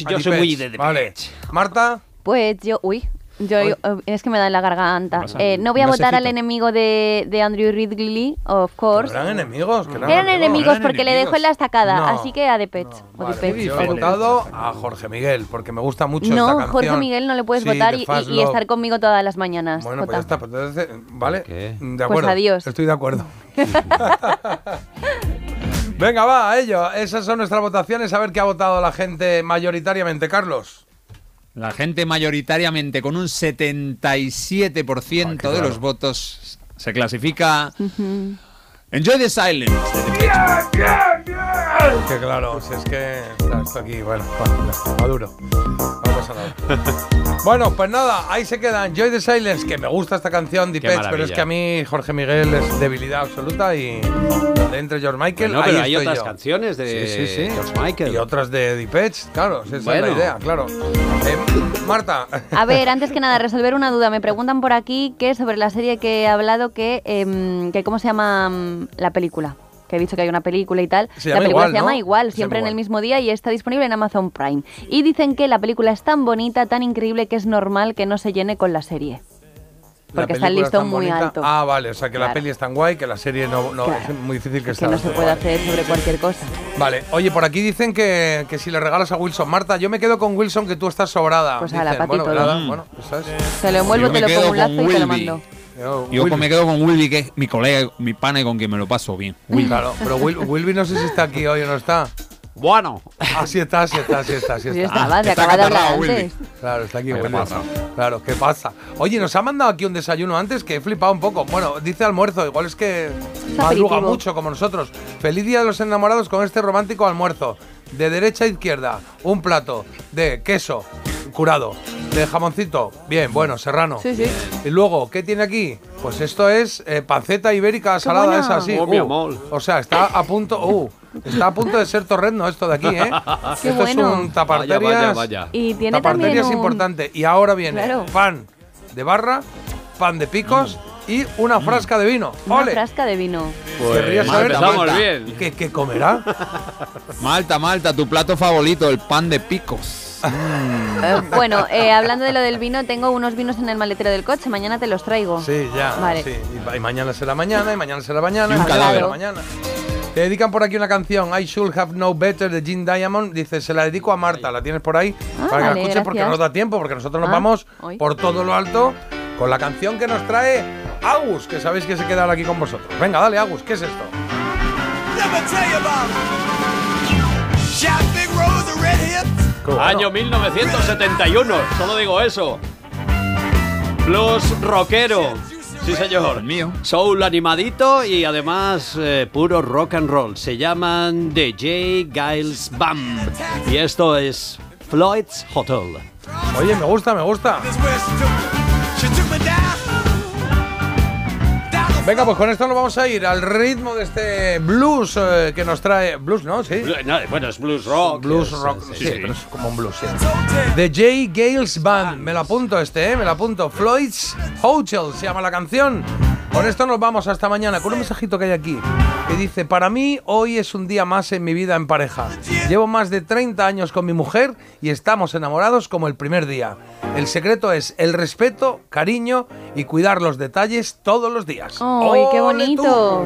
Speaker 5: A
Speaker 49: yo soy muy de Depeche.
Speaker 5: Vale. Marta,
Speaker 7: Pues yo, uy, Yo, eh, es que me da en la garganta. Eh, no voy a votar al enemigo de, de Andrew Ridley, of course.
Speaker 5: Eran enemigos. Que eran,
Speaker 7: Eran enemigos
Speaker 5: eran
Speaker 7: porque le dejo en la estacada,
Speaker 5: No.
Speaker 7: así que a Depeche. o
Speaker 5: Vale,
Speaker 7: Depeche,
Speaker 5: yo he votado a Jorge Miguel porque me gusta mucho esta
Speaker 7: No. Jorge Miguel no le puedes
Speaker 5: Sí,
Speaker 7: votar y, estar conmigo todas las mañanas.
Speaker 5: Bueno, pues ya está. pues entonces, vale. De
Speaker 7: Pues
Speaker 5: acuerdo.
Speaker 7: adiós.
Speaker 5: Estoy de acuerdo. Venga, va, a ello. Esas son nuestras votaciones. A ver qué ha votado la gente mayoritariamente. Carlos.
Speaker 6: La gente mayoritariamente con un 77% de los votos se clasifica Enjoy the Silence.
Speaker 5: Que claro, si es que está esto aquí, bueno, bueno, maduro. No pasa nada. Bueno, pues nada, ahí se queda Enjoy the Silence, que me gusta esta canción, Edge, pero es que a mí Jorge Miguel es debilidad absoluta y donde entre George Michael,
Speaker 49: No,
Speaker 5: ahí
Speaker 49: pero hay
Speaker 5: estoy
Speaker 49: otras
Speaker 5: yo.
Speaker 49: canciones de
Speaker 5: Sí, sí, sí.
Speaker 49: George Michael.
Speaker 5: Y otras de Deep Edge, claro, esa es la idea, claro. Eh, Marta.
Speaker 7: A ver, antes que nada, resolver una duda. Me preguntan por aquí que sobre la serie que he hablado, que, em, que ¿cómo se llama mm, la película? Que he dicho que hay una película y tal.
Speaker 5: Se
Speaker 7: la película
Speaker 5: igual,
Speaker 7: se llama
Speaker 5: ¿no?
Speaker 7: igual,
Speaker 5: Se
Speaker 7: siempre en el mismo día y está disponible en Amazon Prime. Y dicen que la película es tan bonita, tan increíble, que es normal que no se llene con la serie.
Speaker 5: La
Speaker 7: Porque está el listón muy
Speaker 5: bonita.
Speaker 7: alto.
Speaker 5: Ah, vale, o sea que la peli es tan guay que la serie no, no
Speaker 7: Claro.
Speaker 5: es muy difícil que
Speaker 7: Es que
Speaker 5: está.
Speaker 7: no se puede hacer sobre cualquier cosa.
Speaker 5: Vale, oye, por aquí dicen que, que si le regalas a Wilson. Marta, yo me quedo con Wilson que tú estás sobrada.
Speaker 7: Pues
Speaker 5: Dicen,
Speaker 7: ala, pa' ti
Speaker 5: bueno, nada, bueno, ¿sabes?
Speaker 7: Te lo envuelvo, te lo pongo un lazo y te lo mando.
Speaker 5: Yo,
Speaker 6: Yo me quedo con Wilby, que es mi colega, mi pana y con quien me lo paso bien. Wilby.
Speaker 5: Claro, pero Wil- Wilby no sé si está aquí hoy o no está.
Speaker 49: Bueno.
Speaker 5: Ah, sí está, sí está, sí está, sí
Speaker 7: Sí
Speaker 5: está.
Speaker 7: estaba, te
Speaker 5: Está
Speaker 7: acaba de hablar
Speaker 5: catarrado, Wilby.
Speaker 7: antes.
Speaker 5: Claro, está aquí
Speaker 6: ¿Qué
Speaker 5: Wilby.
Speaker 6: pasa?
Speaker 5: Claro, ¿qué pasa? Oye, nos ha mandado aquí un desayuno antes que he flipado un poco. Bueno, dice almuerzo, igual es que madruga
Speaker 7: aperitivo.
Speaker 5: mucho como nosotros. Feliz día de los enamorados con este romántico almuerzo. De derecha a izquierda, un plato de queso curado, de jamoncito, bien, bueno, serrano.
Speaker 7: Sí, sí.
Speaker 5: Y luego, ¿qué tiene aquí? Pues esto es eh, panceta ibérica salada,
Speaker 7: buena.
Speaker 5: esa así.
Speaker 49: Oh, mi
Speaker 5: Uh,
Speaker 49: amor.
Speaker 5: o sea, está a punto, uh, está a punto de ser torrezno esto de aquí, ¿eh?
Speaker 7: Qué
Speaker 5: esto
Speaker 7: bueno.
Speaker 5: es un taparterias.
Speaker 49: Vaya, vaya, vaya.
Speaker 7: Y tiene
Speaker 5: taparterias
Speaker 7: también un...
Speaker 5: importante. Y ahora viene
Speaker 7: Claro.
Speaker 5: pan de barra, pan de picos y una frasca de vino.
Speaker 7: Una
Speaker 5: ¡Ole!
Speaker 7: frasca de vino.
Speaker 5: Querría
Speaker 6: Pues,
Speaker 5: saber
Speaker 49: bien.
Speaker 5: ¿Qué, qué comerá?
Speaker 6: Malta, Malta, tu plato favorito, el pan de picos.
Speaker 7: Eh, bueno, eh, hablando de lo del vino, tengo unos vinos en el maletero del coche. Mañana te los traigo.
Speaker 5: Sí, ya.
Speaker 7: Vale.
Speaker 5: sí. Y, ma- y mañana será mañana, y mañana será mañana,
Speaker 6: Y un
Speaker 5: y mañana
Speaker 6: cadáver.
Speaker 5: será mañana. Te dedican por aquí una canción, I Should Have No Better de Jim Diamond. Dice, se la dedico a Marta, la tienes por ahí
Speaker 7: Ah,
Speaker 5: para que
Speaker 7: vale,
Speaker 5: la escuche porque no nos da tiempo, porque nosotros nos
Speaker 7: Ah,
Speaker 5: vamos
Speaker 7: hoy.
Speaker 5: por todo lo alto con la canción que nos trae Agus, que sabéis que se queda ahora aquí con vosotros. Venga, dale, Agus, ¿qué es esto? Bueno.
Speaker 49: Año 1971, solo digo eso. Blues rockero. Sí, señor.
Speaker 6: El mío.
Speaker 49: Soul animadito y además eh, puro rock and roll. Se llaman The J. Giles Band. Y esto es Floyd's Hotel.
Speaker 5: Oye, me gusta, me gusta. Venga, pues con esto nos vamos a ir al ritmo de este blues eh, que nos trae. Blues, ¿no? Sí.
Speaker 49: Blu- no, bueno, es blues rock.
Speaker 5: Blues
Speaker 49: es-
Speaker 5: rock,
Speaker 49: es-
Speaker 5: sí, pero es como un blues, sí. The J. Gales Band, me lo apunto este, ¿eh? me lo apunto. Floyd's Hotel se llama la canción. Con esto nos vamos hasta mañana, con un mensajito que hay aquí, que dice, para mí hoy es un día más en mi vida en pareja. Llevo más de 30 años con mi mujer y estamos enamorados como el primer día. El secreto es el respeto, cariño y cuidar los detalles todos los días.
Speaker 7: ¡Ay, qué bonito!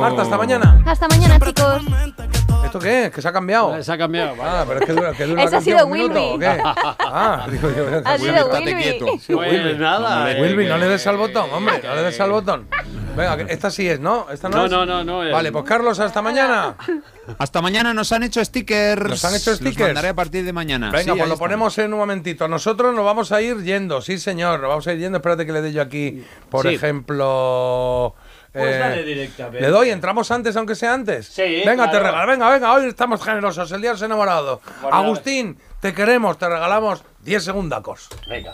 Speaker 5: Marta, hasta mañana.
Speaker 7: Hasta mañana, chicos.
Speaker 5: ¿Esto qué es? ¿Que se ha cambiado?
Speaker 49: Se ha cambiado.
Speaker 5: Ah, pero es que dura, que dura la
Speaker 7: ha sido Wilby.
Speaker 5: ¿o qué? Ah, digo yo.
Speaker 7: Ha
Speaker 5: Wilby,
Speaker 7: sido
Speaker 6: estate
Speaker 7: Wilby.
Speaker 6: quieto.
Speaker 5: Sí,
Speaker 49: Pues
Speaker 5: Wilby.
Speaker 49: nada, eh,
Speaker 5: Wilby, no le des al botón, hombre, no le des al botón. Venga, esta sí es, ¿no? ¿Esta no,
Speaker 49: No,
Speaker 5: es?
Speaker 49: no, no, no. el-
Speaker 5: Vale, pues Carlos, hasta mañana.
Speaker 6: Hasta mañana nos han hecho stickers.
Speaker 5: Nos han hecho
Speaker 6: Los
Speaker 5: stickers.
Speaker 6: mandaré a partir de mañana.
Speaker 5: Venga,
Speaker 6: Sí,
Speaker 5: pues lo ponemos en un momentito. Nosotros nos vamos a ir yendo, sí, señor. Nos vamos a ir yendo. Espérate que le dé yo aquí, por
Speaker 49: Sí.
Speaker 5: ejemplo.
Speaker 49: Pues
Speaker 5: eh,
Speaker 49: dale directamente.
Speaker 5: ¿Le doy? ¿Entramos antes, aunque sea antes?
Speaker 49: Sí,
Speaker 5: Venga, te regalo. Venga, venga, hoy estamos generosos. El día de los enamorados.
Speaker 49: Bueno,
Speaker 5: Agustín, te queremos, te regalamos 10 segundacos.
Speaker 49: Venga.